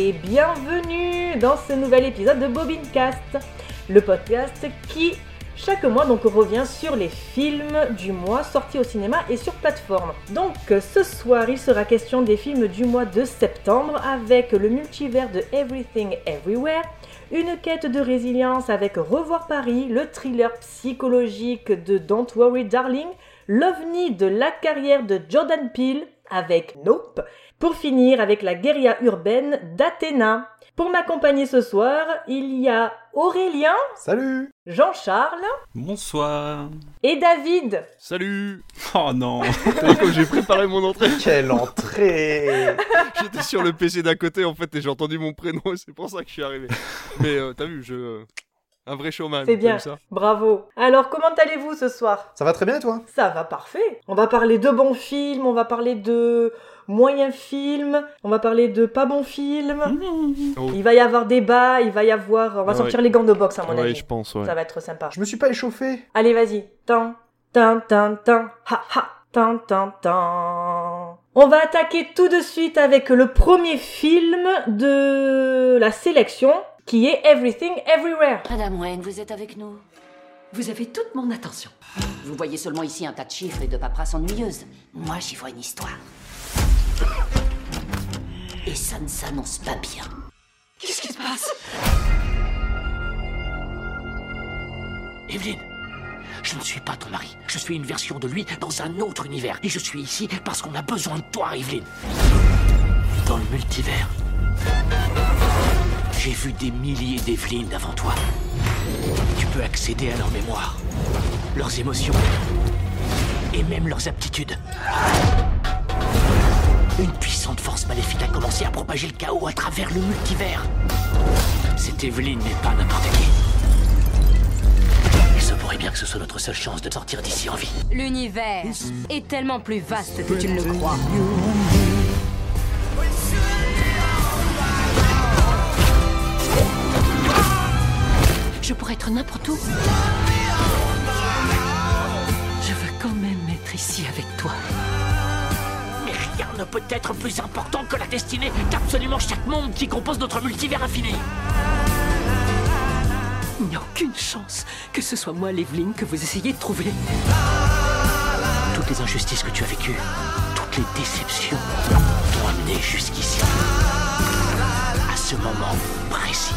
Et bienvenue dans ce nouvel épisode de Bobincast, le podcast qui, chaque mois, donc revient sur les films du mois sortis au cinéma et sur plateforme. Donc, ce soir, il sera question des films du mois de septembre avec le multivers de Everything Everywhere, une quête de résilience avec Revoir Paris, le thriller psychologique de Don't Worry Darling, l'ovni de la carrière de Jordan Peele avec Nope, pour finir avec la guérilla urbaine d'Athéna. Pour m'accompagner ce soir, il y a Aurélien, Salut Jean-Charles Bonsoir. et David. Salut. Oh non. J'ai préparé mon entrée Quelle entrée J'étais sur le PC d'à côté en fait et j'ai entendu mon prénom et c'est pour ça que je suis arrivé. Mais euh, t'as vu, je un vrai showman. C'est bien. ça Bravo. Alors, comment allez-vous ce soir? Ça va très bien et toi? Ça va parfait. On va parler de bons films, on va parler de moyens films, on va parler de pas bons films. Oh. Il va y avoir débat, il va y avoir... On va Ah sortir ouais. les gants de boxe à mon Ouais, avis. je pense, ouais. Ça va être sympa. Je me suis pas échauffé Allez, vas-y. Tan, tan, tan, tan, ha, ha, tan, tan, tan. On va attaquer tout de suite avec le premier film de la sélection, qui est Everything Everywhere. Madame Wayne, vous êtes avec nous? Vous avez toute mon attention. Vous voyez seulement ici un tas de chiffres et de paperasses ennuyeuses. Moi, j'y vois une histoire. Et ça ne s'annonce pas bien. Qu'est-ce qui se passe? Evelyne, je ne suis pas ton mari. Je suis une version de lui dans un autre univers. Et je suis ici parce qu'on a besoin de toi, Evelyne. Dans le multivers, j'ai vu des milliers d'Evelyne avant toi. Tu peux accéder à leur mémoire, leurs émotions et même leurs aptitudes. Une puissante force maléfique a commencé à propager le chaos à travers le multivers. Cette Evelyne n'est pas n'importe qui. Il se pourrait bien que ce soit notre seule chance de sortir d'ici en vie. L'univers est tellement plus vaste que tu ne le crois. Je pourrais être n'importe où. Je veux quand même être ici avec toi. Ne peut être plus important que la destinée d'absolument chaque monde qui compose notre multivers infini. Il n'y a aucune chance que ce soit moi, l'Evelyne, que vous essayez de trouver. Toutes les injustices que tu as vécues, toutes les déceptions t'ont amené jusqu'ici. À ce moment précis.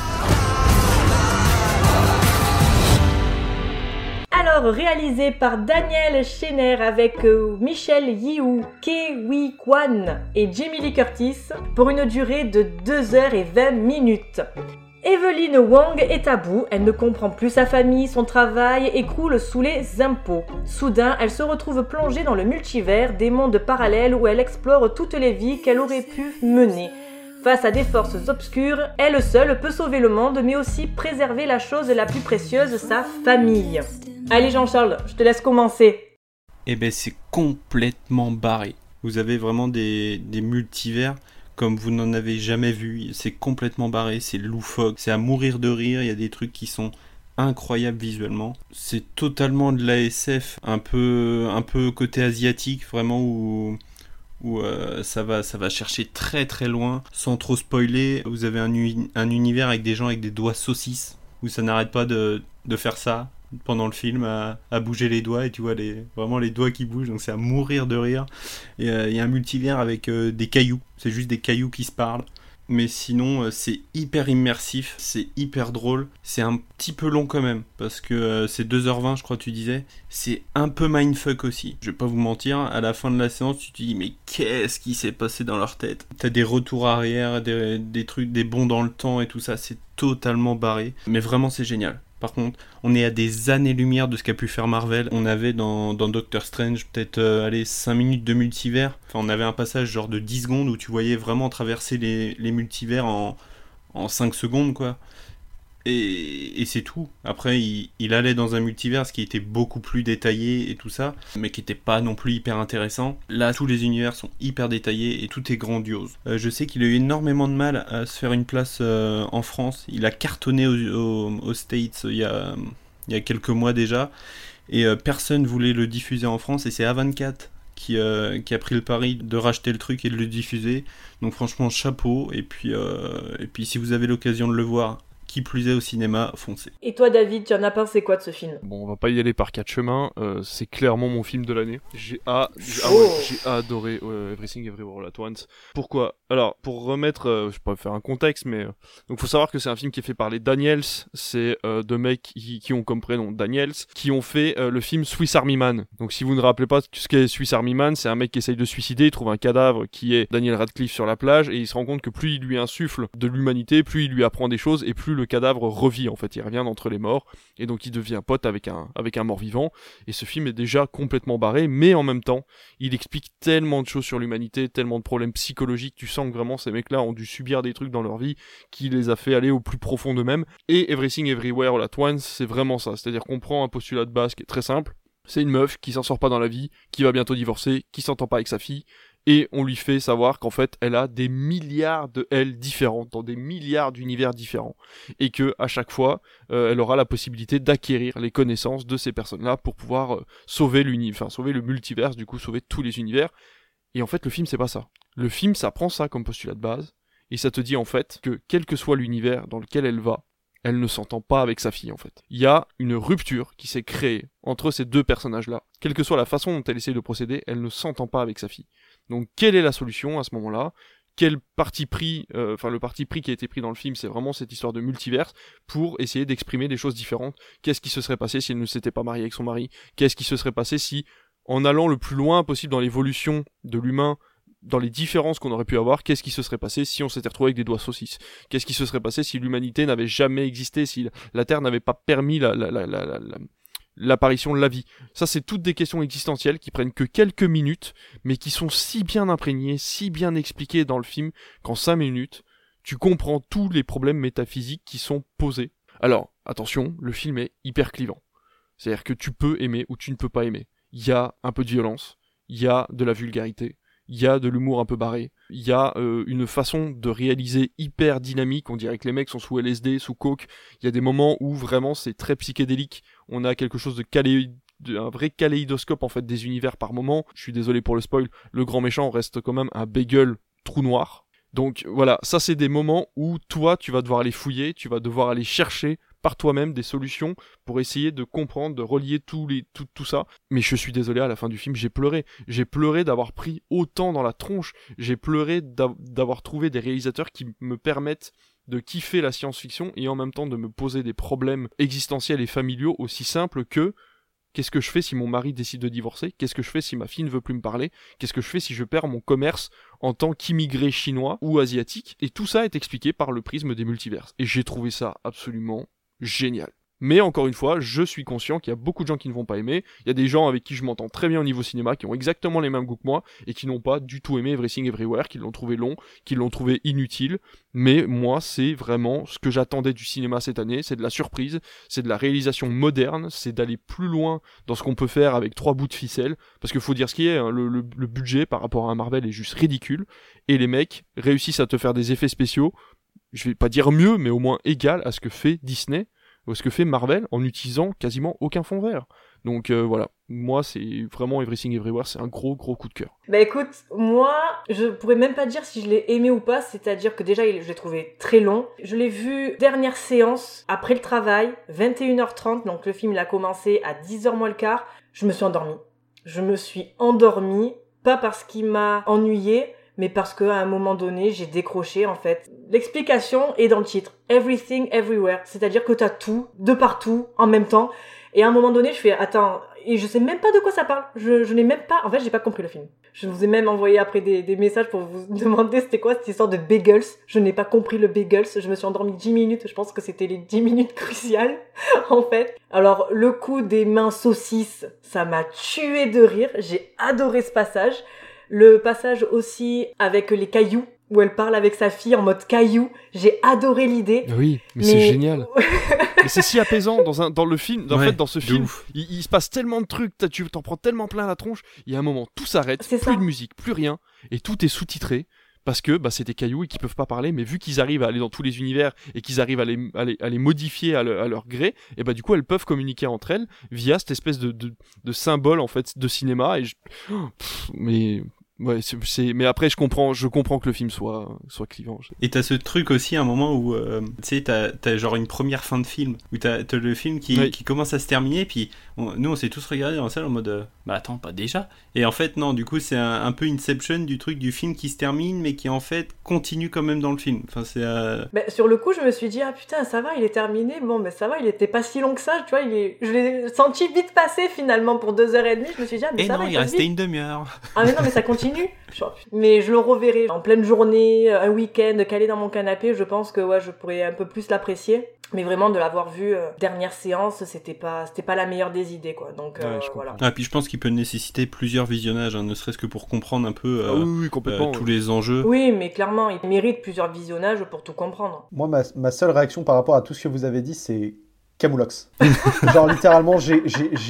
Alors, réalisé par Daniel Schenner avec euh, Michel Yiou, Kewi Kwan et Jamie Lee Curtis pour une durée de 2h20 minutes. Eveline Wang est à bout, elle ne comprend plus sa famille, son travail et sous les impôts. Soudain, elle se retrouve plongée dans le multivers, des mondes parallèles où elle explore toutes les vies qu'elle aurait pu mener. Face à des forces obscures, elle seule peut sauver le monde, mais aussi préserver la chose la plus précieuse, sa famille. Allez Jean-Charles, je te laisse commencer. Eh ben c'est complètement barré. Vous avez vraiment des, multivers comme vous n'en avez jamais vu. C'est complètement barré, c'est loufoque, c'est à mourir de rire. Il y a des trucs qui sont incroyables visuellement. C'est totalement de l'ASF, un peu, un peu côté asiatique, vraiment où où euh, ça va ça va chercher très très loin sans trop spoiler. Vous avez un, uni- un univers avec des gens avec des doigts saucisses où ça n'arrête pas de, faire ça pendant le film à, à bouger les doigts et tu vois les, vraiment les doigts qui bougent donc c'est à mourir de rire. Et euh, il y a un multivers avec euh, des cailloux. C'est juste des cailloux qui se parlent mais sinon euh, c'est hyper immersif, c'est hyper drôle, c'est un petit peu long quand même parce que euh, c'est 2h20 je crois tu disais, c'est un peu mindfuck aussi. Je vais pas vous mentir, à la fin de la séance tu te dis mais qu'est-ce qui s'est passé dans leur tête? T'as des retours arrière, des, des trucs, des bons dans le temps et tout ça, c'est totalement barré, mais vraiment c'est génial. Par contre, on est à des années-lumière de ce qu'a pu faire Marvel. On avait dans, Doctor Strange peut-être euh, allez, 5 minutes de multivers. Enfin, on avait un passage genre de 10 secondes où tu voyais vraiment traverser les, les multivers en, en 5 secondes, quoi. Et, c'est tout. Après, il, allait dans un multivers qui était beaucoup plus détaillé et tout ça, mais qui n'était pas non plus hyper intéressant. Là, tous les univers sont hyper détaillés et tout est grandiose. Euh, je sais qu'il a eu énormément de mal à se faire une place euh, en France. Il a cartonné aux, States euh, il y, a, quelques mois déjà, et euh, personne voulait le diffuser en France, et c'est A24 qui, a pris le pari de racheter le truc et de le diffuser. Donc franchement, chapeau. Et puis, et puis si vous avez l'occasion de le voir, qui plus est au cinéma, foncez. Et toi, David, tu en as pensé quoi de ce film? Bon, on va pas y aller par quatre chemins. euh, c'est clairement mon film de l'année. J'ai a- j'ai- ah Oh. ouais, adoré euh, Everything Everywhere All At Once. Pourquoi? Alors, pour remettre, euh, je peux faire un contexte, mais euh, donc faut savoir que c'est un film qui est fait par les Daniels. C'est euh, deux mecs qui, ont comme prénom Daniels, qui ont fait euh, le film Swiss Army Man. Donc, si vous ne rappelez pas ce qu'est Swiss Army Man, c'est un mec qui essaye de suicider, il trouve un cadavre qui est Daniel Radcliffe sur la plage, et il se rend compte que plus il lui insuffle de l'humanité, plus il lui apprend des choses, et plus le cadavre revit en fait. Il revient d'entre les morts et donc il devient pote avec un, avec un mort-vivant. Et ce film est déjà complètement barré, mais en même temps, il explique tellement de choses sur l'humanité, tellement de problèmes psychologiques. Tu sens vraiment ces mecs-là ont dû subir des trucs dans leur vie qui les a fait aller au plus profond d'eux-mêmes. Et Everything Everywhere All At Once, c'est vraiment ça. C'est-à-dire qu'on prend un postulat de base qui est très simple. C'est une meuf qui s'en sort pas dans la vie, qui va bientôt divorcer, qui s'entend pas avec sa fille, et on lui fait savoir qu'en fait elle a des milliards de elle différentes dans des milliards d'univers différents et que à chaque fois euh, elle aura la possibilité d'acquérir les connaissances de ces personnes-là pour pouvoir euh, sauver l'univers, enfin sauver le multiverse, du coup sauver tous les univers. Et en fait, le film c'est pas ça. Le film, ça prend ça comme postulat de base et ça te dit en fait que quel que soit l'univers dans lequel elle va, elle ne s'entend pas avec sa fille en fait. Il y a une rupture qui s'est créée entre ces deux personnages-là. Quelle que soit la façon dont elle essaie de procéder, elle ne s'entend pas avec sa fille. Donc quelle est la solution à ce moment-là? Quel parti pris, euh, enfin le parti pris qui a été pris dans le film, c'est vraiment cette histoire de multiverse pour essayer d'exprimer des choses différentes. Qu'est-ce qui se serait passé si elle ne s'était pas mariée avec son mari? Qu'est-ce qui se serait passé si, en allant le plus loin possible dans l'évolution de l'humain, dans les différences qu'on aurait pu avoir, qu'est-ce qui se serait passé si on s'était retrouvé avec des doigts saucisses? Qu'est-ce qui se serait passé si l'humanité n'avait jamais existé, si la Terre n'avait pas permis la, la, la, la, la l'apparition de la vie? Ça, c'est toutes des questions existentielles qui prennent que quelques minutes, mais qui sont si bien imprégnées, si bien expliquées dans le film, qu'en cinq minutes, tu comprends tous les problèmes métaphysiques qui sont posés. Alors, attention, le film est hyper clivant. C'est-à-dire que tu peux aimer ou tu ne peux pas aimer. Il y a un peu de violence, il y a de la vulgarité, il y a de l'humour un peu barré, il y a euh, une façon de réaliser hyper dynamique, on dirait que les mecs sont sous LSD, sous coke, il y a des moments où vraiment c'est très psychédélique, on a quelque chose de calé un vrai kaléidoscope en fait des univers par moment. Je suis désolé pour le spoil, le grand méchant reste quand même un bagel trou noir. Donc voilà, ça c'est des moments où toi tu vas devoir aller fouiller, tu vas devoir aller chercher par toi-même des solutions pour essayer de comprendre, de relier tout, les, tout, tout ça. Mais je suis désolé, à la fin du film, j'ai pleuré. J'ai pleuré d'avoir pris autant dans la tronche. J'ai pleuré d'avoir trouvé des réalisateurs qui me permettent de kiffer la science-fiction et en même temps de me poser des problèmes existentiels et familiaux aussi simples que Qu'est-ce que je fais si mon mari décide de divorcer? Qu'est-ce que je fais si ma fille ne veut plus me parler? Qu'est-ce que je fais si je perds mon commerce en tant qu'immigré chinois ou asiatique? Et tout ça est expliqué par le prisme des multiverses. Et j'ai trouvé ça absolument génial. Mais encore une fois, je suis conscient qu'il y a beaucoup de gens qui ne vont pas aimer. Il y a des gens avec qui je m'entends très bien au niveau cinéma, qui ont exactement les mêmes goûts que moi, et qui n'ont pas du tout aimé Everything Everywhere, qui l'ont trouvé long, qui l'ont trouvé inutile. Mais moi, c'est vraiment ce que j'attendais du cinéma cette année. C'est de la surprise, c'est de la réalisation moderne, c'est d'aller plus loin dans ce qu'on peut faire avec trois bouts de ficelle. Parce qu'il faut dire ce qui est, hein, le, budget par rapport à Marvel est juste ridicule. Et les mecs réussissent à te faire des effets spéciaux je vais pas dire mieux, mais au moins égal à ce que fait Disney ou ce que fait Marvel en utilisant quasiment aucun fond vert. Donc euh, voilà, moi c'est vraiment Everything Everywhere, c'est un gros gros coup de cœur. Bah écoute, moi je pourrais même pas dire si je l'ai aimé ou pas, c'est-à-dire que déjà je l'ai trouvé très long. Je l'ai vu dernière séance après le travail, 21h30, donc le film il a commencé à 10h moins le quart, je me suis endormie. Je me suis endormie, pas parce qu'il m'a ennuyé, mais parce qu'à un moment donné, j'ai décroché en fait. L'explication est dans le titre. Everything, everywhere. C'est-à-dire que t'as tout, de partout, en même temps. Et à un moment donné, je fais, attends, et je sais même pas de quoi ça parle. Je, je n'ai même pas, en fait, j'ai pas compris le film. Je vous ai même envoyé après des, des messages pour vous demander c'était quoi cette histoire de bagels. Je n'ai pas compris le bagels. Je me suis endormie 10 minutes. Je pense que c'était les 10 minutes cruciales, en fait. Alors, le coup des mains saucisses, ça m'a tué de rire. J'ai adoré ce passage. Le passage aussi avec les cailloux, où elle parle avec sa fille en mode caillou. J'ai adoré l'idée. Oui, mais, mais... c'est génial. mais c'est si apaisant dans, un, dans le film. En Ouais, fait, dans ce film, il, il se passe tellement de trucs, t'as- tu t'en prends tellement plein la tronche. Il y a un moment, tout s'arrête, plus ça. de musique, plus rien, et tout est sous-titré. parce que bah, c'est des cailloux et qu'ils peuvent pas parler, mais vu qu'ils arrivent à aller dans tous les univers et qu'ils arrivent à les, à les, à les modifier à, le- à leur gré, et bah du coup elles peuvent communiquer entre elles via cette espèce de, de, de symbole en fait de cinéma. Et je... Oh, pff, mais ouais, c'est, c'est- mais après je comprends, je comprends que le film soit soit clivant. Et t'as ce truc aussi, un moment où, euh, tu sais, t'as, t'as genre une première fin de film, où t'as, t'as le film qui, Oui. qui commence à se terminer, puis on- nous on s'est tous regardés dans la salle en mode, euh, bah attends, pas déjà Et en fait, non, du coup, c'est un, un peu Inception du truc du film qui se termine, mais qui en fait continue quand même dans le film. Enfin, c'est. euh, sur le coup, je me suis dit, ah putain, ça va, il est terminé. Bon, mais ça va, il était pas si long que ça, tu vois. Il est... Je l'ai senti vite passer finalement pour deux heures et demie. Je me suis dit, ah, mais Et ça non, va, il restait vite. une demi-heure. Ah, mais non, mais ça continue. Mais je le reverrai en pleine journée, un week-end, calé dans mon canapé. Je pense que ouais, je pourrais un peu plus l'apprécier. Mais vraiment, de l'avoir vu euh, dernière séance, c'était pas, c'était pas la meilleure des idées, quoi. Donc Ouais, euh, je comprends. voilà. Ah, puis je pense qu'il peut nécessiter plusieurs visionnages, hein, ne serait-ce que pour comprendre un peu Ah euh, oui, oui, euh, complètement. tous les enjeux. Oui, mais clairement, il mérite plusieurs visionnages pour tout comprendre. Moi, ma, ma seule réaction par rapport à tout ce que vous avez dit, c'est Camoulox. Genre, littéralement, j'ai-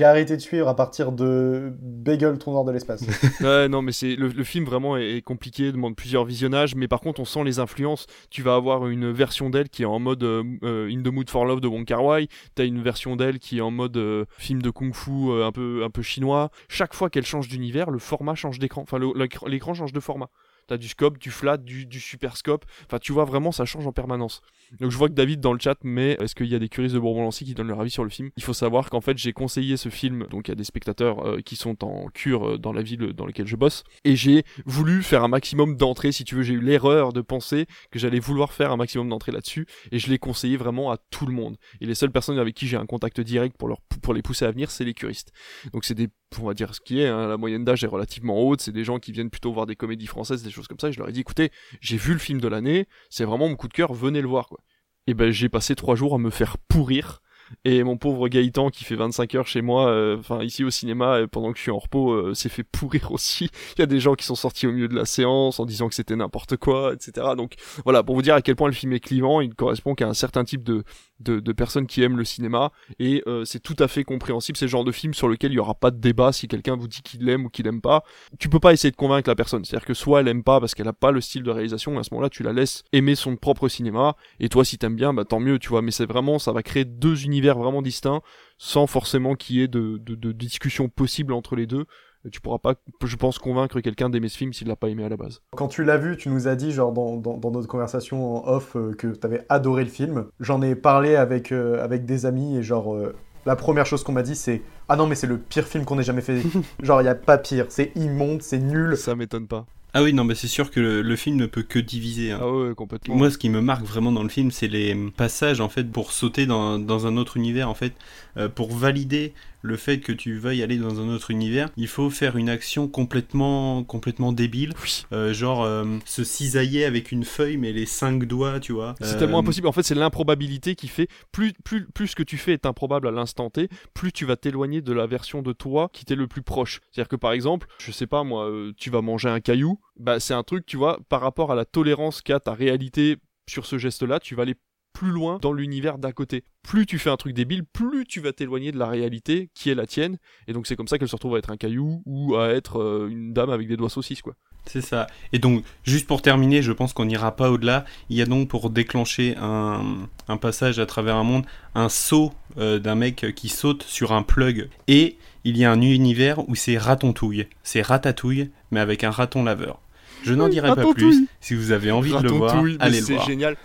arrêté de suivre à partir de Bagel, tourneur de l'espace. Ouais, non, mais c'est le, film vraiment est, compliqué, demande plusieurs visionnages, mais par contre on sent les influences. Tu vas avoir une version d'elle qui est en mode euh, euh, In the Mood for Love de Wong Kar Wai. T'as une version d'elle qui est en mode euh, film de kung-fu euh, un peu un peu chinois. Chaque fois qu'elle change d'univers, le format change d'écran. Enfin, l'écran change de format. T'as du scope, du flat, du, super scope. Enfin, tu vois vraiment, ça change en permanence. Donc je vois que David dans le chat, mais est-ce qu'il y a des curistes de Bourbon-Lancy qui donnent leur avis sur le film? Il faut savoir qu'en fait j'ai conseillé ce film donc à des spectateurs euh, qui sont en cure euh, dans la ville dans laquelle je bosse, et j'ai voulu faire un maximum d'entrées. Si tu veux, j'ai eu l'erreur de penser que j'allais vouloir faire un maximum d'entrées là-dessus, et je l'ai conseillé vraiment à tout le monde. Et les seules personnes avec qui j'ai un contact direct pour pour les pousser à venir, c'est les curistes. Donc c'est des on va dire ce qui est, hein, la moyenne d'âge est relativement haute, c'est des gens qui viennent plutôt voir des comédies françaises, des choses comme ça, et je leur ai dit, écoutez, j'ai vu le film de l'année, c'est vraiment mon coup de cœur, venez le voir, quoi. Et ben, j'ai passé trois jours à me faire pourrir, et mon pauvre Gaëtan, qui fait 25 heures chez moi, euh, enfin, ici au cinéma, euh, pendant que je suis en repos, euh, s'est fait pourrir aussi. Il y a des gens qui sont sortis au milieu de la séance en disant que c'était n'importe quoi, etc. Donc, voilà, pour vous dire à quel point le film est clivant, il correspond qu'à un certain type de, de, de personnes qui aiment le cinéma, et euh, c'est tout à fait compréhensible. C'est le genre de film sur lequel il y aura pas de débat si quelqu'un vous dit qu'il l'aime ou qu'il aime pas. Tu peux pas essayer de convaincre la personne. C'est-à-dire que soit elle aime pas parce qu'elle a pas le style de réalisation, et à ce moment-là, tu la laisses aimer son propre cinéma, et toi, si t'aimes bien, bah tant mieux, tu vois. Mais c'est vraiment, ça va créer deux univers vraiment distincts, sans forcément qu'il y ait de, de, de discussion possible entre les deux. Tu pourras pas, je pense, convaincre quelqu'un d'aimer ce film s'il l'a pas aimé à la base. Quand tu l'as vu, tu nous as dit, genre, dans, dans, dans notre conversation en off, euh, que t'avais adoré le film. J'en ai parlé avec, euh, avec des amis, et genre, euh, la première chose qu'on m'a dit, c'est Ah non, mais c'est le pire film qu'on ait jamais fait. genre, il y a pas pire. C'est immonde, c'est nul. Ça m'étonne pas. Ah oui, non, mais c'est sûr que le, le film ne peut que diviser. hein. Ah ouais, complètement. Moi, ce qui me marque vraiment dans le film, c'est les passages en fait pour sauter dans, dans un autre univers. En fait, Euh, pour valider le fait que tu veuilles aller dans un autre univers, il faut faire une action complètement complètement débile, Oui. Euh, genre euh, se cisailler avec une feuille mais les cinq doigts, tu vois. C'est Euh, tellement impossible. En fait, c'est l'improbabilité qui fait plus, plus, plus ce que tu fais est improbable à l'instant T, plus tu vas t'éloigner de la version de toi qui t'est le plus proche. C'est-à-dire que par exemple, je sais pas moi, euh, tu vas manger un caillou, bah c'est un truc, tu vois, par rapport à la tolérance qu'a ta réalité sur ce geste-là, tu vas aller plus loin dans l'univers d'à côté. Plus tu fais un truc débile, plus tu vas t'éloigner de la réalité qui est la tienne. Et donc c'est comme ça qu'elle se retrouve à être un caillou ou à être euh, une dame avec des doigts saucisses, quoi. C'est ça. Et donc, juste pour terminer, je pense qu'on n'ira pas au-delà. Il y a donc pour déclencher un, un passage à travers un monde, un saut euh, d'un mec qui saute sur un plug. Et il y a un univers où c'est Ratontouille. C'est Ratatouille, mais avec un raton laveur. Je n'en Oui, dirai pas plus. Si vous avez envie de le voir, allez le c'est voir. génial.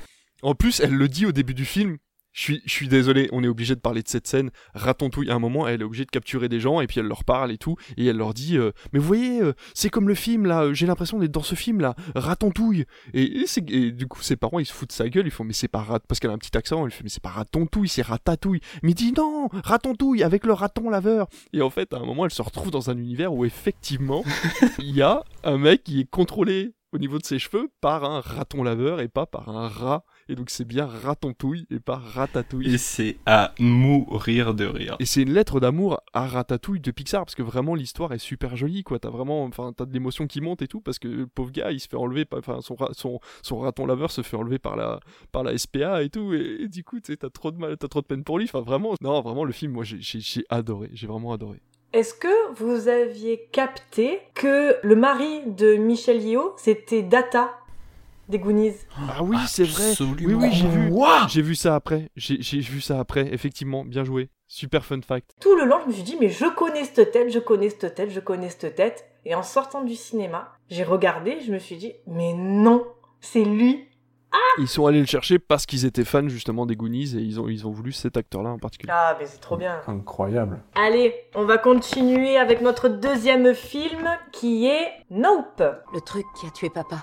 En plus, elle le dit au début du film. Je suis, je suis désolé, on est obligé de parler de cette scène. Ratatouille, à un moment, elle est obligée de capturer des gens et puis elle leur parle et tout. Et elle leur dit euh, Mais vous voyez, euh, c'est comme le film là, euh, j'ai l'impression d'être dans ce film là, Ratatouille. Et, et, c'est- et du coup, ses parents ils se foutent de sa gueule, ils font Mais c'est pas rat. Parce qu'elle a un petit accent, elle fait Mais c'est pas Ratatouille, c'est Ratatouille. Mais il dit Non, Ratatouille avec le raton laveur. Et en fait, à un moment, elle se retrouve dans un univers où effectivement, il y a un mec qui est contrôlé au niveau de ses cheveux par un raton laveur et pas par un rat. Et donc c'est bien Ratatouille et pas Ratatouille. Et c'est à mourir de rire. Et c'est une lettre d'amour à Ratatouille de Pixar parce que vraiment l'histoire est super jolie quoi. T'as vraiment, enfin t'as de l'émotion qui monte et tout parce que le pauvre gars il se fait enlever, par- enfin son, ra- son son raton laveur se fait enlever par la par la SPA et tout et, et du coup t'as trop de mal, t'as trop de peine pour lui. Enfin vraiment, non vraiment le film moi j'ai j'ai j'ai adoré, j'ai vraiment adoré. Est-ce que vous aviez capté que le mari de Michel Yeo, c'était Data? Des Goonies. Ah oui, c'est vrai. Absolument. Oui, oui, j'ai vu. J'ai vu ça après. J'ai vu ça après. Effectivement, bien joué. Super fun fact. Tout le long, je me suis dit, mais je connais cette tête, je connais cette tête, je connais cette tête. Et en sortant du cinéma, j'ai regardé, je me suis dit, mais non, c'est lui. Ils sont allés le chercher parce qu'ils étaient fans justement des Goonies et ils ont, ils ont voulu cet acteur-là en particulier. Ah, mais c'est trop bien. Incroyable. Allez, on va continuer avec notre deuxième film qui est Nope. Le truc qui a tué papa.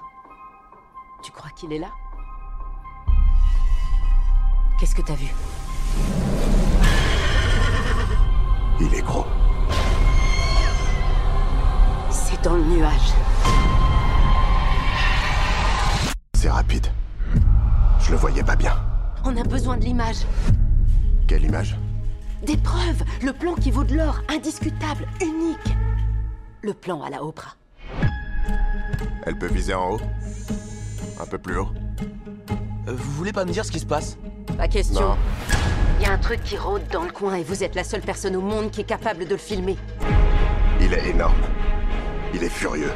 Tu crois qu'il est là? Qu'est-ce que t'as vu? Il est gros. C'est dans le nuage. C'est rapide. Je le voyais pas bien. On a besoin de l'image. Quelle image? Des preuves Le plan qui vaut de l'or, indiscutable, unique. Le plan à la Oprah. Elle peut viser en haut? Un peu plus haut Euh, Vous voulez pas me dire ce qui se passe? Pas question. Il y a un truc qui rôde dans le coin et vous êtes la seule personne au monde qui est capable de le filmer. Il est énorme. Il est furieux.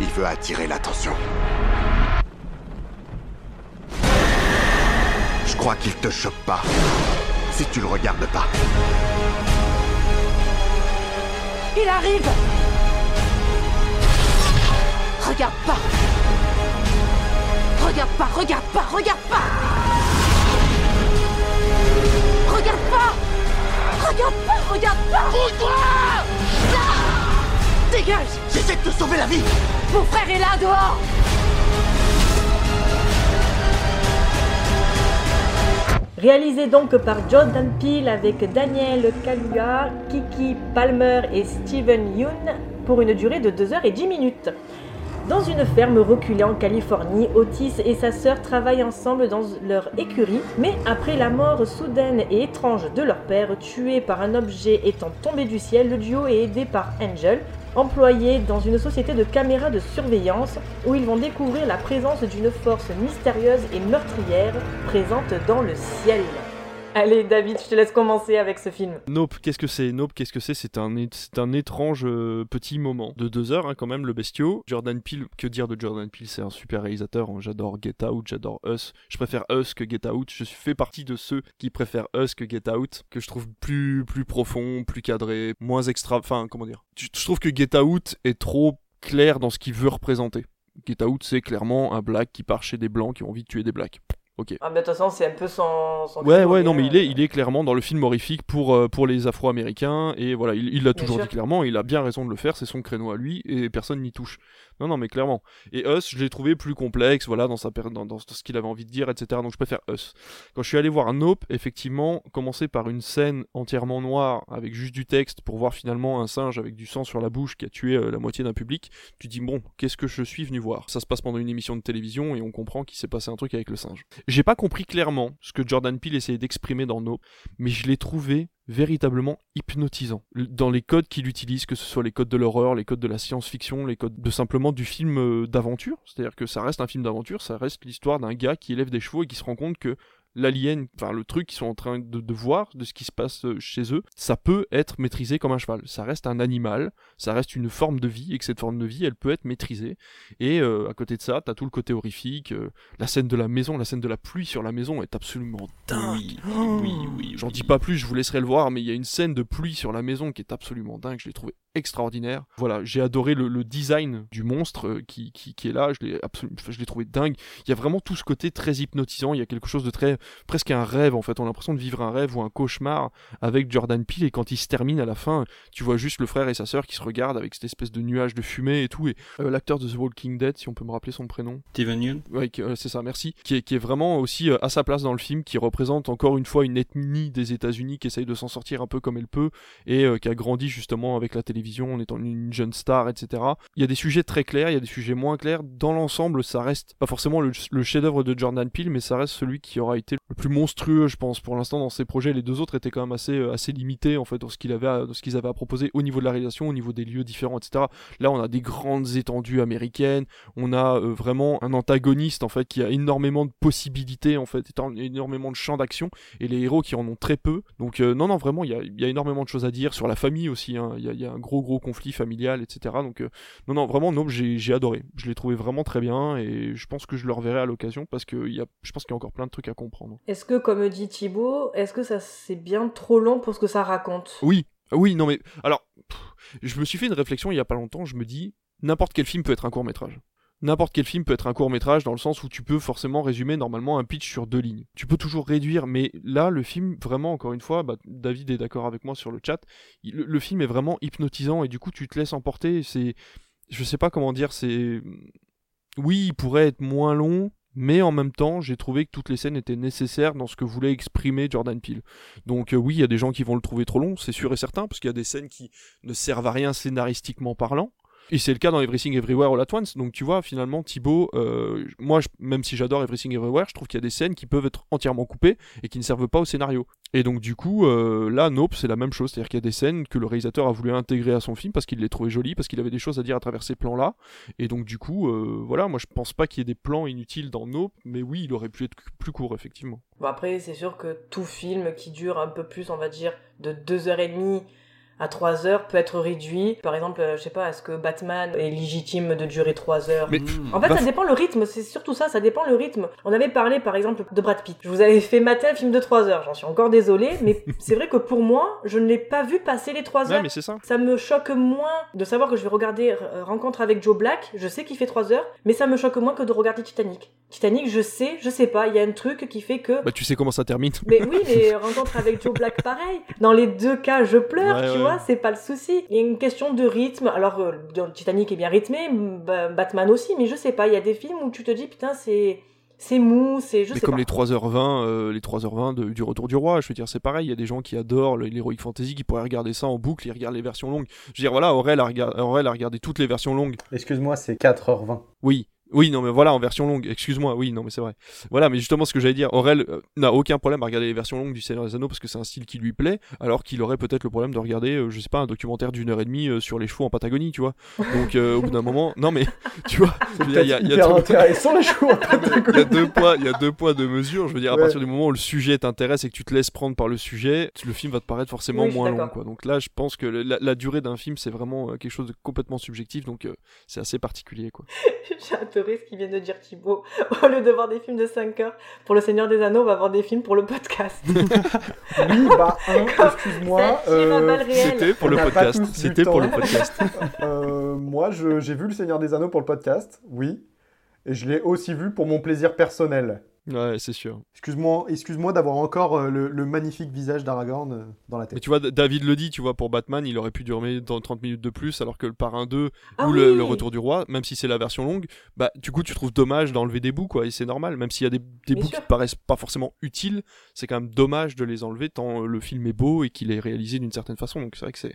Il veut attirer l'attention. Je crois qu'il te choque pas. Si tu le regardes pas. Il arrive Regarde pas Regarde pas, regarde pas, regarde pas. Regarde pas. Regarde pas, regarde pas. Bouge-toi. Dégage. J'essaie de te sauver la vie. Mon frère est là, dehors. Réalisé donc par Jordan Peele avec Daniel Kaluuya, Kiki Palmer et Steven Yeun pour une durée de 2h10 minutes. Dans une ferme reculée en Californie, Otis et sa sœur travaillent ensemble dans leur écurie, mais après la mort soudaine et étrange de leur père, tué par un objet étant tombé du ciel, le duo est aidé par Angel, employé dans une société de caméras de surveillance où ils vont découvrir la présence d'une force mystérieuse et meurtrière présente dans le ciel. Allez David, je te laisse commencer avec ce film. Nope, qu'est-ce que c'est? Nope, qu'est-ce que c'est? C'est un, un étrange euh, petit moment de deux heures, hein, quand même, le bestiau. Jordan Peele, que dire de Jordan Peele? C'est un super réalisateur. hein. J'adore Get Out, j'adore Us. Je préfère Us que Get Out. Je fait partie de ceux qui préfèrent Us que Get Out, que je trouve plus plus profond, plus cadré, moins extra. Enfin, comment dire? Je trouve que Get Out est trop clair dans ce qu'il veut représenter. Get Out, c'est clairement un black qui part chez des blancs qui ont envie de tuer des blacks. Ok. Ah, mais de toute façon, c'est un peu son. son Ouais, ouais, non, mais, il est, euh, il est clairement dans le film horrifique pour, euh, pour les Afro-Américains, et voilà, il il l'a toujours sûr. dit clairement, il a bien raison de le faire, c'est son créneau à lui, et personne n'y touche. Non, non, mais clairement. Et Us, je l'ai trouvé plus complexe, voilà, dans, sa dans, dans ce qu'il avait envie de dire, etc. Donc je préfère Us. Quand je suis allé voir Nope, effectivement, commencer par une scène entièrement noire, avec juste du texte, pour voir finalement un singe avec du sang sur la bouche qui a tué euh, la moitié d'un public, tu dis, bon, qu'est-ce que je suis venu voir? Ça se passe pendant une émission de télévision, et on comprend qu'il s'est passé un truc avec le singe. J'ai pas compris clairement ce que Jordan Peele essayait d'exprimer dans Nope, mais je l'ai trouvé véritablement hypnotisant. Dans les codes qu'il utilise, que ce soit les codes de l'horreur, les codes de la science-fiction, les codes de simplement du film euh, d'aventure, c'est-à-dire que ça reste un film d'aventure, ça reste l'histoire d'un gars qui élève des chevaux et qui se rend compte que l'alien, enfin le truc qu'ils sont en train de, de voir, de ce qui se passe euh, chez eux, ça peut être maîtrisé comme un cheval. Ça reste un animal, ça reste une forme de vie, et que cette forme de vie, elle peut être maîtrisée. Et euh, à côté de ça, t'as tout le côté horrifique, euh, la scène de la maison, la scène de la pluie sur la maison est absolument dingue. Oui, oui, oui. J'en dis pas plus, je vous laisserai le voir, mais il y a une scène de pluie sur la maison qui est absolument dingue, je l'ai trouvé extraordinaire. Voilà, j'ai adoré le, le design du monstre qui, qui, qui est là, je l'ai absolument, je l'ai trouvé dingue. Il y a vraiment tout ce côté très hypnotisant, il y a quelque chose de très, presque un rêve en fait, on a l'impression de vivre un rêve ou un cauchemar avec Jordan Peele et quand il se termine à la fin, tu vois juste le frère et sa sœur qui se regardent avec cette espèce de nuage de fumée et tout, et euh, l'acteur de The Walking Dead, si on peut me rappeler son prénom. Steven Yeun Ouais, euh, c'est ça, merci. Qui est, qui est vraiment aussi euh, à sa place dans le film, qui représente encore une fois une ethnie des États-Unis qui essaye de s'en sortir un peu comme elle peut et qui a grandi justement avec la télévision en étant une jeune star, etc. Il y a des sujets très clairs, il y a des sujets moins clairs. Dans l'ensemble, ça reste pas forcément le, le chef-d'œuvre de Jordan Peele, mais ça reste celui qui aura été le plus monstrueux, je pense, pour l'instant dans ces projets. Les deux autres étaient quand même assez, euh, assez limités en fait dans ce qu'il avait, à- qu'ils avaient à proposer au niveau de la réalisation, au niveau des lieux différents, etc. Là, on a des grandes étendues américaines. On a euh, vraiment un antagoniste en fait qui a énormément de possibilités en fait, énormément de champs d'action et les héros qui en ont très peu. Donc euh, non, non, vraiment, il y a, y a énormément de choses à dire sur la famille aussi. hein. Il y, a, y a un gros, gros conflit familial, etc. Donc non, non, vraiment, Nope, j'ai adoré. Je l'ai trouvé vraiment très bien et je pense que je le reverrai à l'occasion parce que y a, je pense qu'il y a encore plein de trucs à comprendre. Est-ce que, comme dit Thibaut, est-ce que ça c'est bien trop long pour ce que ça raconte? Oui, oui, non mais alors, pff, je me suis fait une réflexion il y a pas longtemps. Je me dis, n'importe quel film peut être un court métrage. N'importe quel film peut être un court métrage dans le sens où tu peux forcément résumer normalement un pitch sur deux lignes. Tu peux toujours réduire, mais là le film vraiment encore une fois, bah, David est d'accord avec moi sur le chat. le film est vraiment hypnotisant et du coup tu te laisses emporter. C'est, je sais pas comment dire, c'est, oui il pourrait être moins long. Mais en même temps, j'ai trouvé que toutes les scènes étaient nécessaires dans ce que voulait exprimer Jordan Peele. Donc euh, oui, il y a des gens qui vont le trouver trop long, c'est sûr et certain, parce qu'il y a des scènes qui ne servent à rien scénaristiquement parlant. Et c'est le cas dans Everything Everywhere All At Once. Donc tu vois, finalement, Thibaut, euh, moi, même si j'adore Everything Everywhere, je trouve qu'il y a des scènes qui peuvent être entièrement coupées et qui ne servent pas au scénario. Et donc du coup, euh, là, Nope, c'est la même chose. C'est-à-dire qu'il y a des scènes que le réalisateur a voulu intégrer à son film parce qu'il les trouvait jolies, parce qu'il avait des choses à dire à travers ces plans-là. Et donc du coup, euh, voilà, moi je pense pas qu'il y ait des plans inutiles dans Nope, mais oui, il aurait pu être plus court, effectivement. Bon, après, c'est sûr que tout film qui dure un peu plus, on va dire, de 2h30 à 3 heures peut être réduit. Par exemple, euh, je sais pas, est-ce que Batman est légitime de durer 3 heures Mais En fait, Bah, ça dépend le rythme, c'est surtout ça, ça dépend le rythme. On avait parlé par exemple de Brad Pitt. Je vous avais fait mater un film de 3 heures, j'en suis encore désolée, mais c'est vrai que pour moi, je ne l'ai pas vu passer les 3 Ouais, heures. mais c'est ça. Ça me choque moins de savoir que je vais regarder euh, Rencontre avec Joe Black, je sais qu'il fait 3 heures, mais ça me choque moins que de regarder Titanic. Titanic, je sais, je sais pas, il y a un truc qui fait que... Bah tu sais comment ça termine. Mais oui, mais rencontre avec Joe Black, pareil. Dans les deux cas, je pleure, ouais. Vois, c'est pas le souci. Il y a une question de rythme. Alors, euh, Titanic est bien rythmé, Ba- Batman aussi, mais je sais pas, il y a des films où tu te dis, putain, c'est. C'est mou, c'est. Je mais sais comme pas. les 3h20, euh, les 3h20 de- du Retour du Roi, je veux dire, c'est pareil, il y a des gens qui adorent l'Heroic Fantasy qui pourraient regarder ça en boucle, ils regardent les versions longues. Je veux dire, voilà, Aurel a, rega- Aurel a regardé toutes les versions longues. Excuse-moi, c'est 4h20. Oui, oui, non, mais voilà, en version longue, excuse-moi, oui, non, mais c'est vrai. Voilà, mais justement, ce que j'allais dire, Aurel euh, n'a aucun problème à regarder les versions longues du Seigneur des Anneaux parce que c'est un style qui lui plaît, alors qu'il aurait peut-être le problème de regarder, euh, je sais pas, un documentaire d'une heure et demie euh, sur les chevaux en Patagonie, tu vois. Donc, euh, au bout d'un moment, non, mais, tu vois, il y a, il y a hyper tout- intéressant les choix. il y a deux poids, il y a deux poids, deux mesures. Je veux dire, à partir du moment où le sujet t'intéresse et que tu te laisses prendre par le sujet, le film va te paraître forcément Oui, moins long, quoi. Donc là, je pense que la, la durée d'un film, c'est vraiment quelque chose de complètement subjectif, donc c'est assez particulier, quoi. Ce qu'il vient de dire Thibaut. Au lieu de voir des films de 5 heures pour Le Seigneur des Anneaux, on va voir des films pour le podcast. Oui, bah, un, excuse-moi. Euh. C'était pour le podcast. C'était pour le podcast. euh, moi, j'ai vu Le Seigneur des Anneaux pour le podcast, oui. Et je l'ai aussi vu pour mon plaisir personnel. Ouais, c'est sûr. Excuse-moi excuse d'avoir encore euh, le, le magnifique visage d'Aragorn euh, dans la Mais tête. tu vois, David le dit, tu vois, pour Batman, il aurait pu durer dans 30 minutes de plus, alors que le Parrain 2 Ah ou le, oui. le Retour du Roi, même si c'est la version longue, bah, du coup, tu trouves dommage d'enlever des bouts, quoi, et c'est normal, même s'il y a des, des bouts sûr. qui te paraissent pas forcément utiles, c'est quand même dommage de les enlever tant le film est beau et qu'il est réalisé d'une certaine façon, donc c'est vrai que c'est,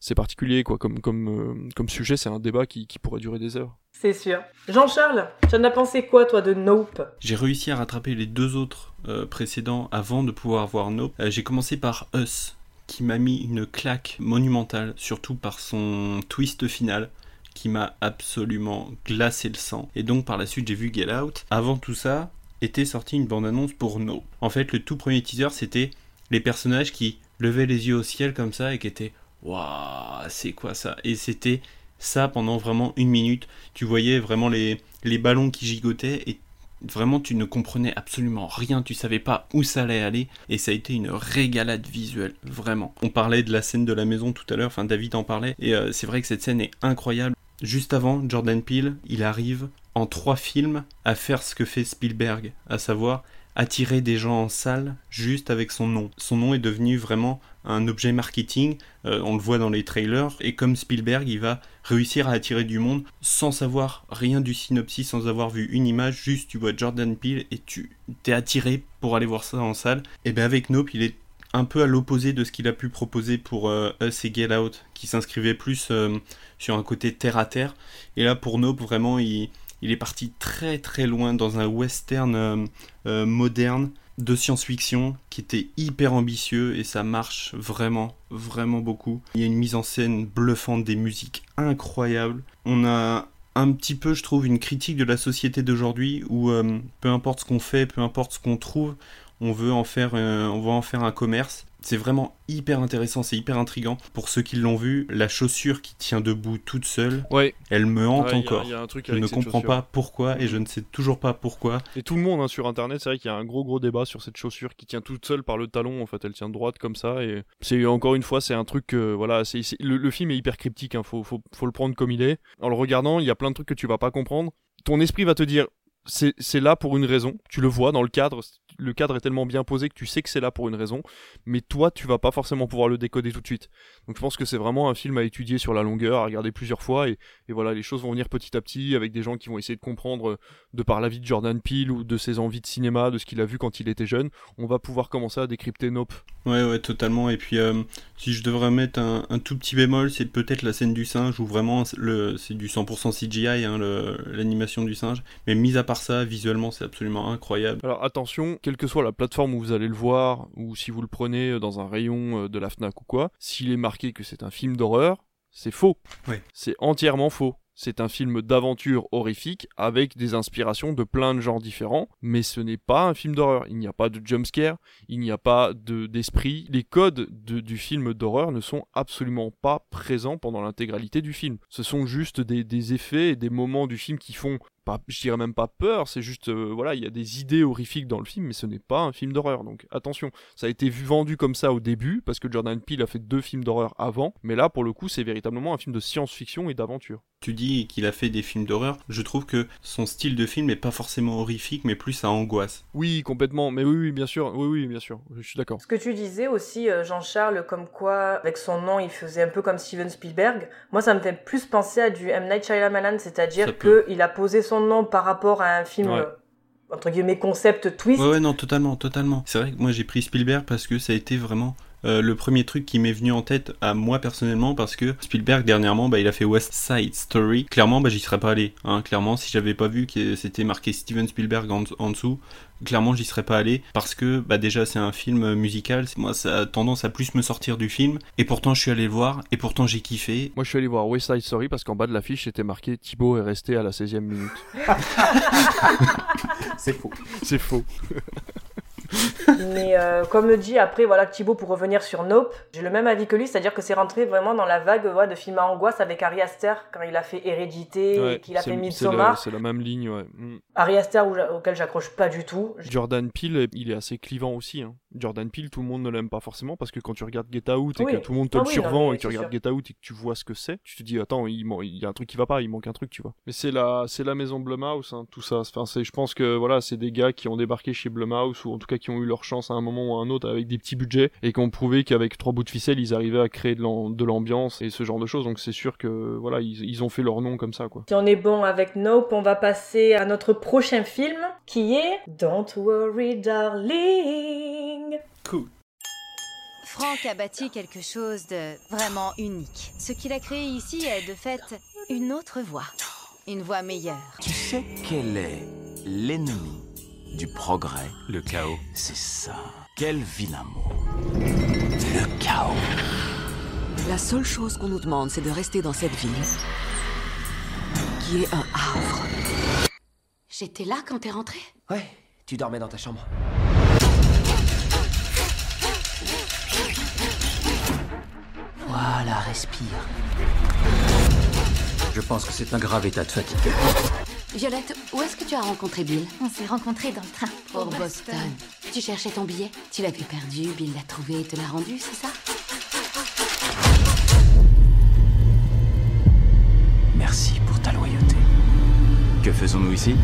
c'est particulier, quoi, comme, comme, euh, comme sujet, c'est un débat qui, qui pourrait durer des heures. C'est sûr. Jean-Charles, tu en as pensé quoi, toi, de Nope? J'ai réussi à rattraper les deux autres euh, précédents avant de pouvoir voir Nope. Euh, J'ai commencé par Us, qui m'a mis une claque monumentale, surtout par son twist final, qui m'a absolument glacé le sang. Et donc par la suite j'ai vu Get Out. Avant tout ça, était sortie une bande-annonce pour Nope. En fait, le tout premier teaser, c'était les personnages qui levaient les yeux au ciel comme ça et qui étaient C'est quoi ça? Et c'était ça pendant vraiment une minute. Tu voyais vraiment les, les ballons qui gigotaient et vraiment tu ne comprenais absolument rien, tu savais pas où ça allait aller et ça a été une régalade visuelle, vraiment. On parlait de la scène de la maison tout à l'heure, enfin David en parlait et euh, c'est vrai que cette scène est incroyable. Juste avant, Jordan Peele, il arrive en trois films à faire ce que fait Spielberg, à savoir attirer des gens en salle juste avec son nom. Son nom est devenu vraiment un objet marketing, euh, on le voit dans les trailers, et comme Spielberg, il va réussir à attirer du monde sans savoir rien du synopsis, sans avoir vu une image, juste tu vois Jordan Peele et tu t'es attiré pour aller voir ça en salle. Et bien avec Nope, il est un peu à l'opposé de ce qu'il a pu proposer pour euh, Us et Get Out, qui s'inscrivait plus euh, sur un côté terre à terre. Et là pour Nope, vraiment, il, il est parti très très loin dans un western moderne de science-fiction qui était hyper ambitieux et ça marche vraiment, vraiment beaucoup. Il y a une mise en scène bluffante, des musiques incroyables. On a un petit peu, je trouve, une critique de la société d'aujourd'hui où euh, peu importe ce qu'on fait, peu importe ce qu'on trouve, on veut en faire, euh, on veut en faire un commerce. C'est vraiment hyper intéressant, c'est hyper intrigant. Pour ceux qui l'ont vu, la chaussure qui tient debout toute seule, Ouais. elle me hante Ouais, y a- encore. y a un truc je ne comprends pas pourquoi et je ne sais toujours pas pourquoi. Et tout le monde hein, sur internet, c'est vrai qu'il y a un gros gros débat sur cette chaussure qui tient toute seule par le talon. En fait, elle tient droite comme ça. Et c'est encore une fois, c'est un truc. que, voilà, c'est c'est- le, le film est hyper cryptique. Hein, faut, faut, faut le prendre comme il est. En le regardant, il y a plein de trucs que tu vas pas comprendre. Ton esprit va te dire. C'est là pour une raison. Tu le vois dans le cadre. Le cadre est tellement bien posé que tu sais que c'est là pour une raison. Mais toi, tu vas pas forcément pouvoir le décoder tout de suite. Donc je pense que c'est vraiment un film à étudier sur la longueur, à regarder plusieurs fois. Et, et voilà, les choses vont venir petit à petit avec des gens qui vont essayer de comprendre euh, de par la vie de Jordan Peele ou de ses envies de cinéma, de ce qu'il a vu quand il était jeune, on va pouvoir commencer à décrypter Nope. Ouais, ouais, totalement. Et puis, euh, si je devrais mettre un, un tout petit bémol, c'est peut-être la scène du singe où vraiment le, c'est du 100% CGI, hein, l'animation du singe. Mais mis à part ça, visuellement, c'est absolument incroyable. Alors attention, quelle que soit la plateforme où vous allez le voir, ou si vous le prenez dans un rayon euh, de la FNAC ou quoi, s'il est marqué que c'est un film d'horreur, c'est faux. Ouais. C'est entièrement faux. C'est un film d'aventure horrifique avec des inspirations de plein de genres différents, mais ce n'est pas un film d'horreur. Il n'y a pas de jumpscare, il n'y a pas de- d'esprit. Les codes de- du film d'horreur ne sont absolument pas présents pendant l'intégralité du film. Ce sont juste des, des effets et des moments du film qui font pas, je dirais même pas peur, c'est juste, euh, voilà, il y a des idées horrifiques dans le film, mais ce n'est pas un film d'horreur. Donc attention, ça a été vu vendu comme ça au début, parce que Jordan Peele a fait deux films d'horreur avant, mais là, pour le coup, c'est véritablement un film de science-fiction et d'aventure. Tu dis qu'il a fait des films d'horreur. Je trouve que son style de film n'est pas forcément horrifique, mais plus à angoisse. Oui, complètement, mais oui, oui, bien sûr, oui, oui, bien sûr, je suis d'accord. Ce que tu disais aussi, euh, Jean-Charles, comme quoi, avec son nom, il faisait un peu comme Steven Spielberg. Moi, ça me fait plus penser à du M. Night Shyamalan, c'est-à-dire qu'il a posé son nom par rapport à un film, Ouais. euh, entre guillemets, concept twist. Ouais, ouais, non, totalement, totalement. C'est vrai que moi j'ai pris Spielberg parce que ça a été vraiment euh, le premier truc qui m'est venu en tête à moi personnellement parce que Spielberg dernièrement bah, il a fait West Side Story. Clairement bah j'y serais pas allé. Hein. Clairement si j'avais pas vu que c'était marqué Steven Spielberg en, en dessous, clairement j'y serais pas allé parce que bah déjà c'est un film musical. Moi ça a tendance à plus me sortir du film et pourtant je suis allé le voir et pourtant j'ai kiffé. Moi, je suis allé voir West Side Story parce qu'en bas de l'affiche, c'était marqué Thibaut est resté à la 16e minute. C'est faux. c'est faux. Mais euh, comme le dit après, voilà, Thibaut, pour revenir sur Nope, j'ai le même avis que lui, c'est-à-dire que c'est rentré vraiment dans la vague ouais, de films à angoisse avec Ari Aster, quand il a fait Hérédité, Ouais, et qu'il a fait Midsommar. C'est la même ligne, ouais. Mm. Ari Aster, auquel j'accroche pas du tout. Jordan Peele, il est assez clivant aussi. Hein. Jordan Peele, tout le monde ne l'aime pas forcément parce que quand tu regardes Get Out et Oui. que tout le monde te Ah le oui, non, survend et que tu regardes sûr. Get Out et que tu vois ce que c'est, tu te dis attends, il, man- il y a un truc qui va pas, il manque un truc, tu vois. Mais c'est la, c'est la maison Blumhouse, hein, tout ça. Enfin, c'est, je pense que voilà, c'est des gars qui ont débarqué chez Blumhouse ou en tout cas qui ont eu leur chance à un moment ou à un autre avec des petits budgets et qui ont prouvé qu'avec trois bouts de ficelle, ils arrivaient à créer de, l'am- de l'ambiance et ce genre de choses. Donc c'est sûr que voilà, ils, ils ont fait leur nom comme ça, quoi. Si on est bon avec Nope, on va passer à notre prochain film, qui est Don't Worry Darling. Cool. Franck a bâti quelque chose de vraiment unique. Ce qu'il a créé ici est de fait une autre voie. Une voie meilleure. Tu sais quel est l'ennemi du progrès Le chaos. C'est ça. Quel vilain mot. Le chaos. La seule chose qu'on nous demande, c'est de rester dans cette ville, qui est un havre. J'étais là quand t'es rentré? Ouais, tu dormais dans ta chambre. Voilà, respire. Je pense que c'est un grave état de fatigue. Violette, où est-ce que tu as rencontré Bill? On s'est rencontrés dans le train. Pour Boston. Tu cherchais ton billet? Tu l'avais perdu, Bill l'a trouvé et te l'a rendu, c'est ça? Merci pour ta loyauté. Que faisons-nous ici?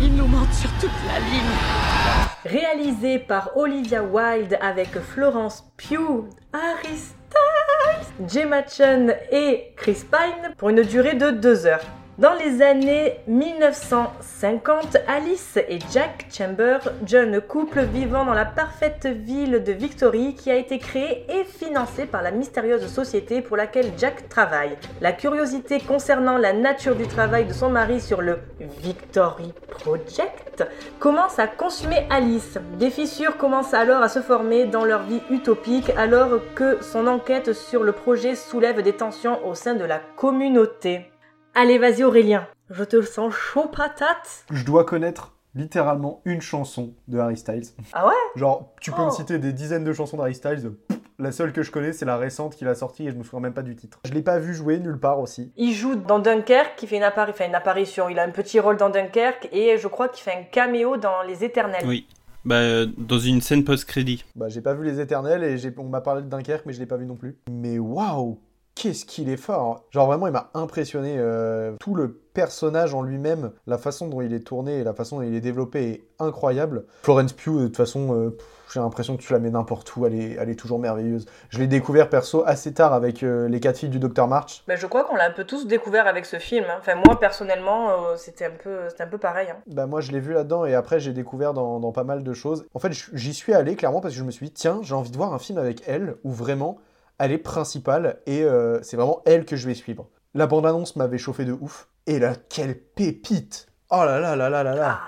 Ils nous mentent sur toute la ligne. Réalisé par Olivia Wilde avec Florence Pugh, Harry Chan et Chris Pine pour une durée de deux heures. Dans les années 1950, Alice et Jack Chamber, jeune couple vivant dans la parfaite ville de Victory qui a été créée et financée par la mystérieuse société pour laquelle Jack travaille. La curiosité concernant la nature du travail de son mari sur le Victory Project commence à consumer Alice. Des fissures commencent alors à se former dans leur vie utopique alors que son enquête sur le projet soulève des tensions au sein de la communauté. Allez, vas-y Aurélien, je te sens chaud patate. Je dois connaître littéralement une chanson de Harry Styles. Ah ouais? Genre, tu peux Oh. me citer des dizaines de chansons d'Harry Styles. La seule que je connais, c'est la récente qu'il a sortie et je me souviens même pas du titre. Je l'ai pas vu jouer nulle part aussi. Il joue dans Dunkerque, qui fait une, appari- enfin, une apparition, il a un petit rôle dans Dunkerque et je crois qu'il fait un caméo dans Les Éternels. Oui. Bah, euh, dans une scène post-crédit. Bah, j'ai pas vu Les Éternels et on m'a parlé de Dunkerque, mais je l'ai pas vu non plus. Mais waouh, qu'est-ce qu'il est fort! Genre, vraiment, il m'a impressionné. euh, tout le personnage en lui-même, la façon dont il est tourné et la façon dont il est développé est incroyable. Florence Pugh, de toute façon, euh, j'ai l'impression que tu la mets n'importe où, elle est, elle est toujours merveilleuse. Je l'ai découvert perso assez tard avec euh, Les quatre filles du Docteur March. Ben, je crois qu'on l'a un peu tous découvert avec ce film. hein. Enfin, moi, personnellement, euh, c'était un peu, un peu pareil. hein. Bah moi je l'ai vu là-dedans et après j'ai découvert dans, dans pas mal de choses. En fait j'y suis allé clairement parce que je me suis dit tiens j'ai envie de voir un film avec elle où vraiment elle est principale et euh, c'est vraiment elle que je vais suivre. La bande-annonce m'avait chauffé de ouf. Et là quelle pépite Oh là là là là là là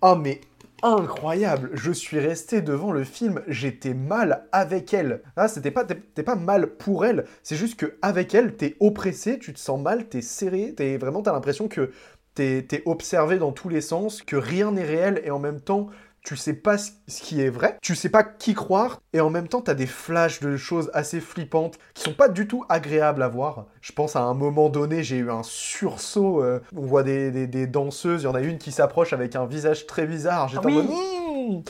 Oh mais incroyable Je suis resté devant le film, j'étais mal avec elle. Ah, c'était pas, t'es pas mal pour elle, c'est juste que avec elle, t'es oppressé, tu te sens mal, t'es serré, t'es vraiment, t'as l'impression que t'es t'es observé dans tous les sens, que rien n'est réel et en même temps tu sais pas ce qui est vrai, tu sais pas qui croire, et en même temps t'as des flashs de choses assez flippantes qui sont pas du tout agréables à voir. Je pense à un moment donné, j'ai eu un sursaut, euh, on voit des, des- des danseuses, il y en a une qui s'approche avec un visage très bizarre, j'étais Oui. en mode Mmh,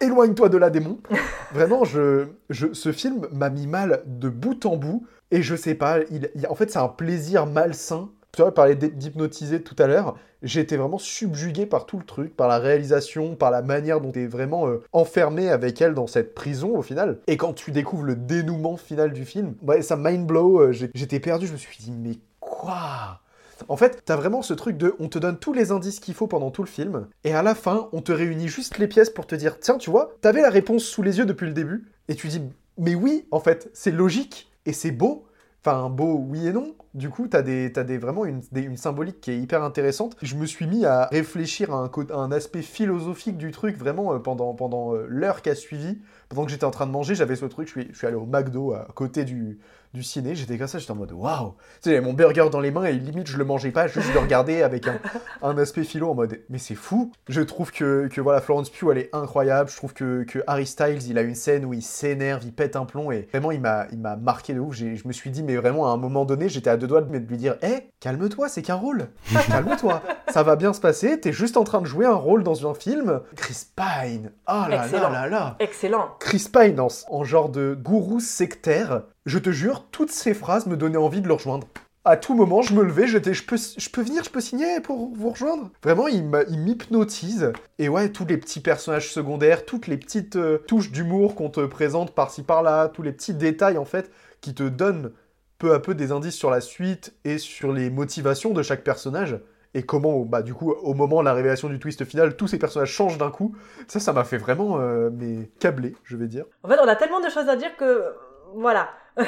éloigne-toi de la démon. Vraiment, je, je, ce film m'a mis mal de bout en bout, et je sais pas, il, il- en fait c'est un plaisir malsain. Tu vois, parler d'hypnotiser tout à l'heure, été vraiment subjugué par tout le truc, par la réalisation, par la manière dont tu es vraiment euh, enfermé avec elle dans cette prison au final. Et quand tu découvres le dénouement final du film, ouais, ça mind blow, euh, j'étais perdu, je me suis dit, mais quoi? En fait, t'as vraiment ce truc de on te donne tous les indices qu'il faut pendant tout le film, et à la fin, on te réunit juste les pièces pour te dire tiens, tu vois, t'avais la réponse sous les yeux depuis le début, et tu dis mais oui, en fait, c'est logique, et c'est beau. Enfin, beau, oui et non. Du coup, t'as des, t'as des, vraiment une, des- une symbolique qui est hyper intéressante. Je me suis mis à réfléchir à un, à un aspect philosophique du truc, vraiment, euh, pendant, pendant euh, l'heure qui a suivi. Pendant que j'étais en train de manger, j'avais ce truc, je suis, je suis allé au McDo à côté du, du ciné, j'étais comme ça, j'étais en mode waouh! Tu sais, j'avais mon burger dans les mains et limite je le mangeais pas, juste je le regardais avec un, un aspect philo en mode mais c'est fou! Je trouve que, que voilà, Florence Pugh elle est incroyable, je trouve que, que Harry Styles il a une scène où il s'énerve, il pète un plomb et vraiment il m'a il m'a marqué de ouf. Je me suis dit, mais vraiment à un moment donné, j'étais à deux doigts de lui dire hé, calme-toi, c'est qu'un rôle! Calme-toi! Ça va bien se passer, t'es juste en train de jouer un rôle dans un film. Chris Pine! Oh là Excellent. là là là! Excellent. Chris Pine en, en genre de gourou sectaire, je te jure, toutes ces phrases me donnaient envie de le rejoindre. À tout moment, je me levais, j'étais, je peux, je peux venir, je peux signer pour vous rejoindre? Vraiment, il m'hypnotise. Et ouais, tous les petits personnages secondaires, toutes les petites euh, touches d'humour qu'on te présente par-ci par-là, tous les petits détails en fait qui te donnent peu à peu des indices sur la suite et sur les motivations de chaque personnage. Et comment, bah du coup, au moment de la révélation du twist final, tous ces personnages changent d'un coup. Ça, ça m'a fait vraiment, euh, mais câblé, je vais dire. En fait, on a tellement de choses à dire que voilà.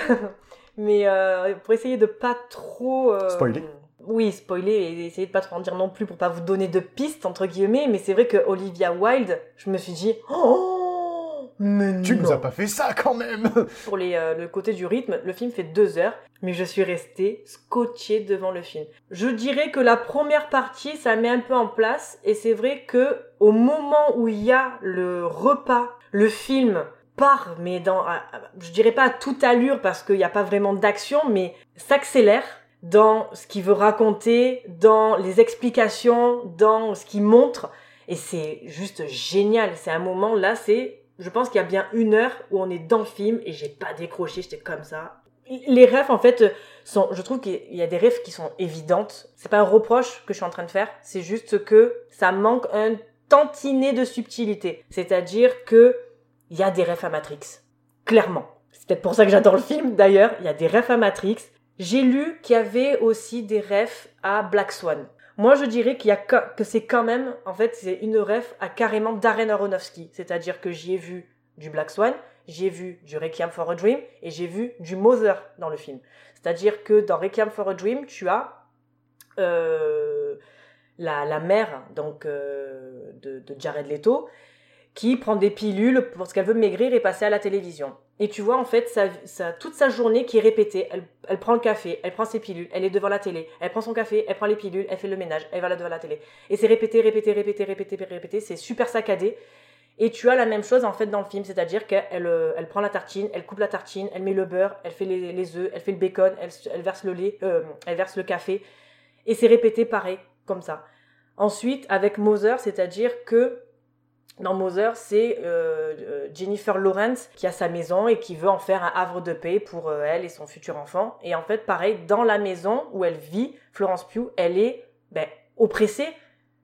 Mais euh, pour essayer de pas trop euh, Spoiler. Oui, spoiler et essayer de pas trop en dire non plus pour pas vous donner de pistes entre guillemets. Mais c'est vrai que Olivia Wilde, je me suis dit oh mais Tu nous non. as pas fait ça quand même Pour les, euh, le côté du rythme, le film fait deux heures, mais je suis restée scotchée devant le film. Je dirais que la première partie, ça met un peu en place, et c'est vrai que au moment où il y a le repas, le film part, mais dans, je dirais pas à toute allure parce qu'il n'y a pas vraiment d'action, mais s'accélère dans ce qu'il veut raconter, dans les explications, dans ce qu'il montre, et c'est juste génial. C'est un moment là, c'est je pense qu'il y a bien une heure où on est dans le film et j'ai pas décroché, j'étais comme ça. Les refs, en fait, sont, je trouve qu'il y a des refs qui sont évidentes. C'est pas un reproche que je suis en train de faire, c'est juste que ça manque un tantinet de subtilité. C'est-à-dire que il y a des refs à Matrix. Clairement. C'est peut-être pour ça que j'adore le film, d'ailleurs. Il y a des refs à Matrix. J'ai lu qu'il y avait aussi des refs à Black Swan. Moi, je dirais qu'il y a que, c'est quand même, en fait, c'est une ref à carrément Darren Aronofsky. C'est-à-dire que j'y ai vu du Black Swan, j'ai vu du Requiem for a Dream et j'ai vu du Mother dans le film. C'est-à-dire que dans Requiem for a Dream, tu as euh, la, la mère donc euh, de Jared Leto qui prend des pilules parce qu'elle veut maigrir et passer à la télévision. Et tu vois en fait sa, toute sa journée qui est répétée. Elle, elle prend le café, elle prend ses pilules, elle est devant la télé, elle prend son café, elle prend les pilules, elle fait le ménage, elle va là devant la télé. Et c'est répété, répété, répété, répété, répété. C'est super saccadé. Et tu as la même chose en fait dans le film, c'est-à-dire qu'elle euh, prend la tartine, elle coupe la tartine, elle met le beurre, elle fait les, les œufs, elle fait le bacon, elle, elle verse le lait, euh, elle verse le café. Et c'est répété pareil, comme ça. Ensuite, avec Moser, c'est-à-dire que dans Moser, c'est euh, Jennifer Lawrence qui a sa maison et qui veut en faire un havre de paix pour euh, elle et son futur enfant. Et en fait, pareil, dans la maison où elle vit, Florence Pugh, elle est ben, oppressée.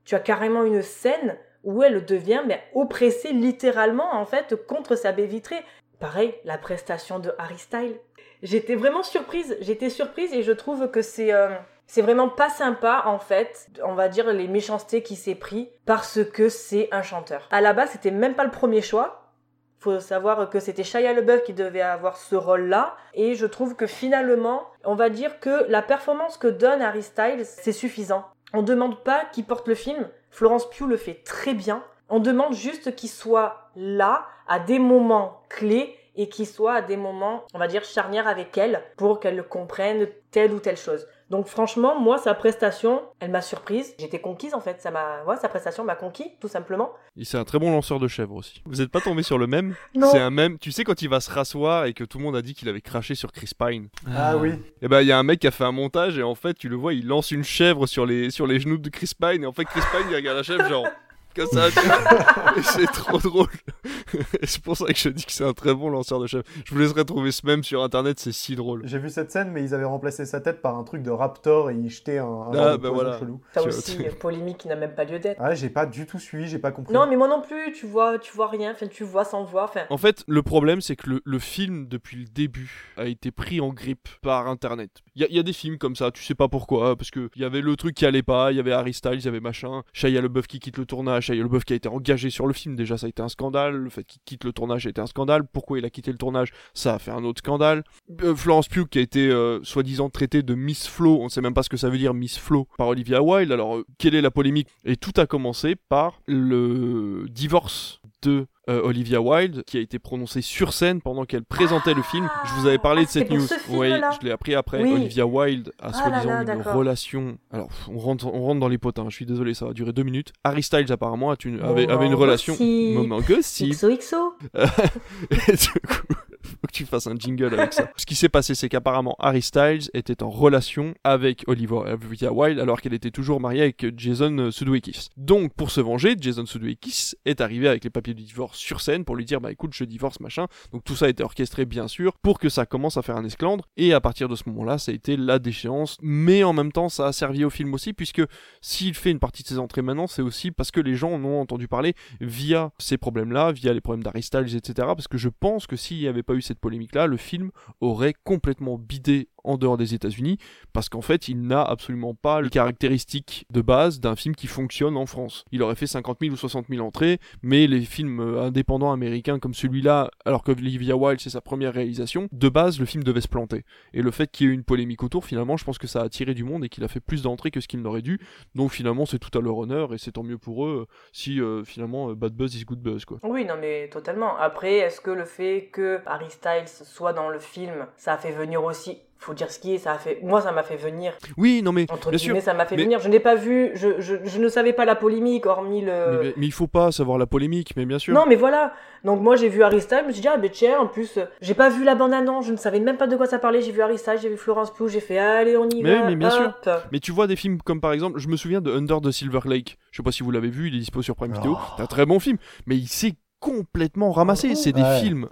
Tu as carrément une scène où elle devient mais oppressée littéralement en fait contre sa baie vitrée. Pareil, la prestation de Harry Styles. J'étais vraiment surprise, j'étais surprise et je trouve que c'est euh, c'est vraiment pas sympa en fait, on va dire les méchancetés qui s'est pris parce que c'est un chanteur. À la base, c'était même pas le premier choix. Faut savoir que c'était Shia LeBeouf qui devait avoir ce rôle-là et je trouve que finalement, on va dire que la performance que donne Harry Styles, c'est suffisant. On demande pas qui porte le film, Florence Pugh le fait très bien. On demande juste qu'il soit là à des moments clés et qu'il soit à des moments, on va dire, charnières avec elle pour qu'elle comprenne telle ou telle chose. Donc franchement, moi, sa prestation, elle m'a surprise. J'étais conquise en fait. Ça m'a, ouais, sa prestation m'a conquis, tout simplement. C'est un très bon lanceur de chèvre aussi. Vous n'êtes pas tombé sur le même? Non. C'est un même. Tu sais quand il va se rasseoir et que tout le monde a dit qu'il avait craché sur Chris Pine. Ah oui. Et ben il y a un mec qui a fait un montage et en fait tu le vois, il lance une chèvre sur les sur les genoux de Chris Pine et en fait Chris Pine il regarde la chèvre genre comme ça. c'est trop drôle. Et c'est pour ça que je dis que c'est un très bon lanceur de chèvre. Je vous laisserai trouver ce même sur internet, c'est si drôle. J'ai vu cette scène, mais ils avaient remplacé sa tête par un truc de raptor et ils jetaient un, un Ah, bah voilà. chelou. Ça aussi, une polémique qui n'a même pas lieu d'être. Ah, j'ai pas du tout suivi, j'ai pas compris. Non, mais moi non plus, tu vois, tu vois rien, enfin, tu vois sans voir, enfin. En fait, le problème, c'est que le, le film, depuis le début, a été pris en grippe par Internet. Il y, a- il y a des films comme ça, tu sais pas pourquoi, parce que il y avait le truc qui allait pas, il y avait Harry Styles, il y avait machin, Shia LeBeouf qui quitte le tournage, Shia qui a été engagé sur le film, déjà ça a été un scandale, le fait qu'il quitte le tournage a été un scandale, pourquoi il a quitté le tournage, ça a fait un autre scandale. Euh, Florence Pugh qui a été euh, soi-disant traitée de Miss Flo, on sait même pas ce que ça veut dire Miss Flo, par Olivia Wilde, alors euh, quelle est la polémique? Et tout a commencé par le divorce de euh, Olivia Wilde qui a été prononcée sur scène pendant qu'elle présentait le film. Je vous avais parlé Ah, de cette news. ce Oui, je l'ai appris après. Oui. Olivia Wilde a Ah soi-disant une relation. Alors, on rentre, on rentre dans les potins. Je suis désolé, ça va durer deux minutes. Harry Styles apparemment a une- avait, avait une relation. gossip. Moment gossip. XOXO. Et du coup, faut que tu fasses un jingle avec ça. Ce qui s'est passé, c'est qu'apparemment Harry Styles était en relation avec Olivia Olivia Wilde alors qu'elle était toujours mariée avec Jason euh, Sudeikis. Donc, pour se venger, Jason Sudeikis est arrivé avec les papiers du divorce sur scène pour lui dire bah écoute, je divorce machin. Donc tout ça a été orchestré bien sûr pour que ça commence à faire un esclandre. Et à partir de ce moment-là, ça a été la déchéance. Mais en même temps, ça a servi au film aussi puisque s'il fait une partie de ses entrées maintenant, c'est aussi parce que les gens en ont entendu parler via ces problèmes-là, via les problèmes d'Harry Styles, etc. Parce que je pense que s'il n'y avait pas eu cette polémique-là, le film aurait complètement bidé en dehors des États-Unis, parce qu'en fait, il n'a absolument pas les caractéristiques de base d'un film qui fonctionne en France. Il aurait fait 50 000 ou 60 000 entrées, mais les films euh, indépendants américains comme celui-là, alors que Olivia Wilde c'est sa première réalisation, de base, le film devait se planter. Et le fait qu'il y ait eu une polémique autour, finalement, je pense que ça a attiré du monde et qu'il a fait plus d'entrées que ce qu'il n'aurait dû. Donc finalement, c'est tout à leur honneur et c'est tant mieux pour eux euh, si euh, finalement bad buzz is good buzz quoi. Oui, non, mais totalement. Après, est-ce que le fait que Harry Styles soit dans le film, ça a fait venir aussi faut dire ce qui est, ça a fait. Moi, ça m'a fait venir. Oui, non mais Entre bien sûr. guillemets, ça m'a fait mais- venir. Je n'ai pas vu, je, je, je ne savais pas la polémique, hormis le. Mais, mais il faut pas savoir la polémique, mais bien sûr. Non, mais voilà. Donc moi, j'ai vu Styles, je me suis dit, ah, ben tiens, en plus, j'ai pas vu la bande-annonce, je ne savais même pas de quoi ça parlait. J'ai vu Harry Styles, j'ai vu Florence Pugh, j'ai fait, allez, on y Mais va. mais bien sûr. Mais tu vois des films comme par exemple, je me souviens de Under the Silver Lake. Je sais pas si vous l'avez vu, il est dispo sur Prime Video. Oh. C'est un très bon film, mais il s'est complètement ramassé. C'est des Ouais. films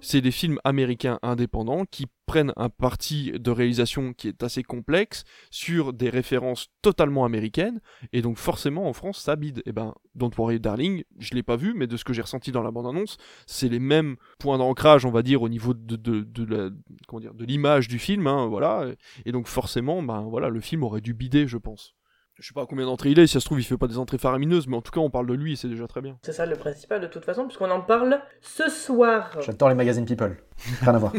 c'est des films américains indépendants qui prennent un parti de réalisation qui est assez complexe sur des références totalement américaines et donc forcément en France ça bide. Et ben Don't Worry Darling, je l'ai pas vu mais de ce que j'ai ressenti dans la bande annonce, c'est les mêmes points d'ancrage on va dire au niveau de de, de la comment dire de l'image du film hein, voilà et donc forcément ben voilà le film aurait dû bider je pense. Je sais pas à combien d'entrées il est, si ça se trouve il fait pas des entrées faramineuses mais en tout cas on parle de lui et c'est déjà très bien. C'est ça le principal de toute façon, puisqu'on en parle ce soir. J'adore les magazines People. Rien à voir.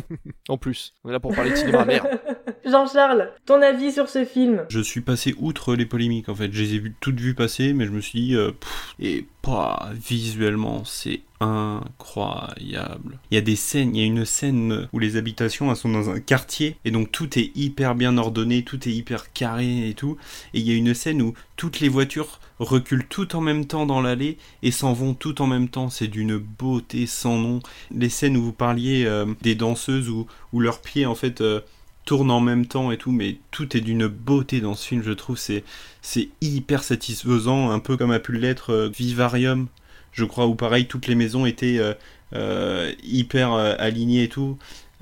En plus, on est là pour parler de cinéma, merde. Jean-Charles, ton avis sur ce film? Je suis passé outre les polémiques en fait. Je les ai toutes vues passer, mais je me suis dit, euh, pff, et pas visuellement, c'est incroyable. Il y a des scènes, il y a une scène où les habitations elles sont dans un quartier et donc tout est hyper bien ordonné, tout est hyper carré et tout. Et il y a une scène où toutes les voitures reculent tout en même temps dans l'allée et s'en vont tout en même temps. C'est d'une beauté sans nom. Les scènes où vous parliez euh, des danseuses où, où leurs pieds en fait euh, tournent en même temps et tout, mais tout est d'une beauté dans ce film, je trouve. C'est hyper satisfaisant, un peu comme a pu l'être euh, Vivarium, je crois, où pareil, toutes les maisons étaient hyper alignées et tout.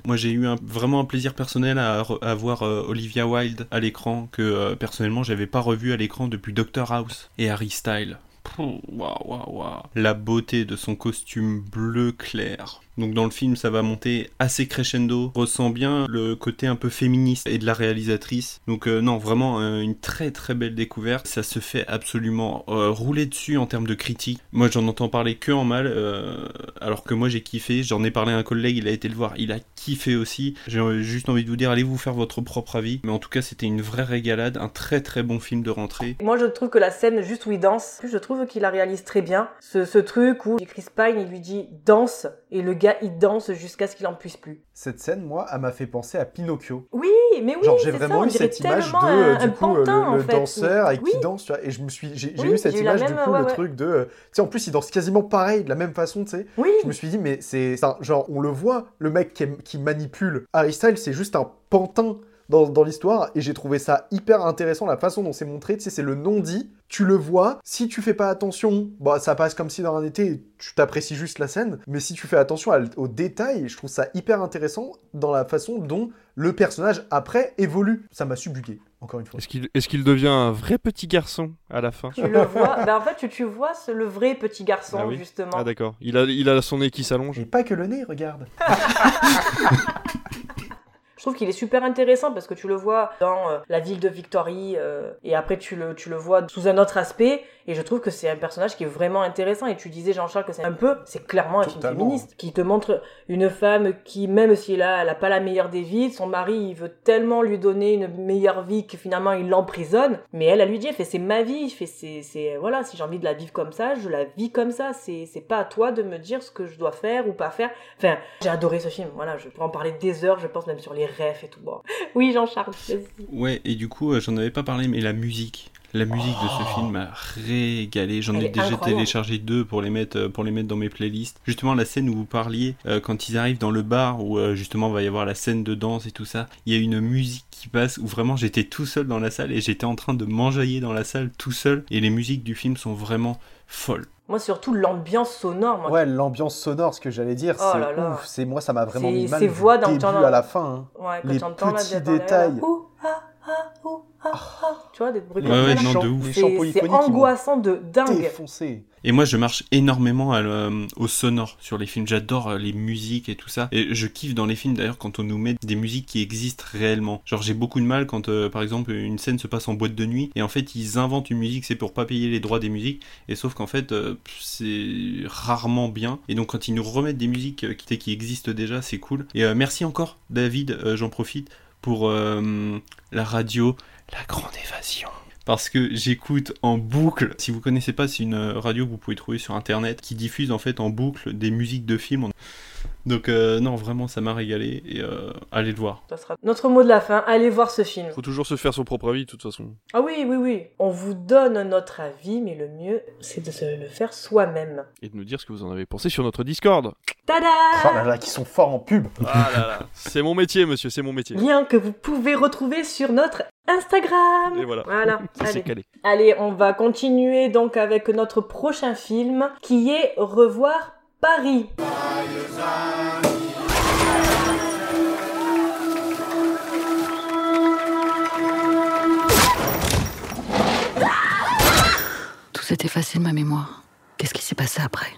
Moi, j'ai eu un- vraiment un plaisir personnel à, à voir euh, Olivia Wilde à l'écran, que euh, personnellement, j'avais pas revu à l'écran depuis Doctor House et Harry Style. Pouh, Waouh, waouh, waouh. La beauté de son costume bleu clair. Donc dans le film, ça va monter assez crescendo. Ressent bien le côté un peu féministe et de la réalisatrice. Donc euh, non, vraiment euh, une très très belle découverte. Ça se fait absolument euh, rouler dessus en termes de critique. Moi, j'en entends parler que en mal, euh, alors que moi j'ai kiffé. J'en ai parlé à un collègue, il a été le voir, il a kiffé aussi. J'ai euh, juste envie de vous dire, allez vous faire votre propre avis. Mais en tout cas, c'était une vraie régalade, un très très bon film de rentrée. Moi, je trouve que la scène juste où il danse, je trouve qu'il la réalise très bien. Ce, ce truc où Chris Pine, il lui dit danse, et le gars, il danse jusqu'à ce qu'il en puisse plus. Cette scène, moi, elle m'a fait penser à Pinocchio. Oui, mais oui, Genre j'ai vraiment ça, eu cette image de euh, un, du un coup euh, pantin, le, danseur oui. qui danse tu vois et je me suis j'ai Oui, eu cette image du coup ouais, le ouais. truc de euh, tu sais en plus il danse quasiment pareil de la même façon tu sais Oui, je me suis dit mais c'est genre on le voit le mec qui, qui manipule Harry Styles c'est juste un pantin dans, dans l'histoire et j'ai trouvé ça hyper intéressant la façon dont c'est montré tu sais c'est le non dit tu le vois si tu fais pas attention bah ça passe comme si dans un été tu t'apprécies juste la scène mais si tu fais attention à- aux détails je trouve ça hyper intéressant dans la façon dont le personnage après évolue ça m'a subjugué encore une fois Est-ce qu'il est qu'il devient un vrai petit garçon à la fin? Tu le vois. ben, en fait, tu, tu vois le vrai petit garçon, Ah oui? justement. Ah d'accord. Il a, il a son nez qui s'allonge. et pas que le nez regarde Je trouve qu'il est super intéressant parce que tu le vois dans euh, la ville de Victory euh, et après tu le, tu le vois sous un autre aspect et je trouve que c'est un personnage qui est vraiment intéressant et tu disais Jean-Charles que c'est un peu, c'est clairement un film féministe qui te montre une femme qui même si elle a, elle a pas la meilleure des vies, son mari il veut tellement lui donner une meilleure vie que finalement il l'emprisonne mais elle elle lui dit elle fait c'est ma vie, je fais c'est c'est voilà si j'ai envie de la vivre comme ça, je la vis comme ça, c'est c'est pas à toi de me dire ce que je dois faire ou pas faire. Enfin, j'ai adoré ce film, voilà, je pourrais en parler des heures, je pense même sur les rêves et tout. Bon. Oui, Jean-Charles. Ouais, et du coup, euh, j'en avais pas parlé, mais la musique. La musique de ce film m'a régalé. J'en ai déjà incroyable. téléchargé deux pour les mettre euh, pour les mettre dans mes playlists. Justement, la scène où vous parliez euh, quand ils arrivent dans le bar où euh, justement va y avoir la scène de danse et tout ça. Il y a une musique qui passe où vraiment j'étais tout seul dans la salle et j'étais en train de m'enjailler dans la salle tout seul. Et les musiques du film sont vraiment folles. Moi, surtout l'ambiance sonore. Moi, Ouais, l'ambiance sonore, ce que j'allais dire, Oh c'est ouf. C'est moi, ça m'a vraiment C'est- mis mal ces voix début à la fin. hein. Ouais, quand les la petits détails. ouh, ah, ah, ouh, ah, ah. Tu vois, des bruits Ouais, comme ouais, ça. C'est- angoissant de dingue. défoncé. Et moi, je marche énormément à le- au sonore sur les films. J'adore euh, les musiques et tout ça. Et je kiffe dans les films d'ailleurs quand on nous met des musiques qui existent réellement. Genre, j'ai beaucoup de mal quand, euh, par exemple, une scène se passe en boîte de nuit et en fait, ils inventent une musique, c'est pour pas payer les droits des musiques. Et sauf qu'en fait, euh, c'est rarement bien. Et donc, quand ils nous remettent des musiques euh, qui, qui existent déjà, c'est cool. Et euh, merci encore, David. euh, J'en profite pour euh, la radio, la grande évasion parce que j'écoute en boucle. Si vous connaissez pas, c'est une euh, radio que vous pouvez trouver sur internet qui diffuse en fait en boucle des musiques de films. Donc euh, non, vraiment, ça m'a régalé et euh, allez le voir. Ça sera notre mot de la fin. Allez voir ce film. Faut toujours se faire son propre avis de toute façon. Ah oui, oui, oui. On vous donne notre avis, mais le mieux, c'est de se le faire soi-même. Et de nous dire ce que vous en avez pensé sur notre Discord. Tada Oh là là, qui sont forts en pub. Ah là là. C'est mon métier, monsieur, c'est mon métier. Lien que vous pouvez retrouver sur notre Instagram. Et voilà. Voilà. Allez. calé. Allez, on va continuer donc avec notre prochain film qui est Revoir Paris. Tout s'est effacé de ma mémoire. Qu'est-ce qui s'est passé après?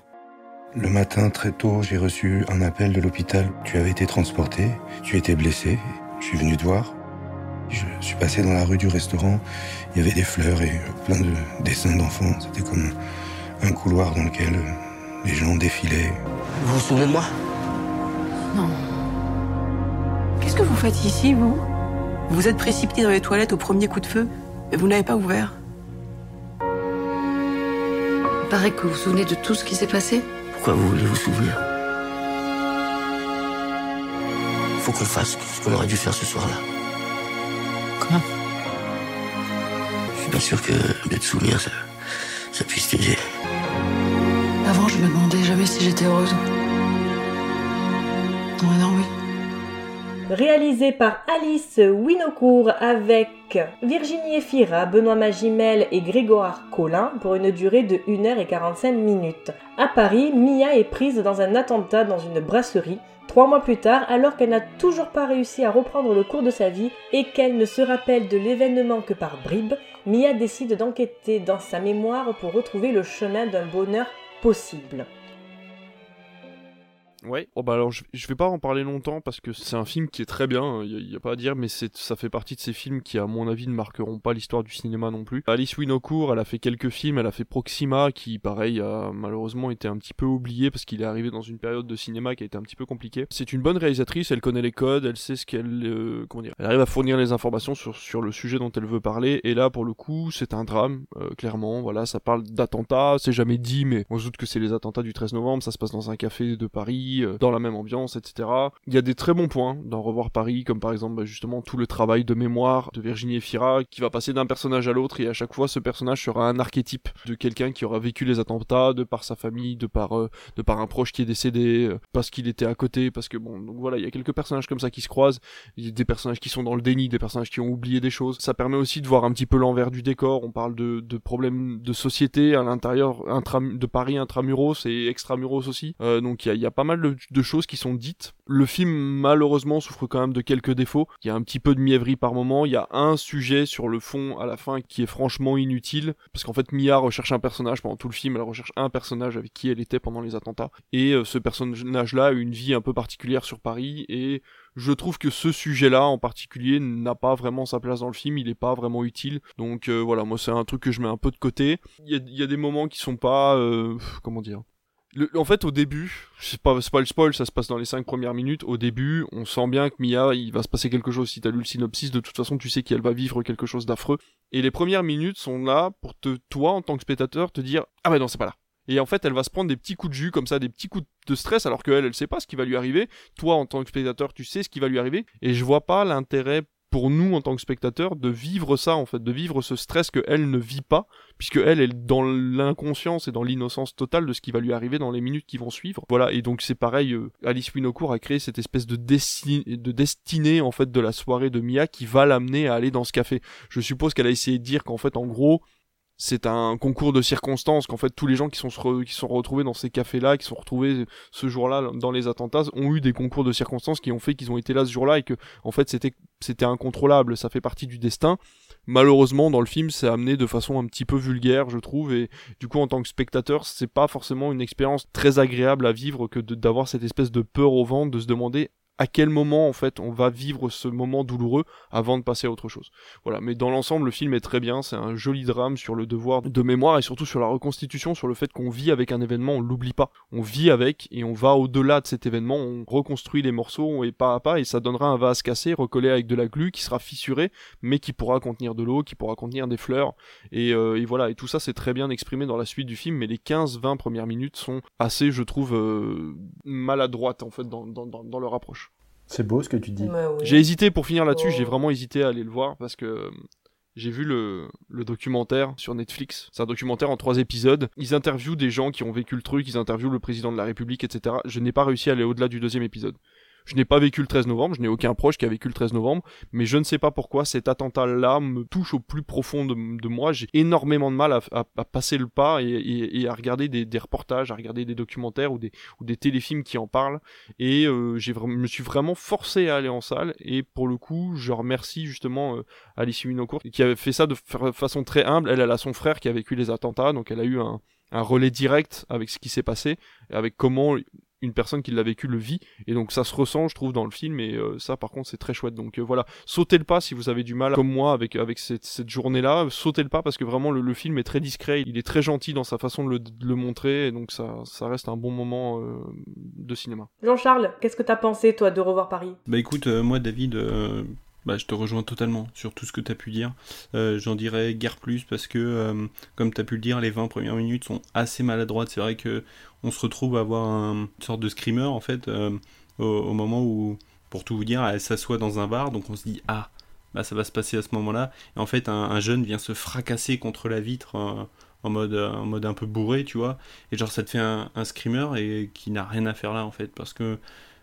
Le matin, très tôt, j'ai reçu un appel de l'hôpital. Tu avais été transporté, tu étais blessé. Je suis venu te voir. Je suis passé dans la rue du restaurant. Il y avait des fleurs et plein de dessins d'enfants. C'était comme un couloir dans lequel les gens défilaient. Vous vous souvenez de moi? Non. Qu'est-ce que vous faites ici, vous? Vous vous êtes précipité dans les toilettes au premier coup de feu, et vous n'avez pas ouvert. Il paraît que vous vous souvenez de tout ce qui s'est passé Pourquoi vous voulez vous souvenir? Faut qu'on fasse ce qu'on aurait dû faire ce soir-là. Comment? Je suis pas sûr que d'être souvenir, ça, ça puisse t'aider. J'étais heureuse. Maintenant, oui. Réalisé par Alice Winocourt avec Virginie Efira, Benoît Magimel et Grégoire Collin pour une durée de 1h45 minutes. À Paris, Mia est prise dans un attentat dans une brasserie. Trois mois plus tard, alors qu'elle n'a toujours pas réussi à reprendre le cours de sa vie et qu'elle ne se rappelle de l'événement que par bribes, Mia décide d'enquêter dans sa mémoire pour retrouver le chemin d'un bonheur possible. Ouais. Oh bah alors je, je vais pas en parler longtemps parce que c'est un film qui est très bien, il y, a pas à dire, mais c'est ça fait partie de ces films qui à mon avis ne marqueront pas l'histoire du cinéma non plus. Alice Winocourt, elle a fait quelques films, elle a fait Proxima qui pareil a malheureusement été un petit peu oublié parce qu'il est arrivé dans une période de cinéma qui a été un petit peu compliquée. C'est une bonne réalisatrice, elle connaît les codes, elle sait ce qu'elle euh, comment dire, elle arrive à fournir les informations sur sur le sujet dont elle veut parler et là pour le coup c'est un drame euh, clairement. Voilà, ça parle d'attentats, c'est jamais dit mais on se doute que c'est les attentats du 13 novembre, ça se passe dans un café de Paris dans la même ambiance, etc. Il y a des très bons points dans Revoir Paris, comme par exemple bah, justement tout le travail de mémoire de Virginie Efira, qui va passer d'un personnage à l'autre, et à chaque fois ce personnage sera un archétype de quelqu'un qui aura vécu les attentats, de par sa famille, de par, euh, de par un proche qui est décédé, euh, parce qu'il était à côté, parce que bon, donc voilà, il y a quelques personnages comme ça qui se croisent, des personnages qui sont dans le déni, des personnages qui ont oublié des choses. Ça permet aussi de voir un petit peu l'envers du décor, on parle de, de problèmes de société à l'intérieur de Paris intramuros et extramuros aussi, euh, donc il y y a pas mal de, choses qui sont dites. Le film malheureusement souffre quand même de quelques défauts. Il y a un petit peu de mièvrerie par moment. Il y a un sujet sur le fond à la fin qui est franchement inutile parce qu'en fait Mia recherche un personnage pendant tout le film. Elle recherche un personnage avec qui elle était pendant les attentats et euh, ce personnage-là a une vie un peu particulière sur Paris et je trouve que ce sujet-là en particulier n'a pas vraiment sa place dans le film, il est pas vraiment utile. Donc euh, voilà, moi c'est un truc que je mets un peu de côté. Il y a, il y a des moments qui sont pas, euh, comment dire, en fait, au début, c'est pas, pas le spoil, ça se passe dans les 5 premières minutes. Au début, on sent bien que Mia, il va se passer quelque chose. Si t'as lu le synopsis, de toute façon, tu sais qu'elle va vivre quelque chose d'affreux. Et les premières minutes sont là pour te, toi, en tant que spectateur, te dire Ah ouais, non, c'est pas là. Et en fait, elle va se prendre des petits coups de jus, comme ça, des petits coups de stress, alors qu'elle, elle sait pas ce qui va lui arriver. Toi, en tant que spectateur, tu sais ce qui va lui arriver. Et je vois pas l'intérêt pour nous en tant que spectateurs de vivre ça en fait de vivre ce stress que elle ne vit pas puisque elle est dans l'inconscience et dans l'innocence totale de ce qui va lui arriver dans les minutes qui vont suivre. Voilà et donc c'est pareil euh, Alice Winocourt a créé cette espèce de, de destinée en fait de la soirée de Mia qui va l'amener à aller dans ce café. Je suppose qu'elle a essayé de dire qu'en fait en gros c'est un concours de circonstances qu'en fait tous les gens qui sont qui sont retrouvés dans ces cafés là qui sont retrouvés ce jour-là dans les attentats ont eu des concours de circonstances qui ont fait qu'ils ont été là ce jour-là et que en fait c'était c'était incontrôlable. Ça fait partie du destin. Malheureusement dans le film c'est amené de façon un petit peu vulgaire je trouve et du coup en tant que spectateur c'est pas forcément une expérience très agréable à vivre que d'avoir cette espèce de peur au ventre de se demander à quel moment en fait on va vivre ce moment douloureux avant de passer à autre chose. Voilà, mais dans l'ensemble le film est très bien, c'est un joli drame sur le devoir de mémoire et surtout sur la reconstitution, sur le fait qu'on vit avec un événement, on l'oublie pas. On vit avec et on va au-delà de cet événement, on reconstruit les morceaux et pas à pas et ça donnera un vase cassé recollé avec de la glu qui sera fissuré mais qui pourra contenir de l'eau, qui pourra contenir des fleurs et, euh, voilà, et tout ça c'est très bien exprimé dans la suite du film mais les 15-20 premières minutes sont assez je trouve euh, maladroites en fait dans, dans, dans, dans leur approche. C'est beau ce que tu dis. Bah oui. J'ai hésité pour finir là-dessus, Oh. j'ai vraiment hésité à aller le voir parce que euh, j'ai vu le, le documentaire sur Netflix. C'est un documentaire en trois épisodes. Ils interviewent des gens qui ont vécu le truc, ils interviewent le président de la République, etc. Je n'ai pas réussi à aller au-delà du deuxième épisode. Je n'ai pas vécu le 13 novembre, je n'ai aucun proche qui a vécu le 13 novembre, mais je ne sais pas pourquoi cet attentat-là me touche au plus profond de, moi. J'ai énormément de mal à, passer le pas et, à regarder des, reportages, à regarder des documentaires ou des, téléfilms qui en parlent. Et euh, j'ai me suis vraiment forcé à aller en salle. Et pour le coup, je remercie justement euh, Alice Winocourt qui avait fait ça de façon très humble. Elle, elle a son frère qui a vécu les attentats, donc elle a eu un, un relais direct avec ce qui s'est passé, avec comment une personne qui l'a vécu le vit. Et donc ça se ressent je trouve dans le film. Et euh, ça par contre c'est très chouette. Donc euh, voilà. Sautez le pas si vous avez du mal comme moi avec avec cette, journée là sautez le pas parce que vraiment le, film est très discret. Il est très gentil dans sa façon de le, montrer. Et donc ça ça reste un bon moment euh, de cinéma. Jean-Charles qu'est-ce que t'as pensé toi de revoir Paris? Bah écoute moi David bah, je te rejoins totalement sur tout ce que tu as pu dire. J'en dirais guère plus parce que, comme tu as pu le dire, les 20 premières minutes sont assez maladroites. C'est vrai que on se retrouve à avoir une sorte de screamer en fait euh, au, moment où, pour tout vous dire, elle s'assoit dans un bar, donc on se dit ah bah ça va se passer à ce moment-là. Et en fait un, jeune vient se fracasser contre la vitre euh, en mode en mode un peu bourré, tu vois. Et genre ça te fait un, un screamer et qui n'a rien à faire là en fait parce que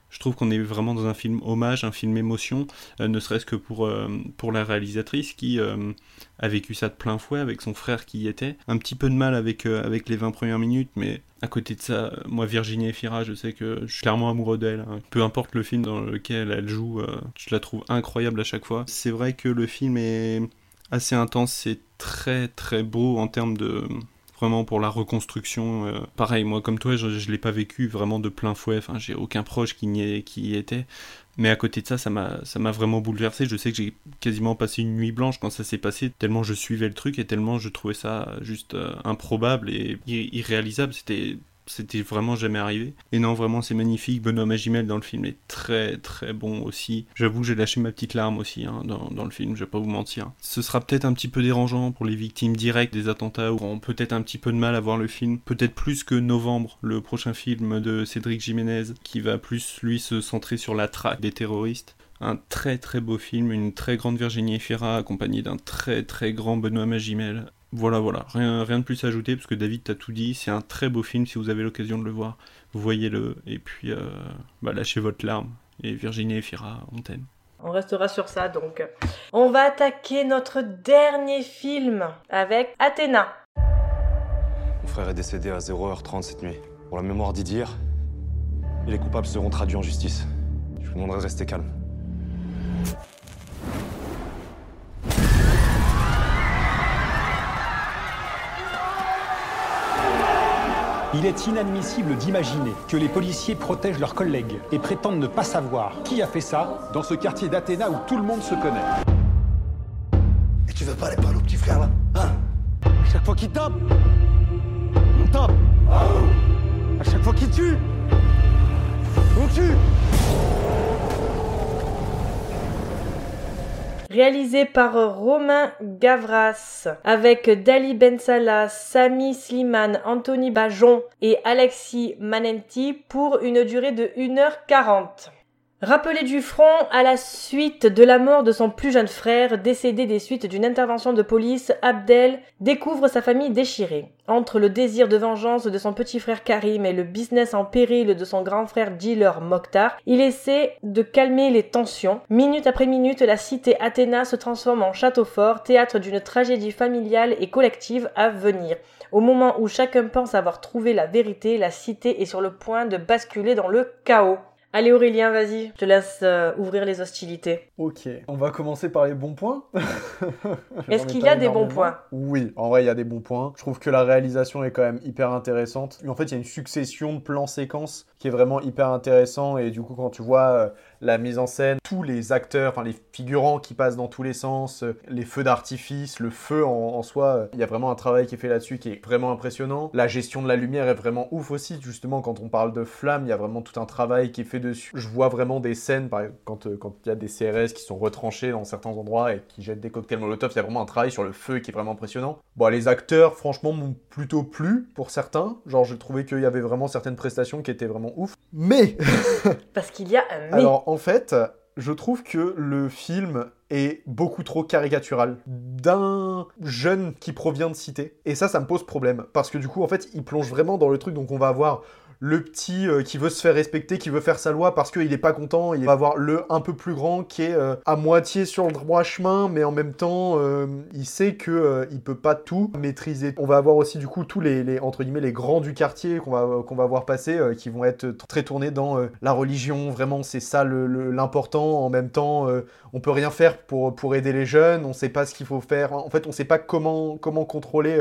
je trouve qu'on est vraiment dans un film hommage, un film émotion, euh, ne serait-ce que pour, euh, pour la réalisatrice qui euh, a vécu ça de plein fouet avec son frère qui y était. Un petit peu de mal avec, avec les 20 premières minutes, mais à côté de ça, moi Virginie Efira, je sais que je suis clairement amoureux d'elle. Hein. Peu importe le film dans lequel elle joue, je la trouve incroyable à chaque fois. C'est vrai que le film est assez intense, c'est très très beau en termes de vraiment pour la reconstruction. Euh, pareil, moi comme toi, je, ne l'ai pas vécu vraiment de plein fouet. Enfin, j'ai aucun proche qui y, qui y était. Mais à côté de ça, ça m'a, vraiment bouleversé. Je sais que j'ai quasiment passé une nuit blanche quand ça s'est passé, tellement je suivais le truc et tellement je trouvais ça juste euh, improbable et irréalisable. C'était c'était vraiment jamais arrivé. Et non, vraiment, c'est magnifique. Benoît Magimel dans le film est très très bon aussi. J'avoue, j'ai lâché ma petite larme aussi hein, dans, le film, je vais pas vous mentir. Ce sera peut-être un petit peu dérangeant pour les victimes directes des attentats, ou auront peut-être un petit peu de mal à voir le film. Peut-être plus que Novembre, le prochain film de Cédric Jiménez, qui va plus, lui, se centrer sur la traque des terroristes un très très beau film, une très grande Virginie Efira accompagnée d'un très très grand Benoît Magimel. Voilà, voilà, rien, rien de plus à ajouter parce que David t'a tout dit. C'est un très beau film si vous avez l'occasion de le voir. Voyez-le et puis euh, bah, lâchez votre larme. Et Virginie et Fira, on t'aime. On restera sur ça donc. On va attaquer notre dernier film avec Athéna. Mon frère est décédé à 0h30 cette nuit. Pour la mémoire d'Idir, et les coupables seront traduits en justice. Je vous demanderai de rester calme. Il est inadmissible d'imaginer que les policiers protègent leurs collègues et prétendent ne pas savoir qui a fait ça dans ce quartier d'Athéna où tout le monde se connaît. Et tu veux pas aller parler au petit frère là Hein? Chaque fois qu'il tape, on tape. À chaque fois qu'il tue, on tue. Réalisé par Romain Gavras, avec Dali Bensala, Sami Slimane, Anthony Bajon et Alexis Manenti pour une durée de 1h40. Rappelé du front à la suite de la mort de son plus jeune frère, décédé des suites d'une intervention de police, Abdel découvre sa famille déchirée. Entre le désir de vengeance de son petit frère Karim et le business en péril de son grand frère dealer Mokhtar, il essaie de calmer les tensions. Minute après minute, la cité Athéna se transforme en château fort, théâtre d'une tragédie familiale et collective à venir. Au moment où chacun pense avoir trouvé la vérité, la cité est sur le point de basculer dans le chaos. Allez Aurélien, vas-y, je te laisse euh, ouvrir les hostilités. Ok, on va commencer par les bons points. Est-ce qu'il y a des bons points Oui, en vrai, il y a des bons points. Je trouve que la réalisation est quand même hyper intéressante. En fait, il y a une succession de plans-séquences qui est vraiment hyper intéressant et du coup, quand tu vois euh, la mise en scène, tous les acteurs, enfin les figurants qui passent dans tous les sens, euh, les feux d'artifice, le feu en, soi, euh, il y a vraiment un travail qui est fait là-dessus qui est vraiment impressionnant. La gestion de la lumière est vraiment ouf aussi, justement quand on parle de flammes, il y a vraiment tout un travail qui est fait dessus. Je vois vraiment des scènes, par exemple, quand euh, il y a des CRS qui sont retranchés dans certains endroits et qui jettent des cocktails Molotov, il y a vraiment un travail sur le feu qui est vraiment impressionnant. Bon, les acteurs, franchement, m'ont plutôt plu pour certains. Genre, j'ai trouvé qu'il y avait vraiment certaines prestations qui étaient vraiment ouf. Mais Parce qu'il y a un mais. Alors, en fait, je trouve que le film est beaucoup trop caricatural d'un jeune qui provient de cité. Et ça, ça me pose problème. Parce que du coup, en fait, il plonge vraiment dans le truc. Donc, on va avoir le petit euh, qui veut se faire respecter, qui veut faire sa loi parce qu'il est pas content. Il va avoir le un peu plus grand qui est euh, à moitié sur le droit chemin, mais en même temps, euh, il sait que il peut pas tout maîtriser. On va avoir aussi du coup tous les, entre guillemets les grands du quartier qu'on va qu'on va voir passer, qui vont être très tournés dans la religion. Vraiment, c'est ça l'important. En même temps, on peut rien faire pour pour aider les jeunes. On sait pas ce qu'il faut faire. En fait, on sait pas comment comment contrôler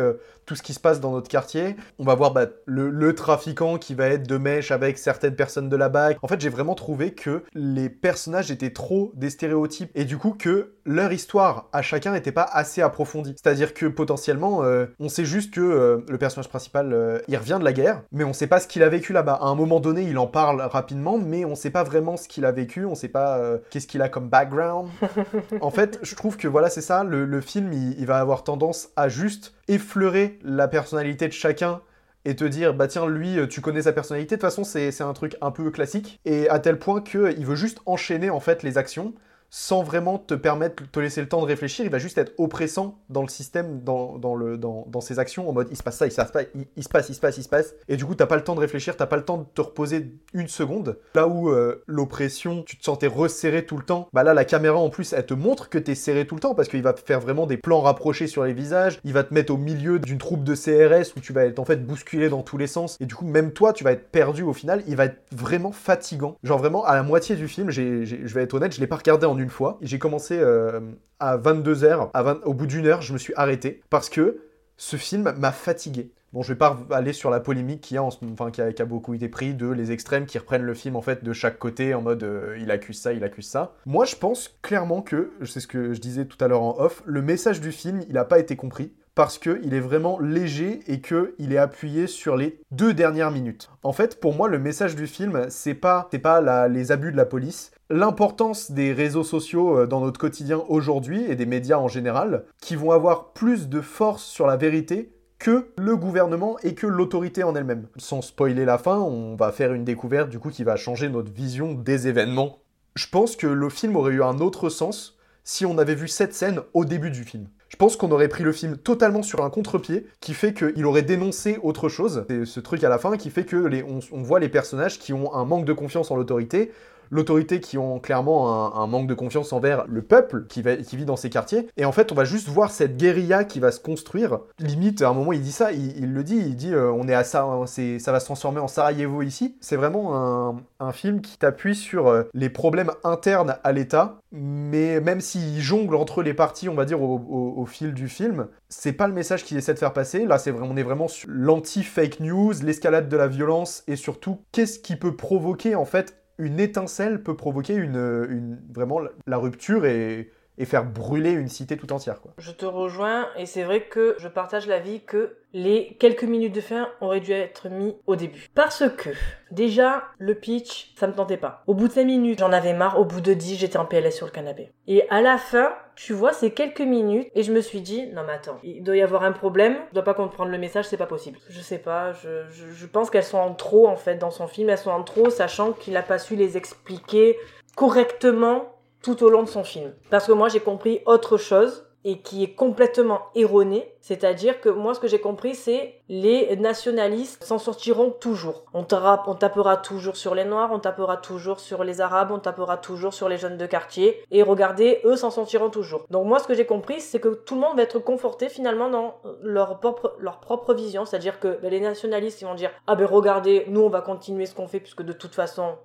tout ce qui se passe dans notre quartier. On va voir bah, le, le trafiquant qui va être de mèche avec certaines personnes de la BAC. En fait, j'ai vraiment trouvé que les personnages étaient trop des stéréotypes et du coup que leur histoire à chacun n'était pas assez approfondie. C'est-à-dire que potentiellement, euh, on sait juste que euh, le personnage principal, euh, il revient de la guerre, mais on sait pas ce qu'il a vécu là-bas. À un moment donné, il en parle rapidement, mais on sait pas vraiment ce qu'il a vécu, on sait pas qu'est-ce qu'il a comme background. en fait, je trouve que voilà, c'est ça, le, le film, il, il va avoir tendance à juste effleurer la personnalité de chacun et te dire, bah tiens, lui, euh, tu connais sa personnalité, de toute façon, c'est un truc un peu classique, et à tel point qu'il veut juste enchaîner, en fait, les actions, sans vraiment te permettre, te laisser le temps de réfléchir, il va juste être oppressant dans le système, dans, dans, le, dans, dans ses actions, en mode, il se passe ça, il se passe pas, il, il se passe, il se passe, il se passe, et du coup, t'as pas le temps de réfléchir, t'as pas le temps de te reposer une seconde, là où euh, l'oppression, tu te sentais resserré tout le temps, bah là, la caméra, en plus, elle te montre que t'es serré tout le temps, parce qu'il va faire vraiment des plans rapprochés sur les visages, il va te mettre au milieu d'une troupe de CRS, où tu vas être, en fait, bousculé dans tous les sens, et du coup, même toi, tu vas être perdu au final, il va être vraiment fatigant. Genre vraiment, à la moitié du film, je vais être honnête, je l'ai pas regardé en fois. J'ai commencé euh, à 22h, à 20 au bout d'une heure, je me suis arrêté, parce que ce film m'a fatigué. Bon, je vais pas aller sur la polémique qui a, beaucoup été pris de les extrêmes qui reprennent le film en fait de chaque côté en mode euh, il accuse ça, il accuse ça. Moi, je pense clairement que, c'est ce que je disais tout à l'heure en off, le message du film, il a pas été compris parce que il est vraiment léger et que il est appuyé sur les deux dernières minutes. En fait, pour moi, le message du film, c'est pas, pas les abus de la police, l'importance des réseaux sociaux euh, dans notre quotidien aujourd'hui et des médias en général, qui vont avoir plus de force sur la vérité que le gouvernement et que l'autorité en elle-même. Sans spoiler la fin, on va faire une découverte du coup qui va changer notre vision des événements. Je pense que le film aurait eu un autre sens si on avait vu cette scène au début du film. Je pense qu'on aurait pris le film totalement sur un contre-pied qui fait qu'il aurait dénoncé autre chose. C'est ce truc à la fin qui fait que on voit les personnages qui ont un manque de confiance en l'autorité, l'autorité qui ont clairement un, manque de confiance envers le peuple qui, vit dans ces quartiers. Et en fait, on va juste voir cette guérilla qui va se construire. Limite, à un moment, il dit ça, il, le dit, il dit euh, on est à ça, c'est, ça va se transformer en Sarajevo ici. C'est vraiment un, film qui t'appuie sur euh, les problèmes internes à l'État, mais même s'il jongle entre les parties, on va dire, au, fil du film, c'est pas le message qu'il essaie de faire passer. Là, c'est vraiment, on est vraiment sur l'anti-fake news, l'escalade de la violence, et surtout, qu'est-ce qui peut provoquer, en fait, une étincelle peut provoquer une, vraiment la- la rupture et, et faire brûler une cité tout entière. Je te rejoins et c'est vrai que je partage l'avis que les quelques minutes de fin auraient dû être mis au début. Parce que déjà le pitch, ça me tentait pas. Au bout de 5 minutes, j'en avais marre. Au bout de 10, j'étais en PLS sur le canapé. Et à la fin, tu vois, c'est quelques minutes et je me suis dit non mais attends, il doit y avoir un problème. Je dois pas comprendre le message, c'est pas possible. Je sais pas, je pense qu'elles sont en trop en fait dans son film. Elles sont en trop, sachant qu'il a pas su les expliquer correctement tout au long de son film. Parce que moi j'ai compris autre chose et qui est complètement erroné. C'est-à-dire que moi ce que j'ai compris c'est les nationalistes s'en sortiront toujours. On, on tapera toujours sur les noirs, on tapera toujours sur les arabes, on tapera toujours sur les jeunes de quartier. Et regardez, eux s'en sortiront toujours. Donc moi ce que j'ai compris c'est que tout le monde va être conforté finalement dans leur propre, vision. C'est-à-dire que ben, les nationalistes ils vont dire ah ben regardez, nous on va continuer ce qu'on fait puisque de toute façon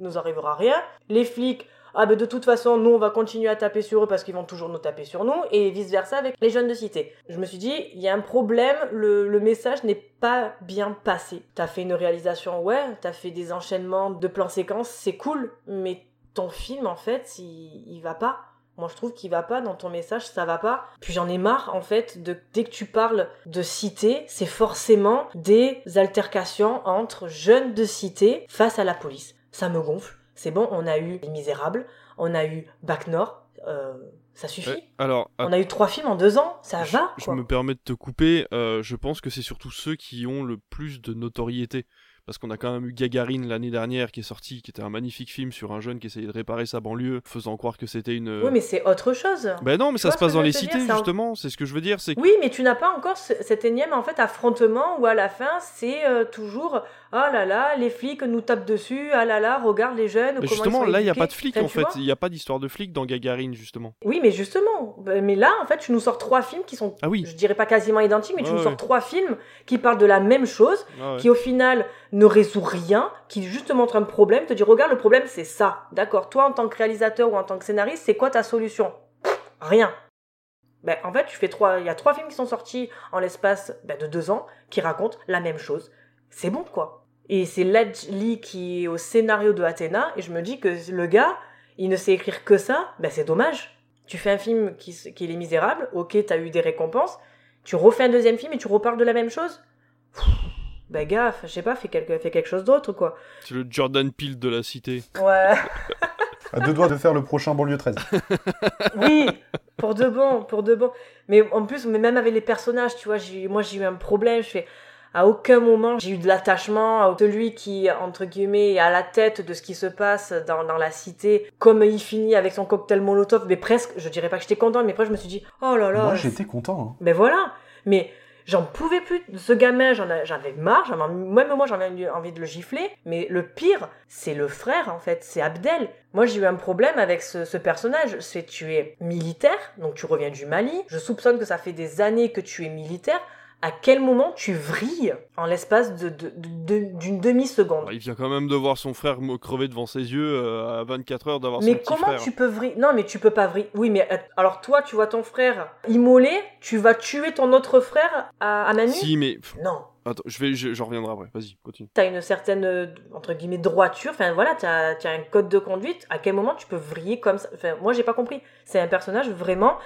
nous arrivera rien. Les flics ah ben de toute façon nous on va continuer à taper sur eux parce qu'ils vont toujours nous taper sur nous et vice versa avec les jeunes de cité. Je me suis dit il y a un problème, le, message n'est pas bien passé. T'as fait une réalisation ouais, t'as fait des enchaînements de plans séquences, c'est cool, mais ton film en fait il, il va pas. Moi, je trouve qu'il va pas dans ton message, ça va pas. Puis j'en ai marre, en fait, de dès que tu parles de cité, c'est forcément des altercations entre jeunes de cité face à la police. Ça me gonfle. C'est bon, on a eu Les Misérables, on a eu Bac Nord, euh, ça suffit. Ouais, alors, On a eu trois films en deux ans, ça je, va je me permets de te couper. euh, je pense que c'est surtout ceux qui ont le plus de notoriété. parce qu'on a quand même eu Gagarine l'année dernière qui est sorti, qui était un magnifique film sur un jeune qui essayait de réparer sa banlieue, faisant croire que c'était une. Oui, mais c'est autre chose. Ben non, mais Tu ça se passe dans les cités, dire? C'est un- justement. C'est ce que je veux dire, c'est que. Oui, mais tu n'as pas encore ce- cet énième en fait affrontement où à la fin c'est euh, toujours ah là là les flics nous tapent dessus ah là là regarde les jeunes Mais justement, là, il n'y a pas de flics en fait. Il n'y a pas d'histoire de flics dans Gagarine, justement. Oui, mais justement, Ben, mais là en fait tu nous sors trois films qui sont, Ah oui. je dirais pas quasiment identiques, mais tu Ouais, nous sors trois films qui parlent de la même chose, Ah ouais. qui au final ne résout rien, qui juste te montre un problème, te dit regarde le problème c'est ça, d'accord. Toi en tant que réalisateur ou en tant que scénariste, c'est quoi ta solution? Rien. Ben, en fait, tu fais trois. Il y a trois films qui sont sortis en l'espace ben, de deux ans qui racontent la même chose. C'est bon, quoi. Et c'est Ledge Lee qui est au scénario de Athéna, et je me dis que le gars, il ne sait écrire que ça, ben c'est dommage. Tu fais un film qui, est Les Misérables, ok, t'as eu des récompenses, tu refais un deuxième film et tu reparles de la même chose? Pff, Ben gaffe, je sais pas, fais quelque, fais quelque chose d'autre, quoi. C'est le Jordan Peele de la cité. Ouais. À deux doigts de faire le prochain banlieue 13. Oui, pour de bon, pour de bon. Mais en plus, mais même avec les personnages, tu vois, moi j'ai eu un problème. Je fais, à aucun moment j'ai eu de l'attachement à celui qui, entre guillemets, est à la tête de ce qui se passe dans, dans la cité. Comme il finit avec son cocktail Molotov, mais presque, je dirais pas que j'étais contente, mais après je me suis dit, oh là là. Moi, j'étais content. hein. Mais voilà. Mais j'en pouvais plus de ce gamin, j'en a- j'avais marre, j'avais envie- même moi j'avais envie- envie de le gifler. Mais le pire, c'est le frère en fait, c'est Abdel. Moi j'ai eu un problème avec ce, ce personnage. C'est tu es militaire, donc tu reviens du Mali. Je soupçonne que ça fait des années que tu es militaire. À quel moment tu vrilles en l'espace de- de- de- d'une demi-seconde Bah, il vient quand même de voir son frère crever devant ses yeux euh, à 24 heures d'avoir son Mais comment frère. tu peux vriller? Non, mais tu peux pas vriller. Oui, mais alors toi, tu vois ton frère immolé, tu vas tuer ton autre frère à, à Manu Si, mais. Non. Attends, je vais, je- j'en reviendrai après. Vas-y, continue. T'as une certaine, euh, entre guillemets, droiture, enfin voilà, t'as as un code de conduite, à quel moment tu peux vriller comme ça? Enfin, moi j'ai pas compris. C'est un personnage vraiment...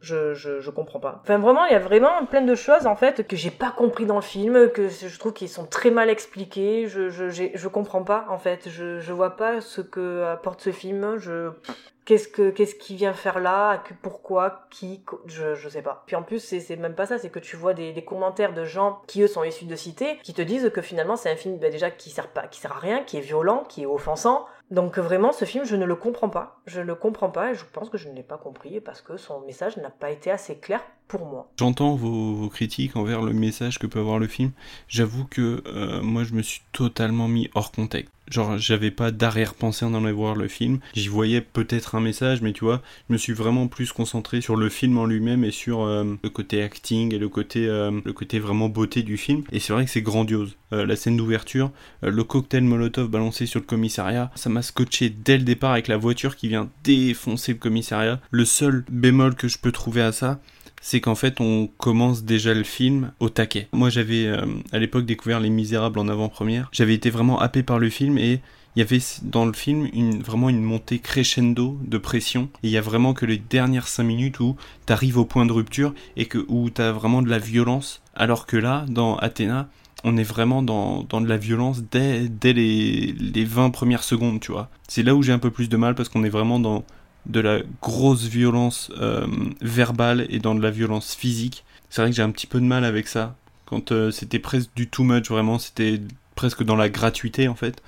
Je, je, je comprends pas. Enfin vraiment, il y a vraiment plein de choses en fait que j'ai pas compris dans le film, que je trouve qu'ils sont très mal expliqués, je, je, je comprends pas en fait, je, je vois pas ce que apporte ce film, je... Qu'est-ce que qu'est-ce qu'il vient faire là? Pourquoi? Qui? Je, je sais pas. Puis en plus, c'est même pas ça, c'est que tu vois des, des commentaires de gens qui eux sont issus de cités, qui te disent que finalement c'est un film bah, déjà qui sert pas, qui sert à rien, qui est violent, qui est offensant. Donc vraiment, ce film, je ne le comprends pas. Je ne le comprends pas et je pense que je ne l'ai pas compris parce que son message n'a pas été assez clair pour moi. J'entends vos, critiques envers le message que peut avoir le film. J'avoue que euh, moi je me suis totalement mis hors contexte. Genre j'avais pas d'arrière-pensée en allant voir le film. J'y voyais peut-être un message, mais tu vois, je me suis vraiment plus concentré sur le film en lui-même et sur euh, le côté acting et le côté, euh, le côté vraiment beauté du film. Et c'est vrai que c'est grandiose. Euh, la scène d'ouverture, le cocktail Molotov balancé sur le commissariat, ça m'a scotché dès le départ avec la voiture qui vient défoncer le commissariat. Le seul bémol que je peux trouver à ça, c'est qu'en fait on commence déjà le film au taquet. Moi j'avais euh, à l'époque découvert Les Misérables en avant-première, j'avais été vraiment happé par le film et il y avait dans le film une, vraiment une montée crescendo de pression et il y a vraiment que les dernières 5 minutes où t'arrives au point de rupture et que où t'as vraiment de la violence alors que là dans Athéna on est vraiment dans, dans de la violence dès, dès les, les 20 premières secondes, tu vois. C'est là où j'ai un peu plus de mal parce qu'on est vraiment dans de la grosse violence euh, verbale et dans de la violence physique. C'est vrai que j'ai un petit peu de mal avec ça. Quand euh, c'était presque du too much, vraiment, c'était presque dans la gratuité en fait.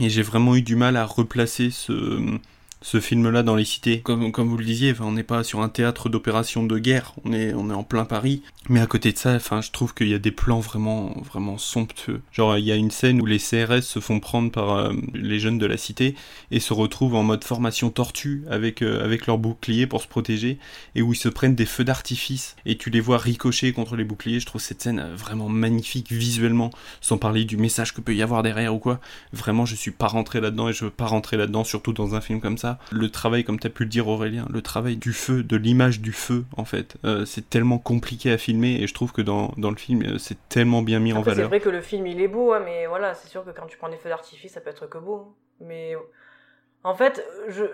Et j'ai vraiment eu du mal à replacer ce, ce film-là dans les cités. Comme, vous le disiez, on n'est pas sur un théâtre d'opération de guerre, on est, en plein Paris. Mais à côté de ça, je trouve qu'il y a des plans vraiment, somptueux. Genre, il y a une scène où les CRS se font prendre par euh, les jeunes de la cité et se retrouvent en mode formation tortue avec, euh, avec leurs boucliers pour se protéger et où ils se prennent des feux d'artifice et tu les vois ricocher contre les boucliers. Je trouve cette scène euh, vraiment magnifique visuellement, sans parler du message que peut y avoir derrière ou quoi. Vraiment, je suis pas rentré là-dedans et je veux pas rentrer là-dedans, surtout dans un film comme ça. Le travail, comme tu as pu le dire Aurélien, le travail du feu, de l'image du feu, en fait, euh, c'est tellement compliqué à filmer et je trouve que dans, dans le film, euh, c'est tellement bien mis en Après, c'est valeur. vrai que le film il est beau, hein, mais voilà, c'est sûr que quand tu prends des feux d'artifice, ça peut être que beau. hein. Mais en fait, je...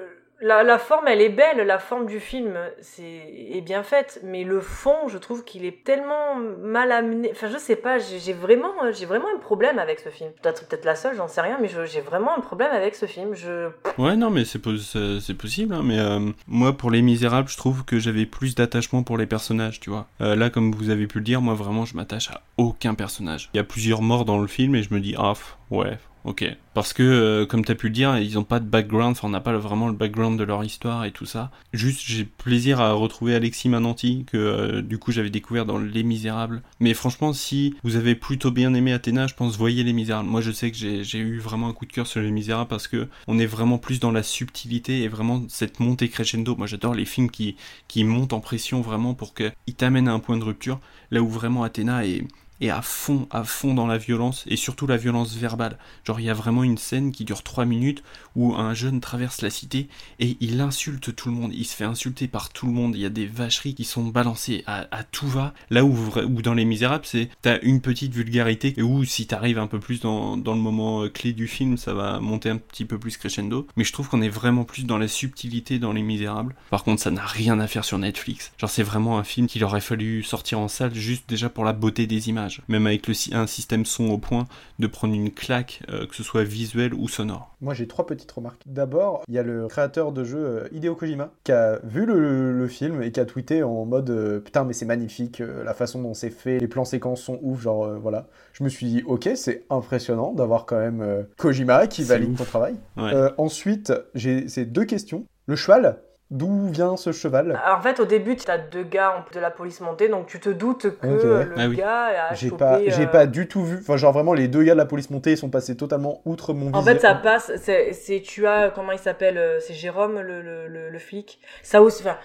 la, forme, elle est belle, la forme du film c'est est bien faite, mais le fond, je trouve qu'il est tellement mal amené. Enfin, je sais pas, j'ai vraiment, vraiment un problème avec ce film. Peut-être peut-être la seule, j'en sais rien, mais j'ai vraiment un problème avec ce film. Je Ouais, non, mais c'est pos- c'est c'est possible. hein, mais euh, moi, pour Les Misérables, je trouve que j'avais plus d'attachement pour les personnages, tu vois. Euh, là, comme vous avez pu le dire, moi, vraiment, je m'attache à aucun personnage. Il y a plusieurs morts dans le film et je me dis, ah, ouais, ok. Parce que, euh, comme t'as pu le dire, ils ont pas de background, enfin, on n'a pas vraiment le background de leur histoire et tout ça. Juste, j'ai plaisir à retrouver Alexis Mananti, que euh, du coup, j'avais découvert dans Les Misérables. Mais franchement, si vous avez plutôt bien aimé Athéna, je pense, voyez Les Misérables. Moi, je sais que j'ai j'ai eu vraiment un coup de cœur sur Les Misérables parce que on est vraiment plus dans la subtilité et vraiment cette montée crescendo. Moi, j'adore les films qui, qui montent en pression vraiment pour qu'ils t'amènent à un point de rupture, là où vraiment Athéna est, est à fond, à fond dans la violence et surtout la violence verbale. Genre, il y a vraiment une scène qui dure 3 minutes où un jeune traverse la cité et il insulte tout le monde. Il se fait insulter par tout le monde. Il y a des vacheries qui sont balancées à, tout va. Là où dans Les Misérables, c'est t'as une petite vulgarité et où si t'arrives un peu plus dans, dans le moment euh, clé du film, ça va monter un petit peu plus crescendo. Mais je trouve qu'on est vraiment plus dans la subtilité dans Les Misérables. Par contre, ça n'a rien à faire sur Netflix. Genre, c'est vraiment un film qu'il aurait fallu sortir en salle juste déjà pour la beauté des images. Même avec le, un système son au point de prendre une claque, euh, que ce soit visuel ou sonore. Moi, j'ai trois petites remarques. D'abord, il y a le créateur de jeu euh, Hideo Kojima qui a vu le, le film et qui a tweeté en mode euh, putain, mais c'est magnifique, euh, la façon dont c'est fait, les plans séquences sont ouf, genre voilà. Je me suis dit, ok, c'est impressionnant d'avoir quand même Kojima qui valide ouf. ton travail. Ouais. Ensuite, j'ai ces deux questions. Le cheval, d'où vient ce cheval Alors, en fait, au début, tu as deux gars en- de la police montée, donc tu te doutes que le Ah oui. gars a J'ai pas, j'ai euh, pas du tout vu. Enfin, genre vraiment, les deux gars de la police montée ils sont passés totalement outre mon En visuel. fait, ça passe. C'est, tu as comment il s'appelle euh, C'est Jérôme, le, le, le, le flic. Ça aussi. Enfin,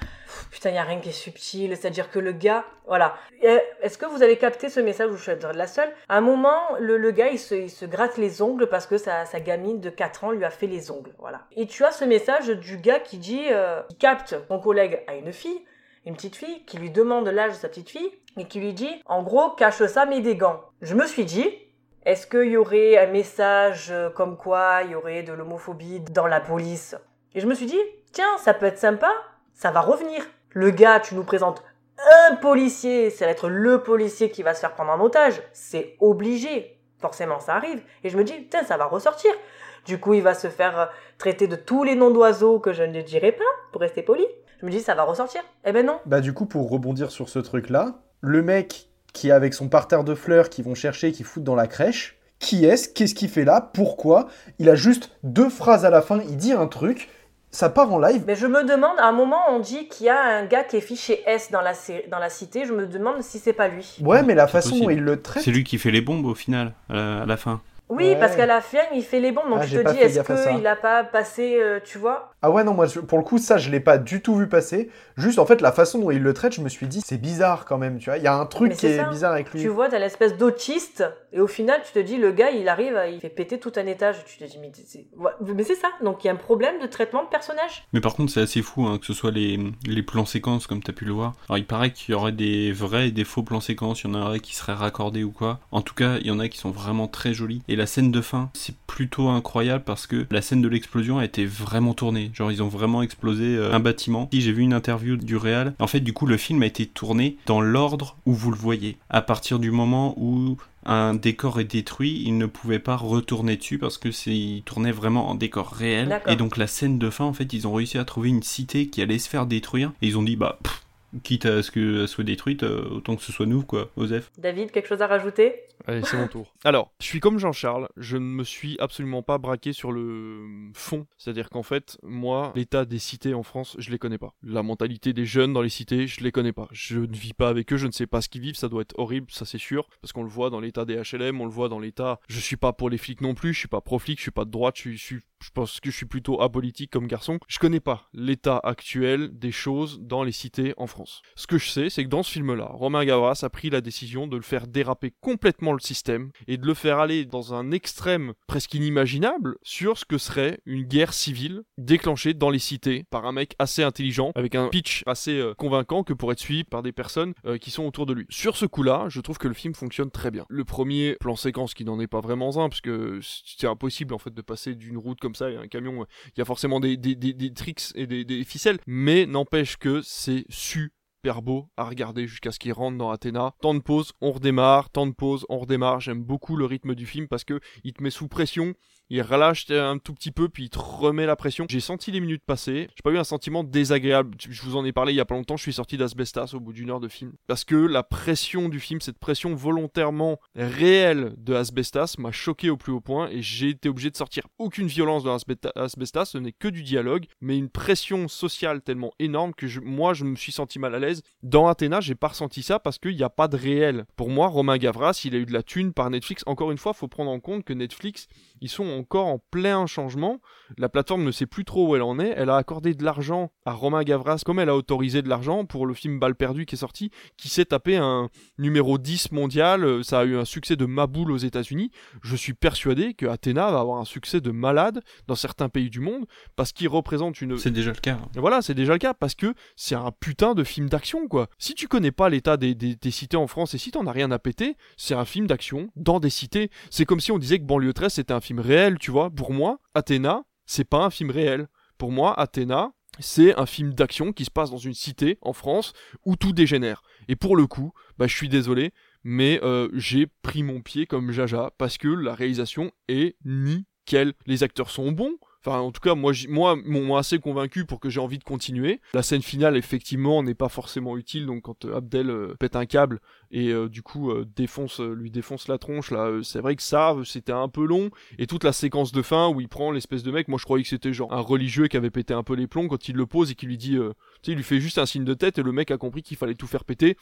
putain, il y a rien qui est subtil. C'est-à-dire que le gars, voilà. Est-ce que vous avez capté ce message où je suis la seule? À un moment, le, le gars, il se, il se gratte les ongles parce que sa, sa gamine de 4 ans lui a fait les ongles. Voilà. Et tu as ce message du gars qui dit, euh, qui capte son collègue à une fille, une petite fille, qui lui demande l'âge de sa petite fille et qui lui dit, en gros, cache ça, mets des gants. Je me suis dit, est-ce qu'il y aurait un message euh, comme quoi il y aurait de l'homophobie dans la police? Et je me suis dit, tiens, ça peut être sympa, ça va revenir. Le gars, tu nous présentes un policier, ça va être le policier qui va se faire prendre en otage, c'est obligé. Forcément, ça arrive. Et je me dis, tiens, ça va ressortir. Du coup, il va se faire euh, traiter de tous les noms d'oiseaux que je ne dirai pas, pour rester poli. Je me dis, ça va ressortir. Eh ben non. Bah du coup, pour rebondir sur ce truc-là, le mec qui est avec son parterre de fleurs qui vont chercher, qui foutent dans la crèche, qui est-ce? Qu'est-ce qu'il fait là? Pourquoi? Il a juste deux phrases à la fin, il dit un truc, ça part en live. Mais je me demande, à un moment, on dit qu'il y a un gars qui est fiché S dans la, dans la cité. Je me demande si c'est pas lui. Ouais, mais la façon dont possible. il le traite... C'est lui qui fait les bombes au final, à la, à la fin. Oui, Ouais. parce qu'à la fin, il fait les bombes. Donc Ah, je te dis, est-ce qu'il a pas passé, euh, tu vois? Ah ouais, non, moi, je- pour le coup, ça, je l'ai pas du tout vu passer. Juste, en fait, la façon dont il le traite, je me suis dit, c'est bizarre quand même, tu vois. Il y a un truc Mais qui est ça. bizarre avec lui. Tu vois, t'as l'espèce d'autiste, et au final, tu te dis, le gars, il arrive, il fait péter tout un étage. Tu te dis, mais c'est ouais, mais c'est ça. Donc il y a un problème de traitement de personnage. Mais par contre, c'est assez fou hein, que ce soit les, les plans séquences, comme tu as pu le voir. Alors, il paraît qu'il y aurait des vrais et des faux plans séquences. Il y en aurait qui seraient raccordés ou quoi. En tout cas, il y en a qui sont vraiment très jolis. Et la scène de fin, c'est plutôt incroyable parce que la scène de l'explosion a été vraiment tournée. Genre, ils ont vraiment explosé euh, un bâtiment. Si j'ai vu une interview du réal, en fait, du coup, le film a été tourné dans l'ordre où vous le voyez. À partir du moment où un décor est détruit, il ne pouvait pas retourner dessus parce que c'est tournait vraiment en décor réel. Et donc la scène de fin, en fait, ils ont réussi à trouver une cité qui allait se faire détruire et ils ont dit bah pff, quitte à ce qu'elle soit détruite, euh, autant que ce soit nous quoi, Osef. David, quelque chose à rajouter? Allez, c'est mon tour. Alors, je suis comme Jean-Charles, je ne me suis absolument pas braqué sur le fond. C'est-à-dire qu'en fait, moi, l'état des cités en France, je les connais pas. La mentalité des jeunes dans les cités, je les connais pas. Je ne vis pas avec eux, je ne sais pas ce qu'ils vivent, ça doit être horrible, ça c'est sûr. Parce qu'on le voit dans l'état des HLM, on le voit dans l'état. Je suis pas pour les flics non plus, je suis pas pro-flic, je suis pas de droite, je suis. Je pense que je suis plutôt apolitique comme garçon. Je connais pas l'état actuel des choses dans les cités en France. Ce que je sais, c'est que dans ce film-là, Romain Gavras a pris la décision de le faire déraper complètement le système et de le faire aller dans un extrême presque inimaginable sur ce que serait une guerre civile déclenchée dans les cités par un mec assez intelligent avec un pitch assez euh, convaincant que pour être suivi par des personnes euh, qui sont autour de lui. Sur ce coup-là, je trouve que le film fonctionne très bien. Le premier plan séquence qui n'en est pas vraiment un parce que c'est impossible en fait de passer d'une route comme ça et un camion, il y a forcément des, des, des, tricks et des, ficelles, mais n'empêche que c'est super beau à regarder jusqu'à ce qu'il rentre dans Athéna. Temps de pause, on redémarre, temps de pause, on redémarre. J'aime beaucoup le rythme du film parce que il te met sous pression, il relâche un tout petit peu, puis il te remet la pression. J'ai senti les minutes passer, j'ai pas eu un sentiment désagréable. Je vous en ai parlé il y a pas longtemps, je suis sorti d'Asbestas au bout d'une heure de film. Parce que la pression du film, cette pression volontairement réelle de Asbestas m'a choqué au plus haut point et j'ai été obligé de sortir. Aucune violence dans Asbestas, ce n'est que du dialogue, mais une pression sociale tellement énorme que moi je me suis senti mal à l'aise. Dans Athéna, j'ai pas ressenti ça parce qu'il n'y a pas de réel. Pour moi, Romain Gavras, il a eu de la thune par Netflix. Encore une fois, faut prendre en compte que Netflix, ils sont encore en plein changement. La plateforme ne sait plus trop où elle en est. Elle a accordé de l'argent à Romain Gavras, comme elle a autorisé de l'argent pour le film Balle perdue qui est sorti, qui s'est tapé un numéro 10 mondial. Ça a eu un succès de Maboule aux États-Unis. Je suis persuadé que Athéna va avoir un succès de malade dans certains pays du monde parce qu'il représente une. C'est déjà le cas. Voilà, c'est déjà le cas parce que c'est un putain de film d'action, quoi. Si tu connais pas l'état des, des, des, cités en France et si t'en as rien à péter, c'est un film d'action dans des cités. C'est comme si on disait que Banlieue 13 c'était un film réel, tu vois. Pour moi, Athéna, c'est pas un film réel. Pour moi, Athéna, c'est un film d'action qui se passe dans une cité en France où tout dégénère. Et pour le coup, bah, je suis désolé, mais euh, j'ai pris mon pied comme Jaja parce que la réalisation est nickel. Les acteurs sont bons, Enfin, en tout cas, moi, moi, m'ont assez convaincu pour que j'ai envie de continuer. La scène finale, effectivement, n'est pas forcément utile. Donc, quand euh, Abdel euh, pète un câble et euh, du coup lui défonce la tronche, là, c'est vrai que ça, c'était un peu long. Et toute la séquence de fin où il prend l'espèce de mec, moi, je croyais que c'était genre un religieux qui avait pété un peu les plombs quand il le pose et qui lui dit, tu sais, il lui fait juste un signe de tête et le mec a compris qu'il fallait tout faire péter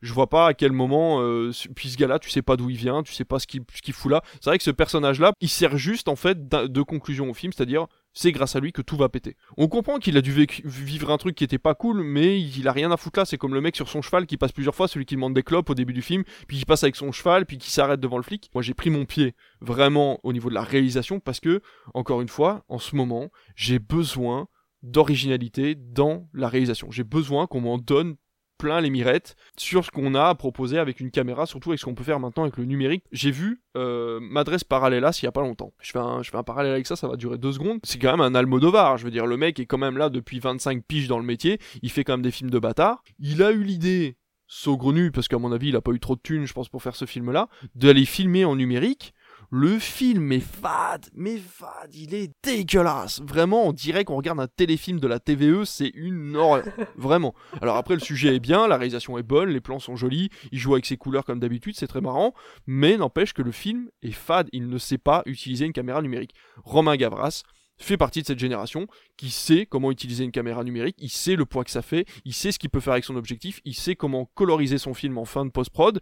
je vois pas à quel moment, euh, puis ce gars-là, tu sais pas d'où il vient, tu sais pas ce qu'il fout là. C'est vrai que ce personnage-là, il sert juste en fait de conclusion au film, c'est-à-dire c'est grâce à lui que tout va péter. On comprend qu'il a dû vivre un truc qui était pas cool, mais il a rien à foutre là. C'est comme le mec sur son cheval qui passe plusieurs fois, celui qui demande des clopes au début du film, puis qui passe avec son cheval, puis qui s'arrête devant le flic. Moi, j'ai pris mon pied vraiment au niveau de la réalisation parce que, encore une fois, en ce moment, j'ai besoin d'originalité dans la réalisation. J'ai besoin qu'on m'en donne plein les mirettes sur ce qu'on a à proposer avec une caméra, surtout avec ce qu'on peut faire maintenant avec le numérique. J'ai vu euh, Madresse Parallelas il y a pas longtemps. Je fais, un, je fais un parallèle avec ça, ça va durer deux secondes. C'est quand même un Almodovar, je veux dire, le mec est quand même là depuis 25 piges dans le métier, il fait quand même des films de bâtard. Il a eu l'idée, saugrenu, parce qu'à mon avis il a pas eu trop de thunes, je pense, pour faire ce film-là, d'aller filmer en numérique le film est fade, mais fade, il est dégueulasse. Vraiment, on dirait qu'on regarde un téléfilm de la TVE, c'est une horreur. Vraiment. Alors après, le sujet est bien, la réalisation est bonne, les plans sont jolis, il joue avec ses couleurs comme d'habitude, c'est très marrant, mais n'empêche que le film est fade, il ne sait pas utiliser une caméra numérique. Romain Gavras, fait partie de cette génération qui sait comment utiliser une caméra numérique, il sait le poids que ça fait, il sait ce qu'il peut faire avec son objectif, il sait comment coloriser son film en fin de post-prod.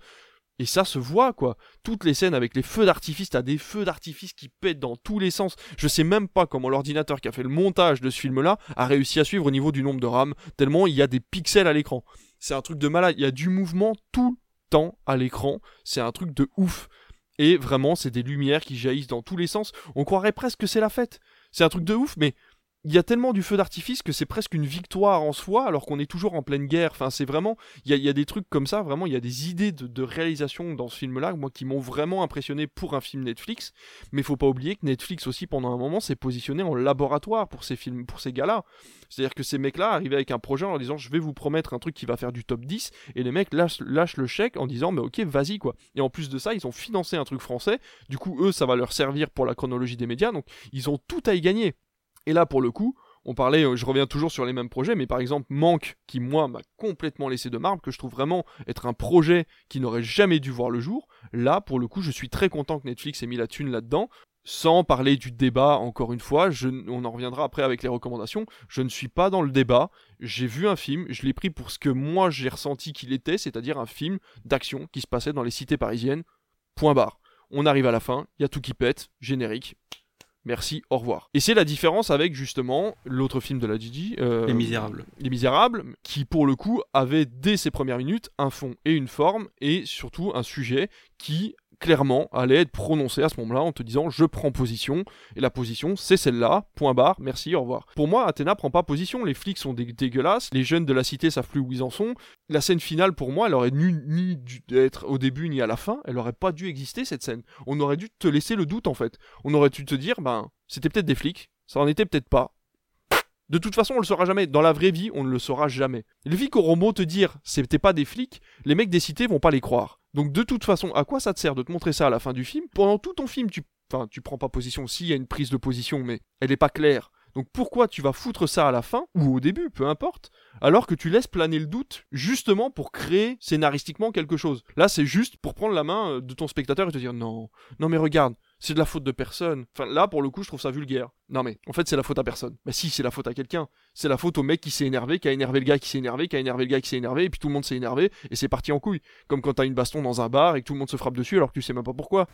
Et ça se voit, quoi. Toutes les scènes avec les feux d'artifice, t'as des feux d'artifice qui pètent dans tous les sens. Je sais même pas comment l'ordinateur qui a fait le montage de ce film-là a réussi à suivre au niveau du nombre de RAM, tellement il y a des pixels à l'écran. C'est un truc de malade. Il y a du mouvement tout le temps à l'écran. C'est un truc de ouf. Et vraiment, c'est des lumières qui jaillissent dans tous les sens. On croirait presque que c'est la fête. C'est un truc de ouf, mais il y a tellement du feu d'artifice que c'est presque une victoire en soi, alors qu'on est toujours en pleine guerre. Enfin, c'est vraiment, il y, a, des trucs comme ça, vraiment, il y a des idées de, réalisation dans ce film-là, moi, qui m'ont vraiment impressionné pour un film Netflix. Mais faut pas oublier que Netflix aussi, pendant un moment, s'est positionné en laboratoire pour ces films, pour ces gars-là. C'est-à-dire que ces mecs-là arrivaient avec un projet en disant, je vais vous promettre un truc qui va faire du top 10, et les mecs lâchent, lâchent le chèque en disant, mais ok, vas-y, quoi. Et en plus de ça, ils ont financé un truc français. Du coup, eux, ça va leur servir pour la chronologie des médias, donc ils ont tout à y gagner. Et là, pour le coup, on parlait, euh, je reviens toujours sur les mêmes projets, mais par exemple Manque, qui moi m'a complètement laissé de marbre, que je trouve vraiment être un projet qui n'aurait jamais dû voir le jour. Là, pour le coup, je suis très content que Netflix ait mis la thune là-dedans. Sans parler du débat, encore une fois, on en reviendra après avec les recommandations. Je ne suis pas dans le débat. J'ai vu un film, je l'ai pris pour ce que moi j'ai ressenti qu'il était, c'est-à-dire un film d'action qui se passait dans les cités parisiennes. Point barre. On arrive à la fin, il y a tout qui pète, générique, Merci, au revoir. Et c'est la différence avec justement l'autre film de la Didi. Euh, Les Misérables. Les Misérables, qui pour le coup avait dès ses premières minutes un fond et une forme et surtout un sujet qui clairement allait être prononcée à ce moment-là en te disant je prends position et la position c'est celle-là point barre merci au revoir pour moi Athéna prend pas position les flics sont dégueulasses les jeunes de la cité savent plus où ils en sont la scène finale pour moi elle aurait ni, ni dû être au début ni à la fin elle aurait pas dû exister cette scène on aurait dû te laisser le doute en fait on aurait dû te dire ben c'était peut-être des flics ça en était peut-être pas de toute façon, on le saura jamais. Dans la vraie vie, on ne le saura jamais. Les flics auront beau te dire c'était pas des flics, les mecs des cités vont pas les croire. Donc de toute façon, à quoi ça te sert de te montrer ça à la fin du film? Pendant tout ton film, tu enfin tu prends pas position. S'il y a une prise de position mais elle est pas claire. Donc pourquoi tu vas foutre ça à la fin? Ou au début, peu importe, alors que tu laisses planer le doute justement pour créer scénaristiquement quelque chose. Là, c'est juste pour prendre la main euh, de ton spectateur et te dire non, non mais regarde, c'est de la faute de personne. Enfin, là, pour le coup, je trouve ça vulgaire. Non, mais en fait, c'est la faute à personne. Bah, si, c'est la faute à quelqu'un. C'est la faute au mec qui s'est énervé, qui a énervé le gars qui s'est énervé, qui a énervé le gars qui s'est énervé, et puis tout le monde s'est énervé, et c'est parti en couille. Comme quand t'as une baston dans un bar et que tout le monde se frappe dessus alors que tu sais même pas pourquoi.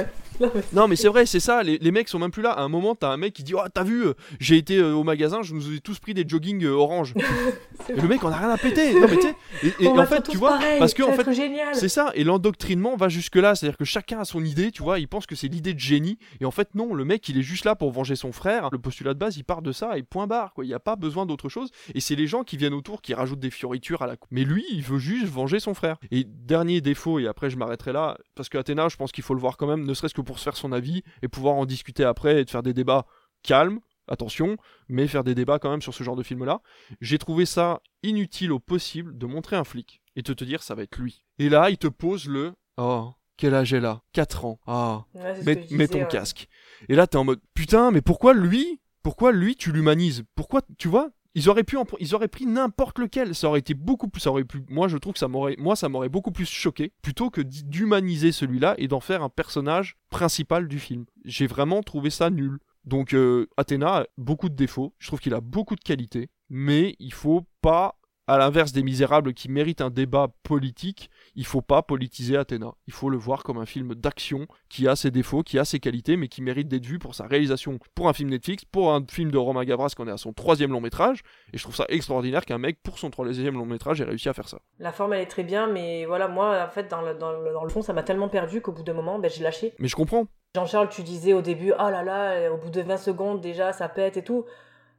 non, mais c'est vrai, c'est ça. Les, les, mecs sont même plus là. À un moment, t'as un mec qui dit Oh, t'as vu, euh, j'ai été euh, au magasin, je nous ai tous pris des jogging euh, orange. et le mec, on a rien à péter. Non, mais tu et, et, en fait, tu vois, parce que en fait, c'est ça. Et l'endoctrinement va jusque-là. C'est-à-dire que chacun a son idée, tu vois, il pense que c'est l'idée de génie. Et en fait, non, le mec, il est juste là pour venger son frère. Le postulat de base, il part de ça et point barre, quoi. Il n'y a pas besoin d'autre chose. Et c'est les gens qui viennent autour qui rajoutent des fioritures à la coupe. Mais lui, il veut juste venger son frère. Et dernier défaut, et après je m'arrêterai là, parce que Athéna, je pense qu'il faut le voir quand même, ne serait-ce que pour se faire son avis et pouvoir en discuter après et de faire des débats calmes, attention, mais faire des débats quand même sur ce genre de film-là. J'ai trouvé ça inutile au possible de montrer un flic et de te dire ça va être lui. Et là, il te pose le Oh, quel âge elle a? 4 ans. Ah, Ouais, mets, ton ouais. casque. Et là, t'es en mode Putain, mais pourquoi lui Pourquoi lui, tu l'humanises? Pourquoi, tu vois? Ils auraient pu, ils auraient pris n'importe lequel. Ça aurait été beaucoup plus, ça aurait pu. Moi, je trouve que ça m'aurait, moi, ça m'aurait beaucoup plus choqué plutôt que d'humaniser celui-là et d'en faire un personnage principal du film. J'ai vraiment trouvé ça nul. Donc, euh, Athéna a beaucoup de défauts. Je trouve qu'il a beaucoup de qualités, mais il faut pas, à l'inverse des Misérables qui méritent un débat politique, il faut pas politiser Athéna. Il faut le voir comme un film d'action qui a ses défauts, qui a ses qualités, mais qui mérite d'être vu pour sa réalisation, pour un film Netflix, pour un film de Romain Gavras qu'on est à son troisième long métrage. Et je trouve ça extraordinaire qu'un mec, pour son troisième long métrage, ait réussi à faire ça. La forme elle est très bien, mais voilà, moi en fait, dans le, dans le, dans le fond, ça m'a tellement perdu qu'au bout d'un moment, ben, j'ai lâché. Mais je comprends. Jean-Charles, tu disais au début, oh là là, euh, au bout de 20 secondes déjà, ça pète et tout.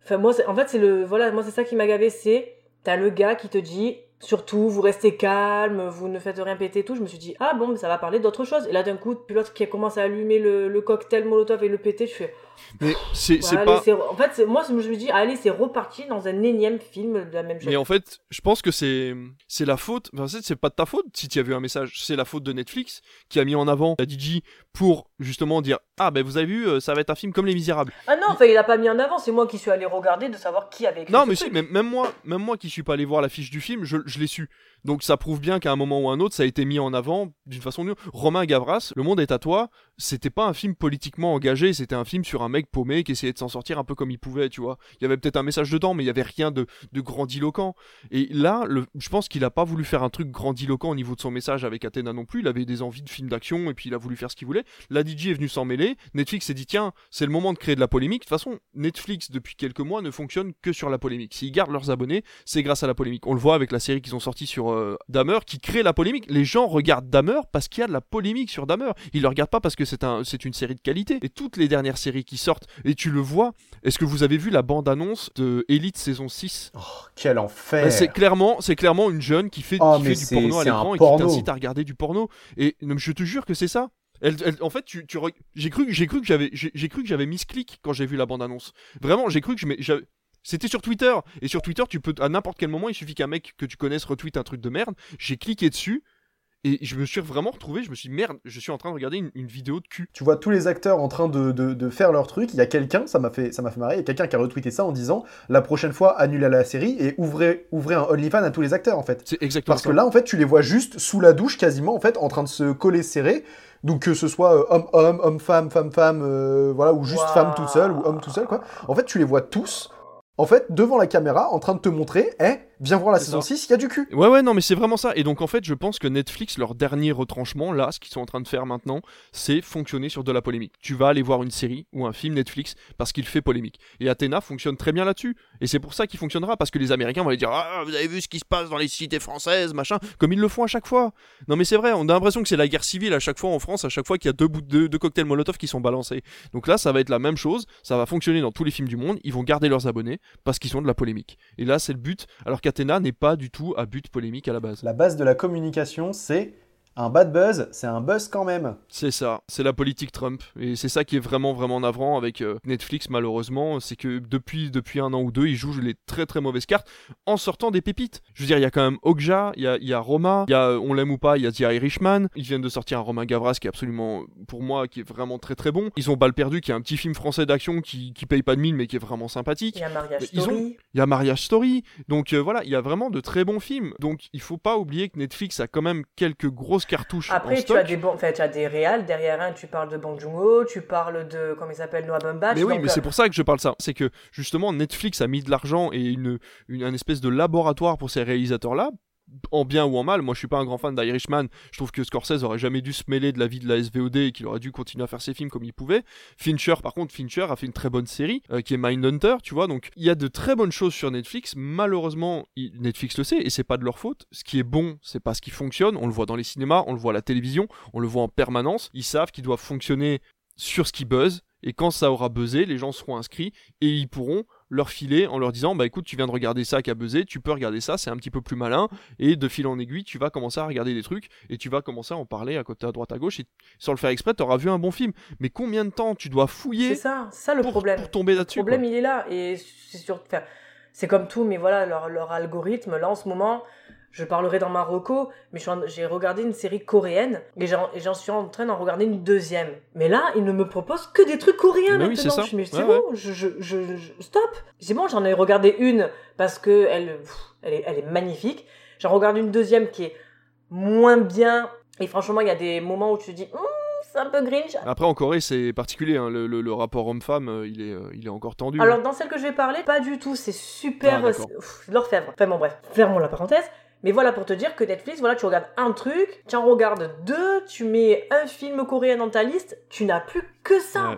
Enfin, moi, en fait, c'est le, voilà, moi, c'est ça qui m'a gavé, c'est, t'as le gars qui te dit, surtout, vous restez calme, vous ne faites rien péter et tout. Je me suis dit, ah bon, mais ça va parler d'autre chose. Et là, d'un coup, puis l'autre qui commence à allumer le, le cocktail Molotov et le péter, je fais, Mais c'est Ouais, pas. En fait, moi, je me dis, allez, c'est reparti dans un énième film de la même chose. Mais en fait, je pense que c'est c'est la faute. Enfin, c'est c'est pas de ta faute si tu as vu un message. C'est la faute de Netflix qui a mis en avant la DJ pour justement dire ah ben vous avez vu, euh, ça va être un film comme Les Misérables. Ah non, enfin, il a pas mis en avant, c'est moi qui suis allé regarder de savoir qui avait écrit Non, mais si, même, même moi, même moi qui suis pas allé voir la fiche du film, je, je l'ai su. Donc ça prouve bien qu'à un moment ou un autre, ça a été mis en avant d'une façon ou d'une autre. Romain Gavras, Le Monde est à toi, c'était pas un film politiquement engagé, c'était un film sur un mec paumé qui essayait de s'en sortir un peu comme il pouvait, tu vois. Il y avait peut-être un message dedans, mais il y avait rien de, grandiloquent. Et là, je pense qu'il a pas voulu faire un truc grandiloquent au niveau de son message avec Athéna non plus. Il avait des envies de film d'action et puis il a voulu faire ce qu'il voulait. La DJ est venue s'en mêler. Netflix s'est dit tiens, c'est le moment de créer de la polémique. De toute façon, Netflix depuis quelques mois ne fonctionne que sur la polémique. S'ils gardent leurs abonnés, c'est grâce à la polémique. On le voit avec la série qu'ils ont sortie sur euh, Dahmer qui crée la polémique. Les gens regardent Dahmer parce qu'il y a de la polémique sur Dahmer. Ils le regardent pas parce que c'est un, c'est une série de qualité. Et toutes les dernières séries qui sortent, et tu le vois, est-ce que vous avez vu la bande-annonce de Elite saison 6 Quel enfer Bah, c'est clairement, c'est clairement une jeune qui fait, Oh, qui fait du porno à l'écran et qui t'incite à regarder du porno. Et je te jure que c'est ça. Elle, elle- en fait, tu, j'ai cru, j'ai cru que j'avais, j'ai, cru que j'avais mis clic quand j'ai vu la bande annonce. Vraiment, j'ai cru que je C'était sur Twitter. Et sur Twitter, tu peux, à n'importe quel moment, il suffit qu'un mec que tu connaisses retweet un truc de merde. J'ai cliqué dessus. Et je me suis vraiment retrouvé, je me suis dit, merde, je suis en train de regarder une, une vidéo de cul. Tu vois tous les acteurs en train de, de- de faire leur truc. Il y a quelqu'un, ça m'a fait, ça m'a fait marrer, il y a quelqu'un qui a retweeté ça en disant la prochaine fois annulez la série et ouvrez, ouvrez un OnlyFans à tous les acteurs en fait. C'est exactement Parce ça. que là en fait tu les vois juste sous la douche quasiment en fait en train de se coller serré. Donc que ce soit euh, homme-homme, homme-femme, femme-femme, euh, voilà, ou juste femme toute seule ou homme tout seul quoi. En fait tu les vois tous en fait devant la caméra en train de te montrer, eh viens voir la saison ça. 6, il y a du cul. Ouais, ouais, non, mais c'est vraiment ça. Et donc, en fait, je pense que Netflix, leur dernier retranchement, là, ce qu'ils sont en train de faire maintenant, c'est fonctionner sur de la polémique. Tu vas aller voir une série ou un film Netflix parce qu'il fait polémique. Et Athéna fonctionne très bien là-dessus. Et c'est pour ça qu'il fonctionnera, parce que les Américains vont aller dire Ah, vous avez vu ce qui se passe dans les cités françaises, machin, comme ils le font à chaque fois. Non, mais c'est vrai, on a l'impression que c'est la guerre civile à chaque fois en France, à chaque fois qu'il y a deux, bouts de, deux cocktails Molotov qui sont balancés. Donc là, ça va être la même chose, ça va fonctionner dans tous les films du monde, ils vont garder leurs abonnés parce qu'ils sont de la polémique. Et là, c'est le but, alors n'est pas du tout à but polémique à la base. La base de la communication, c'est un bad buzz, c'est un buzz quand même. C'est ça, c'est la politique Trump. Et c'est ça qui est vraiment, vraiment navrant avec euh, Netflix, malheureusement. C'est que depuis, depuis un an ou deux, ils jouent les très, très mauvaises cartes en sortant des pépites. Je veux dire, il y a quand même Okja, il y a, il y a Roma, il y a, on l'aime ou pas, il y a The Irishman. Ils viennent de sortir un Romain Gavras qui est absolument, pour moi, qui est vraiment très, très bon. Ils ont Balle Perdue, qui est un petit film français d'action qui, qui paye pas de mine, mais qui est vraiment sympathique. Il y a Mariage ils ont- Story. il y a Mariage Story. Donc euh, voilà, il y a vraiment de très bons films. Donc il faut pas oublier que Netflix a quand même quelques grosses cartouches en Après, tu stock. as des bons, enfin, tu as des réals derrière. Tu parles de Bong Joon-ho, tu parles de comment il s'appelle Noah Baumbach. Mais oui, donc, mais euh, c'est pour ça que je parle ça. C'est que justement Netflix a mis de l'argent et une, une un espèce de laboratoire pour ces réalisateurs-là. En bien ou en mal, moi je suis pas un grand fan d'Irishman. Je trouve que Scorsese aurait jamais dû se mêler de la vie de la SVOD et qu'il aurait dû continuer à faire ses films comme il pouvait. Fincher, par contre, Fincher a fait une très bonne série euh, qui est Mindhunter, tu vois. Donc il y a de très bonnes choses sur Netflix. Malheureusement, Netflix le sait et c'est pas de leur faute. Ce qui est bon, c'est pas ce qui fonctionne. On le voit dans les cinémas, on le voit à la télévision, on le voit en permanence. Ils savent qu'ils doivent fonctionner sur ce qui buzz et quand ça aura buzzé, les gens seront inscrits et ils pourront leur filer en leur disant bah écoute tu viens de regarder ça qui a buzzé, tu peux regarder ça, c'est un petit peu plus malin et de fil en aiguille tu vas commencer à regarder des trucs et tu vas commencer à en parler à côté à droite à gauche et sans le faire exprès tu auras vu un bon film. Mais combien de temps tu dois fouiller C'est ça, ça le problème. pour tomber là-dessus Le problème, quoi. il est là. Et c'est sûr, enfin, c'est comme tout, mais voilà, leur, leur algorithme, là, en ce moment, je parlerai dans Marocco, mais j'ai regardé une série coréenne et j'en suis en train d'en regarder une deuxième. Mais là, ils ne me proposent que des trucs coréens Mais oui, maintenant. dis, c'est Ouais, bon, je, je, je- je- stop. C'est bon, j'en ai regardé une parce que elle, pff, elle, est, elle est magnifique. J'en regarde une deuxième qui est moins bien. Et franchement, il y a des moments où tu te dis, Hum, c'est un peu grinch. Après en Corée c'est particulier, hein. le, le- le rapport homme-femme euh, il, est, euh, il est encore tendu. Alors hein. dans celle que je vais parler, pas du tout, c'est super Ah, l'orfèvre. Enfin bon bref, fermons la parenthèse. Mais voilà pour te dire que Netflix, voilà, tu regardes un truc, tu en regardes deux, tu mets un film coréen dans ta liste, tu n'as plus que ça. Ouais,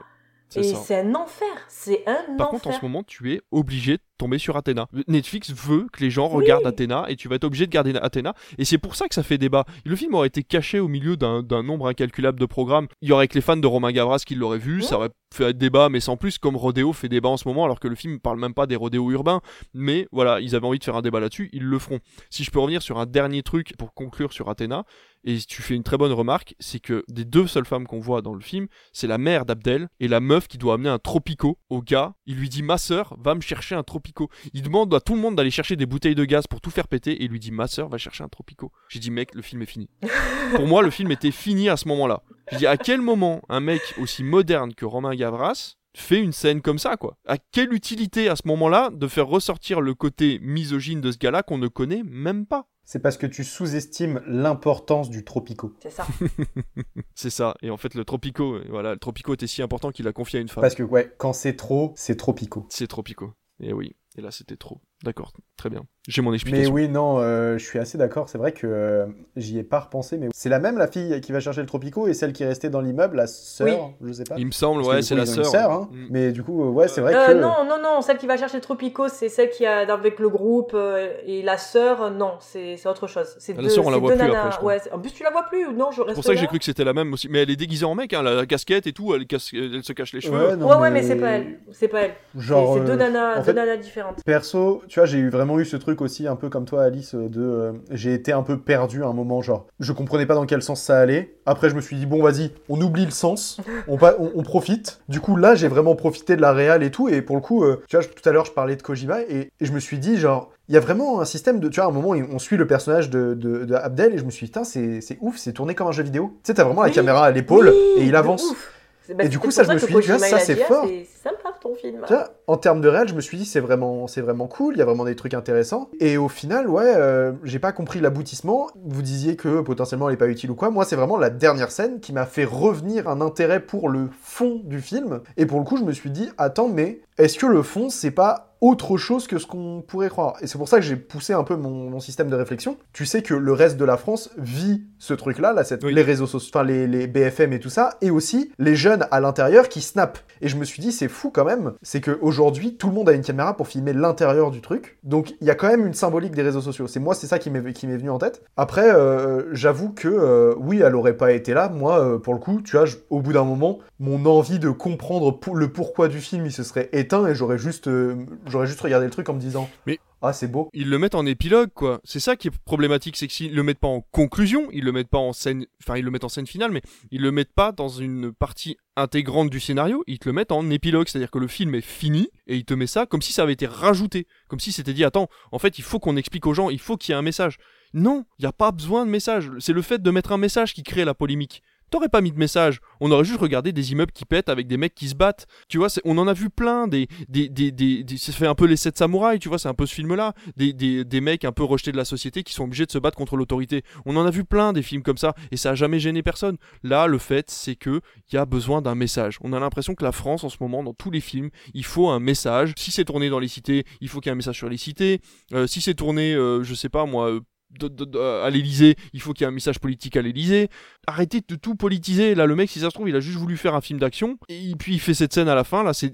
Et c'est un enfer, c'est un Par enfer. contre, en ce moment, tu es obligé tomber sur Athéna. Netflix veut que les gens regardent Athéna et tu vas être obligé de garder Athéna. Et c'est pour ça que ça fait débat. Le film aurait été caché au milieu d'un nombre incalculable de programmes. Il y aurait que les fans de Romain Gavras qui l'auraient vu. Ça aurait fait débat, mais sans plus, comme Rodéo fait débat en ce moment, alors que le film parle même pas des rodéos urbains. Mais voilà, ils avaient envie de faire un débat là-dessus, ils le feront. Si je peux revenir sur un dernier truc pour conclure sur Athéna, et tu fais une très bonne remarque, c'est que des deux seules femmes qu'on voit dans le film, c'est la mère d'Abdel et la meuf qui doit amener un tropico au gars. Il lui dit ma sœur va me chercher un tropico. Il demande à tout le monde d'aller chercher des bouteilles de gaz pour tout faire péter et il lui dit ma sœur va chercher un tropico. J'ai dit mec le film est fini. pour moi le film était fini à ce moment-là. J'ai dit à quel moment un mec aussi moderne que Romain Gavras fait une scène comme ça quoi? À quelle utilité à ce moment-là de faire ressortir le côté misogyne de ce gars-là qu'on ne connaît même pas? C'est parce que tu sous-estimes l'importance du tropico. C'est ça. C'est ça. Et en fait, le Tropico, euh, voilà, le Tropico était si important qu'il l'a confié à une femme. Parce que ouais, quand c'est trop, c'est tropico. C'est Tropico. Et oui. Et là, c'était trop. D'accord, très bien. J'ai mon Mais explication. oui, non, euh, je suis assez d'accord. C'est vrai que euh, j'y ai pas repensé, mais c'est la même la fille qui va chercher le tropico et celle qui est restée dans l'immeuble, la sœur, je sais pas. Il me semble, ouais, c'est la sœur. sœur, hein. Mm. Mais du coup, ouais, c'est vrai Euh, que. non, non, non, celle qui va chercher le Tropico, c'est celle qui a avec le groupe euh, et la sœur, non, c'est c'est autre chose. C'est Ah, la deux, sœur, on la voit plus après, je ouais, en plus tu la vois plus, non, je C'est reste pour ça que j'ai cru que c'était la même aussi. Mais elle est déguisée en mec, hein, la casquette et tout, elle, casse- elle se cache les cheveux. Ouais, non, Ouais, ouais, mais mais- c'est pas elle, c'est pas elle. Genre, C'est deux nanas différentes. Perso, tu vois, j'ai eu vraiment eu ce truc aussi, un peu comme toi, Alice, euh, de. euh, j'ai été un peu perdu à un moment, genre. Je comprenais pas dans quel sens ça allait. Après, je me suis dit, bon, vas-y, on oublie le sens, on, pa- on, on profite. Du coup, là, j'ai vraiment profité de la réal et tout. Et pour le coup, euh, tu vois, je- tout à l'heure, je parlais de Kojima et, et je me suis dit, genre. Il y a vraiment un système de. Tu vois, à un moment, on suit le personnage de, de, de Abdel et je me suis dit, putain, c'est ouf, c'est tourné comme un jeu vidéo. Tu sais, t'as vraiment la caméra à l'épaule oui, et il avance. ouf. Bah, Et du coup, ça, je me suis dit, ça, c'est ah, fort. C'est sympa ton film. En termes de réel, je me suis dit c'est vraiment, c'est vraiment cool, il y a vraiment des trucs intéressants. Et au final, ouais, euh, j'ai pas compris l'aboutissement. Vous disiez que potentiellement elle est pas utile ou quoi. Moi, c'est vraiment la dernière scène qui m'a fait revenir un intérêt pour le fond du film. Et pour le coup, je me suis dit, attends, mais est-ce que le fond, c'est pas autre chose que ce qu'on pourrait croire? Et c'est pour ça que j'ai poussé un peu mon, mon système de réflexion. Tu sais que le reste de la France vit ce truc-là, là, cette- les réseaux sociaux, enfin les, les BFM et tout ça, et aussi les jeunes à l'intérieur qui snap. Et je me suis dit, c'est fou quand même, c'est qu'aujourd'hui, tout le monde a une caméra pour filmer l'intérieur du truc. Donc il y a quand même une symbolique des réseaux sociaux. C'est moi, c'est ça qui m'est venu en tête. Après, euh, j'avoue que euh, oui, elle aurait pas été là. Moi, euh, pour le coup, tu vois, je- au bout d'un moment, mon envie de comprendre pour- le pourquoi du film, il se serait éteint et j'aurais juste, j'aurais juste regardé le truc en me disant, Mais ah c'est beau. Ils le mettent en épilogue, quoi. C'est ça qui est problématique, c'est qu'ils le mettent pas en conclusion, ils le mettent pas en scène, enfin ils le mettent en scène finale, mais ils le mettent pas dans une partie intégrante du scénario, ils te le mettent en épilogue, c'est-à-dire que le film est fini et il te met ça comme si ça avait été rajouté, comme si c'était dit attends, en fait il faut qu'on explique aux gens, il faut qu'il y ait un message. Non, il n'y a pas besoin de message. C'est le fait de mettre un message qui crée la polémique. T'aurais pas mis de message. On aurait juste regardé des immeubles qui pètent avec des mecs qui se battent. Tu vois, on en a vu plein. Des, des, des, des, ça fait un peu les sept samouraïs. Tu vois, c'est un peu ce film-là. Des, des, des mecs un peu rejetés de la société qui sont obligés de se battre contre l'autorité. On en a vu plein des films comme ça et ça a jamais gêné personne. Là, le fait, c'est que il y a besoin d'un message. On a l'impression que la France, en ce moment, dans tous les films, il faut un message. Si c'est tourné dans les cités, il faut qu'il y ait un message sur les cités. Euh, si c'est tourné, euh, je sais pas moi. Euh, de- de- de- à l'Elysée, il faut qu'il y ait un message politique à l'Elysée. Arrêtez de tout politiser. Là, le mec, si ça se trouve, il a juste voulu faire un film d'action. Et puis, il fait cette scène à la fin. Là, c'est-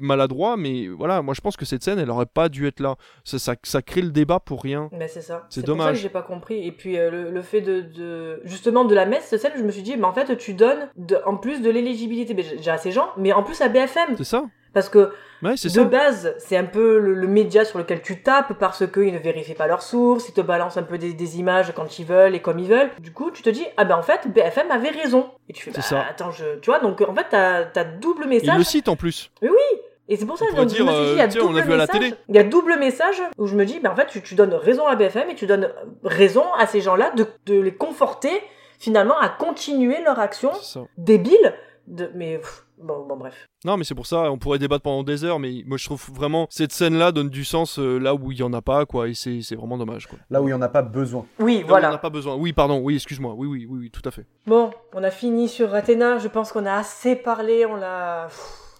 maladroit, mais voilà, moi, je pense que cette scène, elle aurait pas dû être là. Ça, ça, ça crée le débat pour rien. Mais c'est ça. C'est pour ça que dommage. j'ai pas compris. Et puis euh, le, le fait de, de- justement de la mettre cette scène, je me suis dit, mais en fait tu donnes en plus de l'éligibilité j'ai à ces gens, mais en plus à BFM. C'est ça. Parce que Ouais, de ça. base, c'est un peu le, le média sur lequel tu tapes parce qu'ils ne vérifient pas leurs sources, ils te balancent un peu des, des images quand ils veulent et comme ils veulent. Du coup, tu te dis, ah ben en fait, BFM avait raison. Et tu fais, bah, ça. attends, je... tu vois, donc en fait, t'as as double message. le cite en plus. Mais oui Et c'est pour ça que je me suis dit, euh, il y a on double a vu à la message. télé. Il y a double message où je me dis, ben en fait, tu, tu donnes raison à BFM et tu donnes raison à ces gens-là de, de les conforter finalement à continuer leur action débile. De... Mais pff, bon, bon, bref. Non, mais c'est pour ça, on pourrait débattre pendant des heures, mais moi je trouve vraiment cette scène-là donne du sens euh, là où il y en a pas, quoi, et c'est c'est vraiment dommage, quoi. Là où il y en a pas besoin. Oui, Là où voilà. Il y en a pas besoin. Oui, pardon, oui, excuse-moi, oui, oui, oui, oui, tout à fait. Bon, on a fini sur Athéna. Je pense qu'on a assez parlé. On l'a,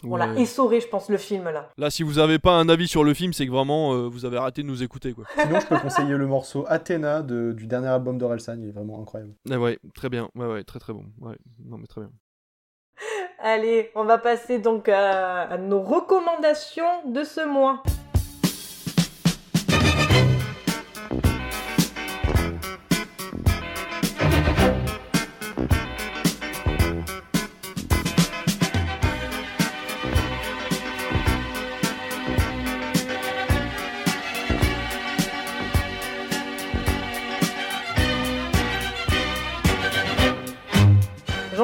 on l'a essoré, je pense, le film là. Là, si vous avez pas un avis sur le film, c'est que vraiment euh, vous avez arrêté de nous écouter, quoi. Sinon, je peux conseiller le morceau Athéna de- du dernier album d'Orelsan, il est vraiment incroyable. Ah ouais, très bien, ouais, ouais, très très bon. Ouais, non, mais très bien. Allez, on va passer donc à, nos recommandations de ce mois.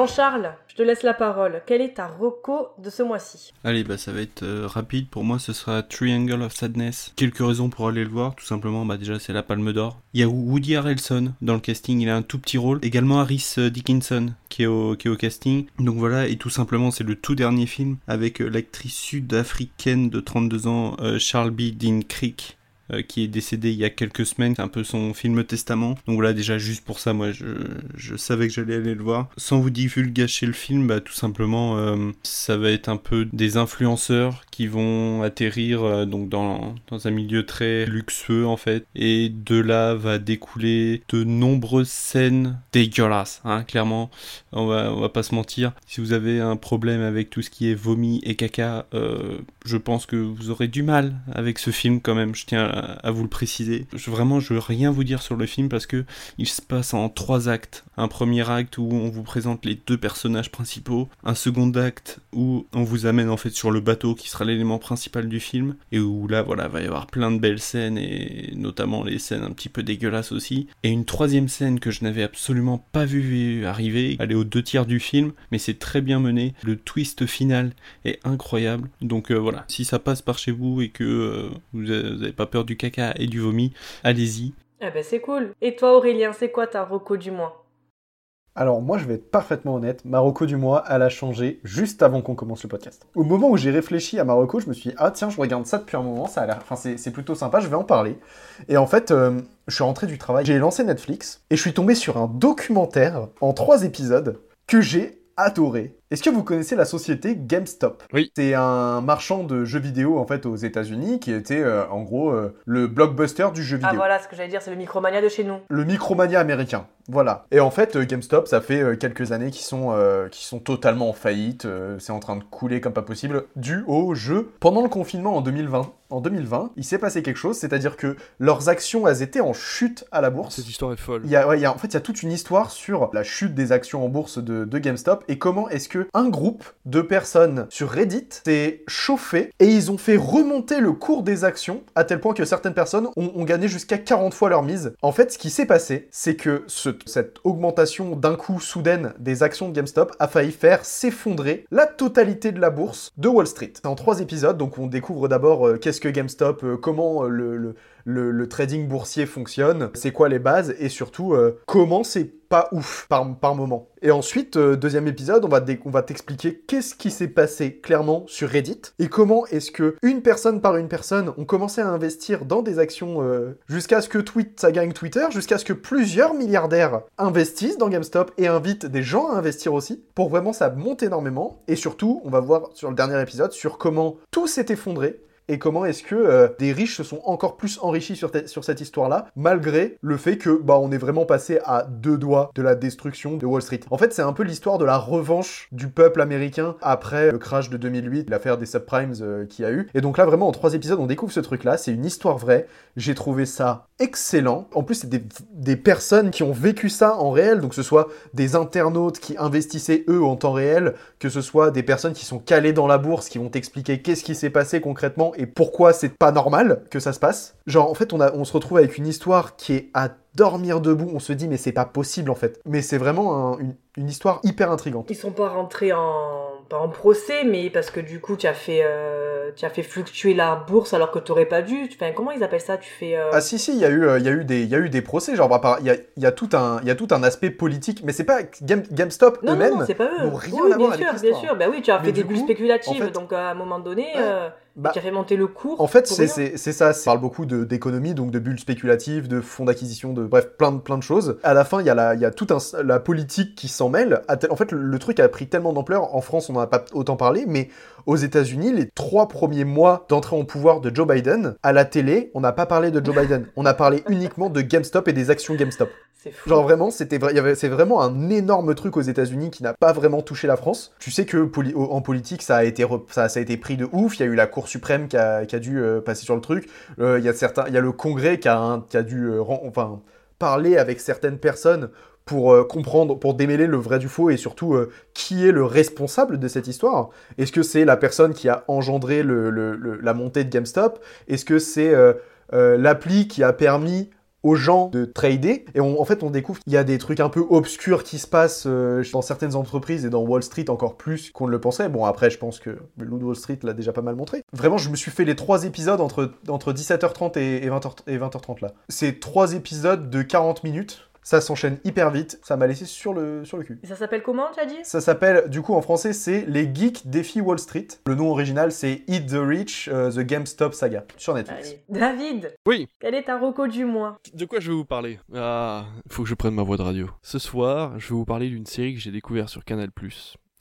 Jean-Charles, je te laisse la parole. Quelle est ta reco de ce mois-ci? Allez, bah ça va être euh, rapide. Pour moi, ce sera Triangle of Sadness. Quelques raisons pour aller le voir. Tout simplement, bah déjà, c'est la Palme d'Or. Il y a Woody Harrelson dans le casting. Il a un tout petit rôle. Également Harris euh, Dickinson qui est au casting. Donc voilà. Et tout simplement, c'est le tout dernier film avec euh, l'actrice sud-africaine de 32 ans, Charles B. Dean Creek. Euh, qui est décédé il y a quelques semaines, c'est un peu son film testament. Donc voilà, déjà juste pour ça, moi je, savais que j'allais aller le voir. Sans vous divulgacher le film, bah tout simplement, euh, ça va être un peu des influenceurs qui vont atterrir euh, donc dans, dans un milieu très luxueux en fait. Et de là va découler de nombreuses scènes dégueulasses, hein, clairement. On va, pas se mentir. Si vous avez un problème avec tout ce qui est vomi et caca, je pense que vous aurez du mal avec ce film quand même. Je tiens à vous le préciser. Je, vraiment, je veux rien vous dire sur le film parce que il se passe en trois actes. Un premier acte où on vous présente les deux personnages principaux. Un second acte où on vous amène en fait sur le bateau qui sera l'élément principal du film et où là, voilà, va y avoir plein de belles scènes et notamment les scènes un petit peu dégueulasses aussi. Et une troisième scène que je n'avais absolument pas vu arriver. Elle est aux deux tiers du film, mais c'est très bien mené. Le twist final est incroyable. Donc euh, voilà, si ça passe par chez vous et que euh, vous n'avez pas peur du caca et du vomi, allez-y. Ah ben c'est cool. Et toi Aurélien, c'est quoi ta reco du mois? Alors moi je vais être parfaitement honnête, Marocco du mois, elle a changé juste avant qu'on commence le podcast. Au moment où j'ai réfléchi à Marocco, je me suis dit ah tiens je regarde ça depuis un moment, ça a l'air, enfin c'est c'est plutôt sympa, je vais en parler. Et en fait euh, je suis rentré du travail, j'ai lancé Netflix et je suis tombé sur un documentaire en trois épisodes que j'ai adoré. Est-ce que vous connaissez la société GameStop? Oui. C'est un marchand de jeux vidéo en fait aux États-Unis qui était euh, en gros euh, le blockbuster du jeu vidéo. Ah voilà ce que j'allais dire, c'est le Micromania de chez nous. Le Micromania américain. Voilà. Et en fait, euh, GameStop, ça fait euh, quelques années qu'ils sont, euh, sont totalement en faillite. euh, c'est en train de couler comme pas possible, dû au jeu. Pendant le confinement en 2020, en 2020, il s'est passé quelque chose, c'est-à-dire que leurs actions, elles étaient en chute à la bourse. Cette histoire est folle. Il y a, ouais, il y a- en fait, il y a toute une histoire sur la chute des actions en bourse de, de GameStop et comment est-ce que un groupe de personnes sur Reddit s'est chauffé et ils ont fait remonter le cours des actions à tel point que certaines personnes ont, ont gagné jusqu'à 40 fois leur mise. En fait, ce qui s'est passé, c'est que ce- cette augmentation d'un coup soudaine des actions de GameStop a failli faire s'effondrer la totalité de la bourse de Wall Street. C'est en trois épisodes, donc on découvre d'abord euh, qu'est-ce que GameStop, euh, comment euh, le- le, le, trading boursier fonctionne, c'est quoi les bases, et surtout euh, comment c'est pas ouf par, par moment. Et ensuite, euh, deuxième épisode, on va, va t'expliquer qu'est-ce qui s'est passé clairement sur Reddit, et comment est-ce que une personne par une personne ont commencé à investir dans des actions euh, jusqu'à ce que tweet, ça gagne Twitter, jusqu'à ce que plusieurs milliardaires investissent dans GameStop et invitent des gens à investir aussi, pour vraiment ça monte énormément, et surtout, on va voir sur le dernier épisode sur comment tout s'est effondré, et comment est-ce que euh, des riches se sont encore plus enrichis sur, te- sur cette histoire-là, malgré le fait que bah on est vraiment passé à deux doigts de la destruction de Wall Street. En fait, c'est un peu l'histoire de la revanche du peuple américain après le crash de 2008, l'affaire des subprimes euh, qu'il a eu. Et donc là, vraiment, en trois épisodes, on découvre ce truc-là. C'est une histoire vraie. J'ai trouvé ça excellent. En plus, c'est des, des personnes qui ont vécu ça en réel, donc que ce soit des internautes qui investissaient eux en temps réel, que ce soit des personnes qui sont calées dans la bourse, qui vont t'expliquer qu'est-ce qui s'est passé concrètement et pourquoi c'est pas normal que ça se passe. Genre, en fait, on, a, on se retrouve avec une histoire qui est à dormir debout. On se dit, mais c'est pas possible en fait. Mais c'est vraiment un- une, une histoire hyper intrigante. Ils sont pas rentrés en pas en procès, mais parce que du coup tu as fait euh, tu as fait fluctuer la bourse alors que t'aurais pas dû. Enfin, comment ils appellent ça? Tu fais euh, Ah si si, il y a eu euh, y a eu des il y a eu des procès genre bah, il y a, y a tout un il y a tout un aspect politique mais c'est pas Game, GameStop non, non, eux-mêmes non, c'est pas eux. rien Oui, à voir bien avec sûr, l'histoire. bien sûr. Bah oui, tu as Mais fait des bulles coup, spéculatives, en fait- donc à un moment donné, Bah, tu as fait monter le cours. En fait, c'est rien. c'est- c'est ça. Ça parle beaucoup d'économie, donc de bulles spéculatives, de fonds d'acquisition, de bref, plein de, plein de choses. À la fin, il y a, la, il y a tout un, la politique qui s'en mêle. En fait, le, le truc a pris tellement d'ampleur. En France, on n'en a pas autant parlé, mais aux États-Unis, les trois premiers mois d'entrée en pouvoir de Joe Biden, à la télé, on n'a pas parlé de Joe Biden. On a parlé uniquement de GameStop et des actions GameStop. Genre vraiment, c'était vrai, c'est vraiment un énorme truc aux États-Unis qui n'a pas vraiment touché la France. Tu sais que en politique, ça a été ça, a été pris de ouf. Il y a eu la Cour suprême qui a, dû euh, passer sur le truc. Euh, Il y a certains, il y a le Congrès qui a, dû euh, enfin parler avec certaines personnes pour comprendre, pour démêler le vrai du faux et surtout qui est le responsable de cette histoire. Est-ce que c'est la personne qui a engendré la montée de GameStop? Est-ce que c'est l'appli qui a permis aux gens de trader. Et on- en fait on découvre qu'il y a des trucs un peu obscurs qui se passent euh, dans certaines entreprises et dans Wall Street encore plus qu'on ne le pensait. Bon après je pense que le Wall Street l'a déjà pas mal montré. Vraiment je me suis fait les trois épisodes entre, entre 17h30 et, et 20h, et 20h30 là. C'est trois épisodes de 40 minutes ça s'enchaîne hyper vite ça m'a laissé sur le, sur le cul Et ça s'appelle comment, tu as dit? Ça s'appelle, du coup en français, c'est Les Geeks défient Wall Street. Le nom original, c'est Eat the Rich, euh, The GameStop Saga, sur Netflix. Allez. David, Oui. quel est ta reco du mois? De quoi je vais vous parler? Ah, faut que je prenne ma voix de radio. Ce soir, je vais vous parler d'une série que j'ai découverte sur Canal+.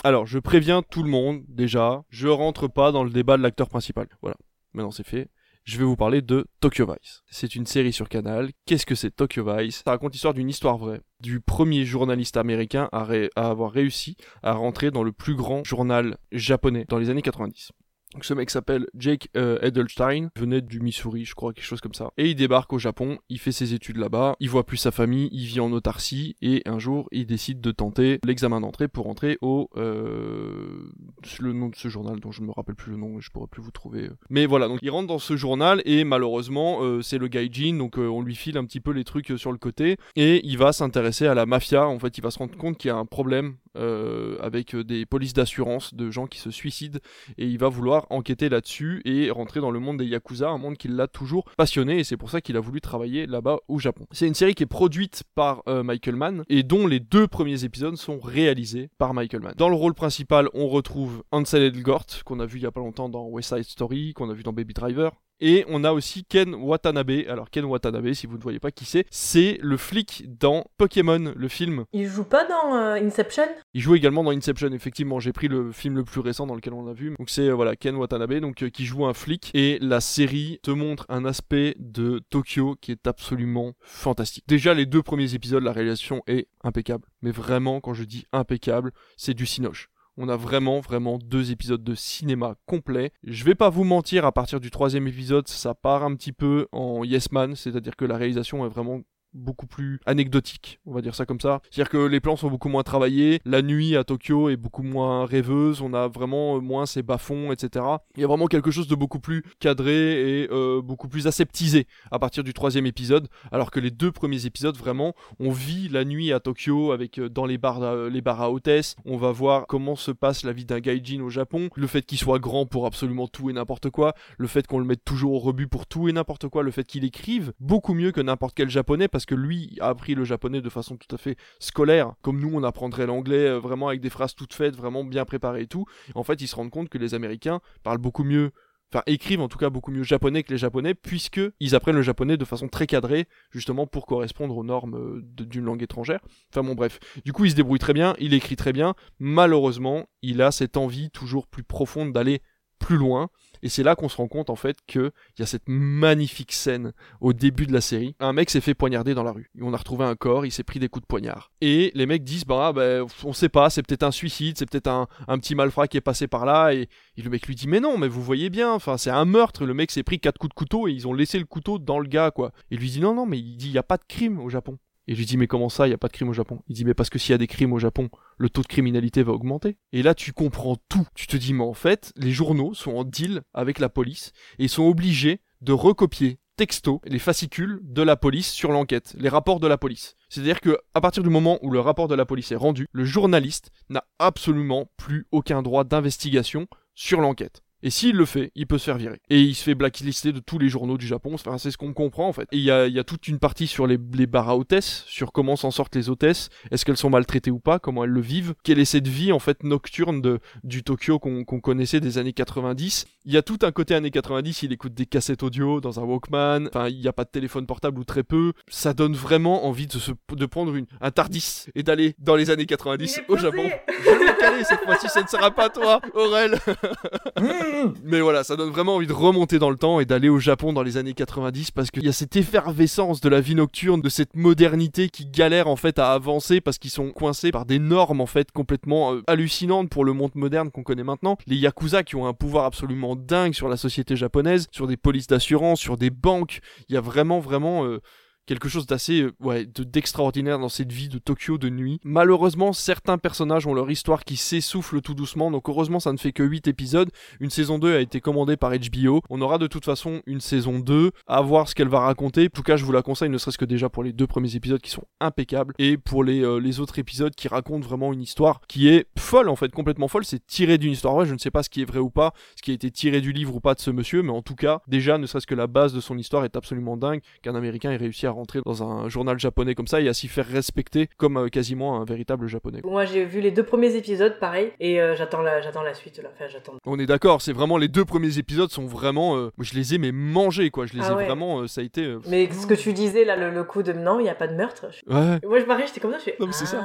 Alors, je préviens tout le monde, déjà, je rentre pas dans le débat de l'acteur principal. Voilà, maintenant c'est fait. Je vais vous parler de Tokyo Vice. C'est une série sur Canal. Qu'est-ce que c'est Tokyo Vice? Ça raconte l'histoire d'une histoire vraie, du premier journaliste américain à, à avoir réussi à rentrer dans le plus grand journal japonais dans les années 90. Donc, ce mec s'appelle Jake euh, Edelstein, venait du Missouri, je crois, quelque chose comme ça. Et il débarque au Japon, il fait ses études là-bas, il voit plus sa famille, il vit en autarcie, et un jour, il décide de tenter l'examen d'entrée pour entrer au... Euh, le nom de ce journal, dont je ne me rappelle plus le nom, je pourrais plus vous trouver. Mais voilà, donc il rentre dans ce journal, et malheureusement, euh, c'est le gaijin, donc euh, on lui file un petit peu les trucs euh, sur le côté, et il va s'intéresser à la mafia, en fait, il va se rendre compte qu'il y a un problème euh, avec euh, des polices d'assurance de gens qui se suicident. Et il va vouloir enquêter là-dessus et rentrer dans le monde des Yakuza, un monde qui l'a toujours passionné et c'est pour ça qu'il a voulu travailler là-bas au Japon. C'est une série qui est produite par euh, Michael Mann et dont les deux premiers épisodes sont réalisés par Michael Mann. Dans le rôle principal, on retrouve Ansel Elgort qu'on a vu il y a pas longtemps dans West Side Story, qu'on a vu dans Baby Driver, Et on a aussi Ken Watanabe. Alors Ken Watanabe, si vous ne voyez pas qui c'est, c'est le flic dans Pokémon, le film. Il joue pas dans euh, Inception? Il joue également dans Inception, effectivement. J'ai pris le film le plus récent dans lequel on l'a vu. Donc c'est euh, voilà Ken Watanabe, donc euh, qui joue un flic. Et la série te montre un aspect de Tokyo qui est absolument fantastique. Déjà les deux premiers épisodes, la réalisation est impeccable. Mais vraiment, quand je dis impeccable, c'est du cinoche. On a vraiment, vraiment deux épisodes de cinéma complet. Je vais pas vous mentir, à partir du troisième épisode, ça part un petit peu en Yes Man, c'est-à-dire que la réalisation est vraiment beaucoup plus anecdotique, on va dire ça comme ça. C'est-à-dire que les plans sont beaucoup moins travaillés, la nuit à Tokyo est beaucoup moins rêveuse, on a vraiment moins ces bas-fonds, etc. Il y a vraiment quelque chose de beaucoup plus cadré et euh, beaucoup plus aseptisé à partir du troisième épisode, alors que les deux premiers épisodes, vraiment, on vit la nuit à Tokyo avec euh, dans les bars, euh, les bars à hôtesse, on va voir comment se passe la vie d'un gaijin au Japon, le fait qu'il soit grand pour absolument tout et n'importe quoi, le fait qu'on le mette toujours au rebut pour tout et n'importe quoi, le fait qu'il écrive beaucoup mieux que n'importe quel japonais parce que lui a appris le japonais de façon tout à fait scolaire, comme nous on apprendrait l'anglais euh, vraiment avec des phrases toutes faites, vraiment bien préparées et tout. En fait, ils se rendent compte que les Américains parlent beaucoup mieux enfin écrivent en tout cas beaucoup mieux japonais que les japonais puisque ils apprennent le japonais de façon très cadrée justement pour correspondre aux normes euh, d'une langue étrangère. Enfin bon bref, du coup il se débrouille très bien, il écrit très bien. Malheureusement, il a cette envie toujours plus profonde d'aller plus loin et c'est là qu'on se rend compte en fait que il y a cette magnifique scène au début de la série. Un mec s'est fait poignarder dans la rue. On a retrouvé un corps, il s'est pris des coups de poignard. Et les mecs disent bah, bah on sait pas, c'est peut-être un suicide, c'est peut-être un, petit malfrat qui est passé par là. Et, le mec lui dit mais non, mais vous voyez bien, enfin c'est un meurtre. Le mec s'est pris quatre coups de couteau et ils ont laissé le couteau dans le gars quoi. Et lui dit non non mais il dit il y a pas de crime au Japon. Et je lui dis mais comment ça, il y a pas de crime au Japon? Il dit mais parce que s'il y a des crimes au Japon, le taux de criminalité va augmenter. Et là tu comprends tout. Tu te dis mais en fait, les journaux sont en deal avec la police et ils sont obligés de recopier texto les fascicules de la police sur l'enquête, les rapports de la police. C'est-à-dire que à partir du moment où le rapport de la police est rendu, le journaliste n'a absolument plus aucun droit d'investigation sur l'enquête. Et s'il le fait, il peut se faire virer. Et il se fait blacklister de tous les journaux du Japon. Enfin, c'est ce qu'on comprend en fait. Et il y a, y a toute une partie sur les, les bars à hôtesses, sur comment s'en sortent les hôtesses, est-ce qu'elles sont maltraitées ou pas, comment elles le vivent, quelle est cette vie en fait nocturne de, du Tokyo qu'on connaissait des années 90. Il y a tout un côté années 90, il écoute des cassettes audio dans un Walkman, enfin il n'y a pas de téléphone portable ou très peu. Ça donne vraiment envie de, se, de prendre une, un Tardis et d'aller dans les années 90 au Japon. Je vais le caler cette fois-ci, ça ne sera pas toi, Aurel. Mais voilà, ça donne vraiment envie de remonter dans le temps et d'aller au Japon dans les années 90 parce qu'il y a cette effervescence de la vie nocturne, de cette modernité qui galère en fait à avancer parce qu'ils sont coincés par des normes en fait complètement euh, hallucinantes pour le monde moderne qu'on connaît maintenant. Les Yakuza qui ont un pouvoir absolument dingue sur la société japonaise, sur des polices d'assurance, sur des banques. Il y a vraiment, vraiment... euh, quelque chose d'assez euh, ouais de- d'extraordinaire dans cette vie de Tokyo de nuit. Malheureusement, certains personnages ont leur histoire qui s'essouffle tout doucement, donc heureusement ça ne fait que 8 épisodes. Une saison 2 a été commandée par HBO. On aura de toute façon une saison 2, à voir ce qu'elle va raconter. En tout cas, je vous la conseille ne serait-ce que déjà pour les deux premiers épisodes qui sont impeccables et pour les, euh, les autres épisodes qui racontent vraiment une histoire qui est folle en fait, complètement folle. C'est tiré d'une histoire vraie, je ne sais pas ce qui est vrai ou pas, ce qui a été tiré du livre ou pas de ce monsieur, mais en tout cas, déjà ne serait-ce que la base de son histoire est absolument dingue qu'un américain ait réussi à rentrer dans un journal japonais comme ça et à s'y faire respecter comme euh, quasiment un véritable japonais. Moi j'ai vu les deux premiers épisodes pareil et euh, j'attends la j'attends la suite là. Enfin j'attends. On est d'accord, c'est vraiment les deux premiers épisodes sont vraiment, euh, je les ai mais mangés quoi, je les Ah ai ouais. vraiment, euh, ça a été. Mais ce que tu disais là le, le coup de non il y a pas de meurtre. je- Ouais. Moi je pareil j'étais comme ça je fais. Non, mais c'est ça.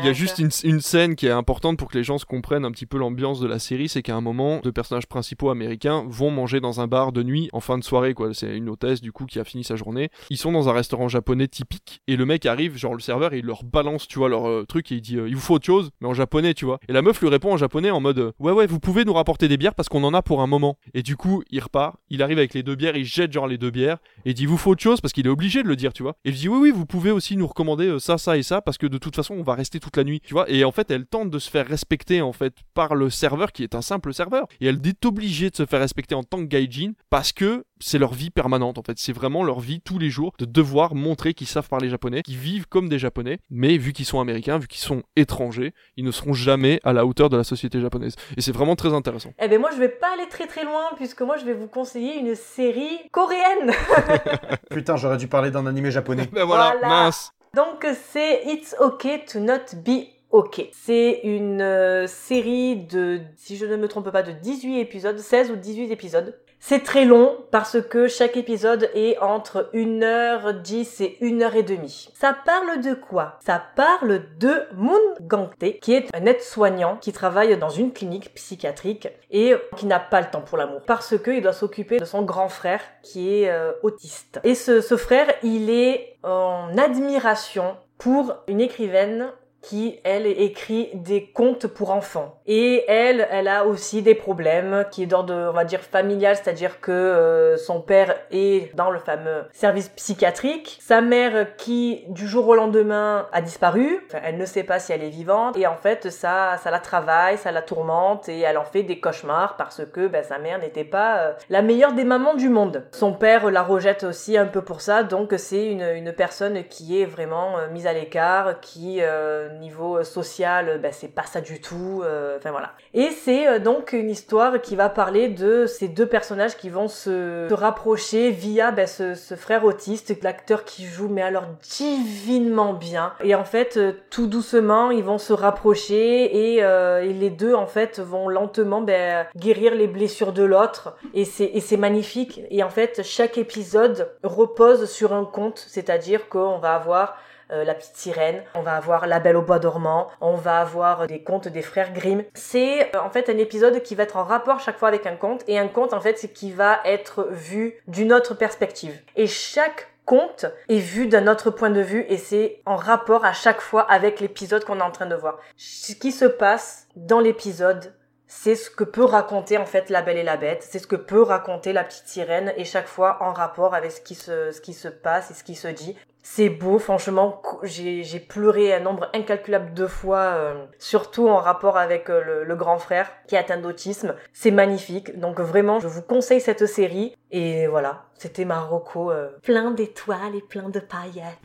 Il y a juste une, une scène qui est importante pour que les gens se comprennent un petit peu l'ambiance de la série, c'est qu'à un moment, deux personnages principaux américains vont manger dans un bar de nuit en fin de soirée, quoi. C'est une hôtesse du coup qui a fini sa journée. Ils sont dans un restaurant japonais typique et le mec arrive, genre le serveur, et il leur balance, tu vois, leur euh, truc et il dit euh, il vous faut autre chose, mais en japonais, tu vois. Et la meuf lui répond en japonais en mode euh, ouais ouais vous pouvez nous rapporter des bières parce qu'on en a pour un moment. Et du coup il repart, il arrive avec les deux bières, il jette genre les deux bières et il dit vous faut autre chose parce qu'il est obligé de le dire, tu vois. Et il dit oui oui vous pouvez aussi nous recommander ça ça et ça parce que de toute façon on va rester toute la nuit, tu vois. Et en fait elle tente de se faire respecter en fait par le serveur qui est un simple serveur et elle est obligée de se faire respecter en tant que gaijin parce que c'est leur vie permanente en fait, c'est vraiment leur vie tous les jours de devoir montrer qu'ils savent parler japonais, qu'ils vivent comme des japonais, mais vu qu'ils sont américains, vu qu'ils sont étrangers, ils ne seront jamais à la hauteur de la société japonaise. Et c'est vraiment très intéressant. Eh ben moi je vais pas aller très très loin puisque moi je vais vous conseiller une série coréenne. Putain, j'aurais dû parler d'un animé japonais. Ben voilà, Voilà. mince. Donc c'est It's Okay to Not Be Ok, c'est une euh, série de, si je ne me trompe pas, de 18 épisodes, 16 ou 18 épisodes. C'est très long parce que chaque épisode est entre 1h10 et 1h30. Ça parle de quoi? Ça parle de Moon Gangte, qui est un aide-soignant qui travaille dans une clinique psychiatrique et qui n'a pas le temps pour l'amour parce qu'il doit s'occuper de son grand frère qui est euh, autiste. Et ce, ce frère, il est en admiration pour une écrivaine qui, elle, écrit des contes pour enfants. Et elle, elle a aussi des problèmes qui est d'ordre, on va dire, familial, c'est-à-dire que euh, son père est dans le fameux service psychiatrique, sa mère qui, du jour au lendemain, a disparu, elle ne sait pas si elle est vivante, et en fait, ça, ça la travaille, ça la tourmente, et elle en fait des cauchemars parce que ben, sa mère n'était pas euh, la meilleure des mamans du monde. Son père la rejette aussi un peu pour ça, donc c'est une, une personne qui est vraiment euh, mise à l'écart, qui niveau euh, social, ben, c'est pas ça du tout. euh, Enfin voilà. Et c'est donc une histoire qui va parler de ces deux personnages qui vont se, se rapprocher via ben, ce, ce frère autiste, l'acteur qui joue mais alors divinement bien. Et en fait, tout doucement, ils vont se rapprocher et, euh, et les deux en fait vont lentement ben, guérir les blessures de l'autre. Et c'est magnifique. Et en fait, chaque épisode repose sur un conte, c'est-à-dire qu'on va avoir euh, la petite sirène, on va avoir la belle au bois dormant, on va avoir des contes des frères Grimm. C'est euh, en fait un épisode qui va être en rapport chaque fois avec un conte et un conte en fait qui va être vu d'une autre perspective. Et chaque conte est vu d'un autre point de vue et c'est en rapport à chaque fois avec l'épisode qu'on est en train de voir. Ce qui se passe dans l'épisode c'est ce que peut raconter en fait la belle et la bête, c'est ce que peut raconter la petite sirène et chaque fois en rapport avec ce qui se, ce qui se passe et ce qui se dit. C'est beau, franchement, j'ai pleuré un nombre incalculable de fois, euh, surtout en rapport avec euh, le, le grand frère qui est atteint d'autisme. C'est magnifique, donc vraiment, je vous conseille cette série. Et voilà, c'était Marocco, euh, plein d'étoiles et plein de paillettes.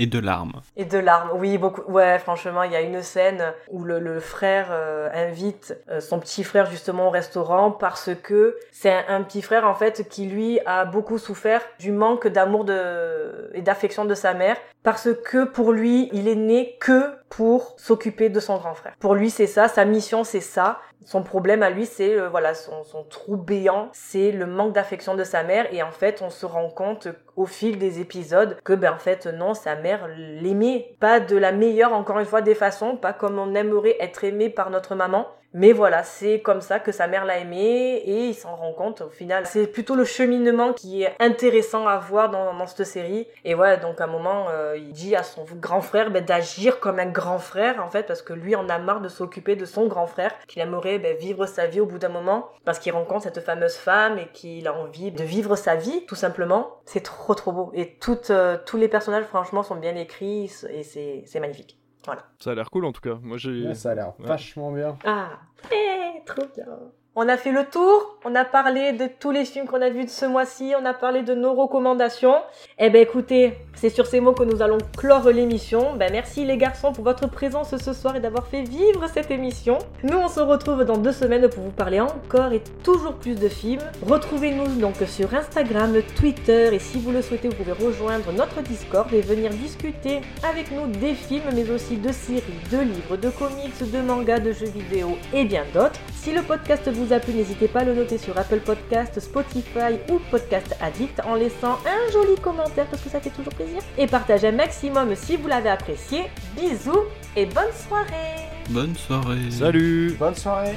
Et de larmes. Et de larmes, oui, beaucoup. Ouais, franchement, il y a une scène où le, frère euh, invite euh, son petit frère justement au restaurant parce que c'est un, un petit frère en fait qui lui a beaucoup souffert du manque d'amour de et d'affection de sa mère parce que pour lui, il est né que pour s'occuper de son grand frère. Pour lui, c'est ça, sa mission, c'est ça. Son problème à lui, c'est euh, voilà son, son trou béant, c'est le manque d'affection de sa mère. Et en fait, on se rend compte au fil des épisodes que ben en fait non, sa mère l'aimait pas de la meilleure, encore une fois, des façons, pas comme on aimerait être aimé par notre maman. Mais voilà, c'est comme ça que sa mère l'a aimé et il s'en rend compte au final. C'est plutôt le cheminement qui est intéressant à voir dans, dans cette série. Et ouais, donc à un moment, euh, il dit à son grand frère ben, d'agir comme un grand frère en fait, parce que lui en a marre de s'occuper de son grand frère, qu'il aimerait ben, vivre sa vie au bout d'un moment, parce qu'il rencontre cette fameuse femme et qu'il a envie de vivre sa vie, tout simplement. C'est trop trop beau. Et euh, tous les personnages, franchement, sont bien écrits et c'est magnifique. Voilà. Ça a l'air cool en tout cas. Moi j'ai. Ouais, ça a l'air Ouais. vachement bien. Ah, trop bien. On a fait le tour, on a parlé de tous les films qu'on a vus de ce mois-ci, on a parlé de nos recommandations. Eh ben écoutez, c'est sur ces mots que nous allons clore l'émission. Ben merci les garçons pour votre présence ce soir et d'avoir fait vivre cette émission. Nous on se retrouve dans deux semaines pour vous parler encore et toujours plus de films. Retrouvez-nous donc sur Instagram, Twitter et si vous le souhaitez vous pouvez rejoindre notre Discord et venir discuter avec nous des films mais aussi de séries, de livres, de comics, de mangas, de jeux vidéo et bien d'autres. Si le podcast vous a plu, n'hésitez pas à le noter sur Apple Podcast, Spotify ou Podcast Addict en laissant un joli commentaire parce que ça fait toujours plaisir. Et partagez un maximum si vous l'avez apprécié. Bisous et bonne soirée Bonne soirée. Salut Bonne soirée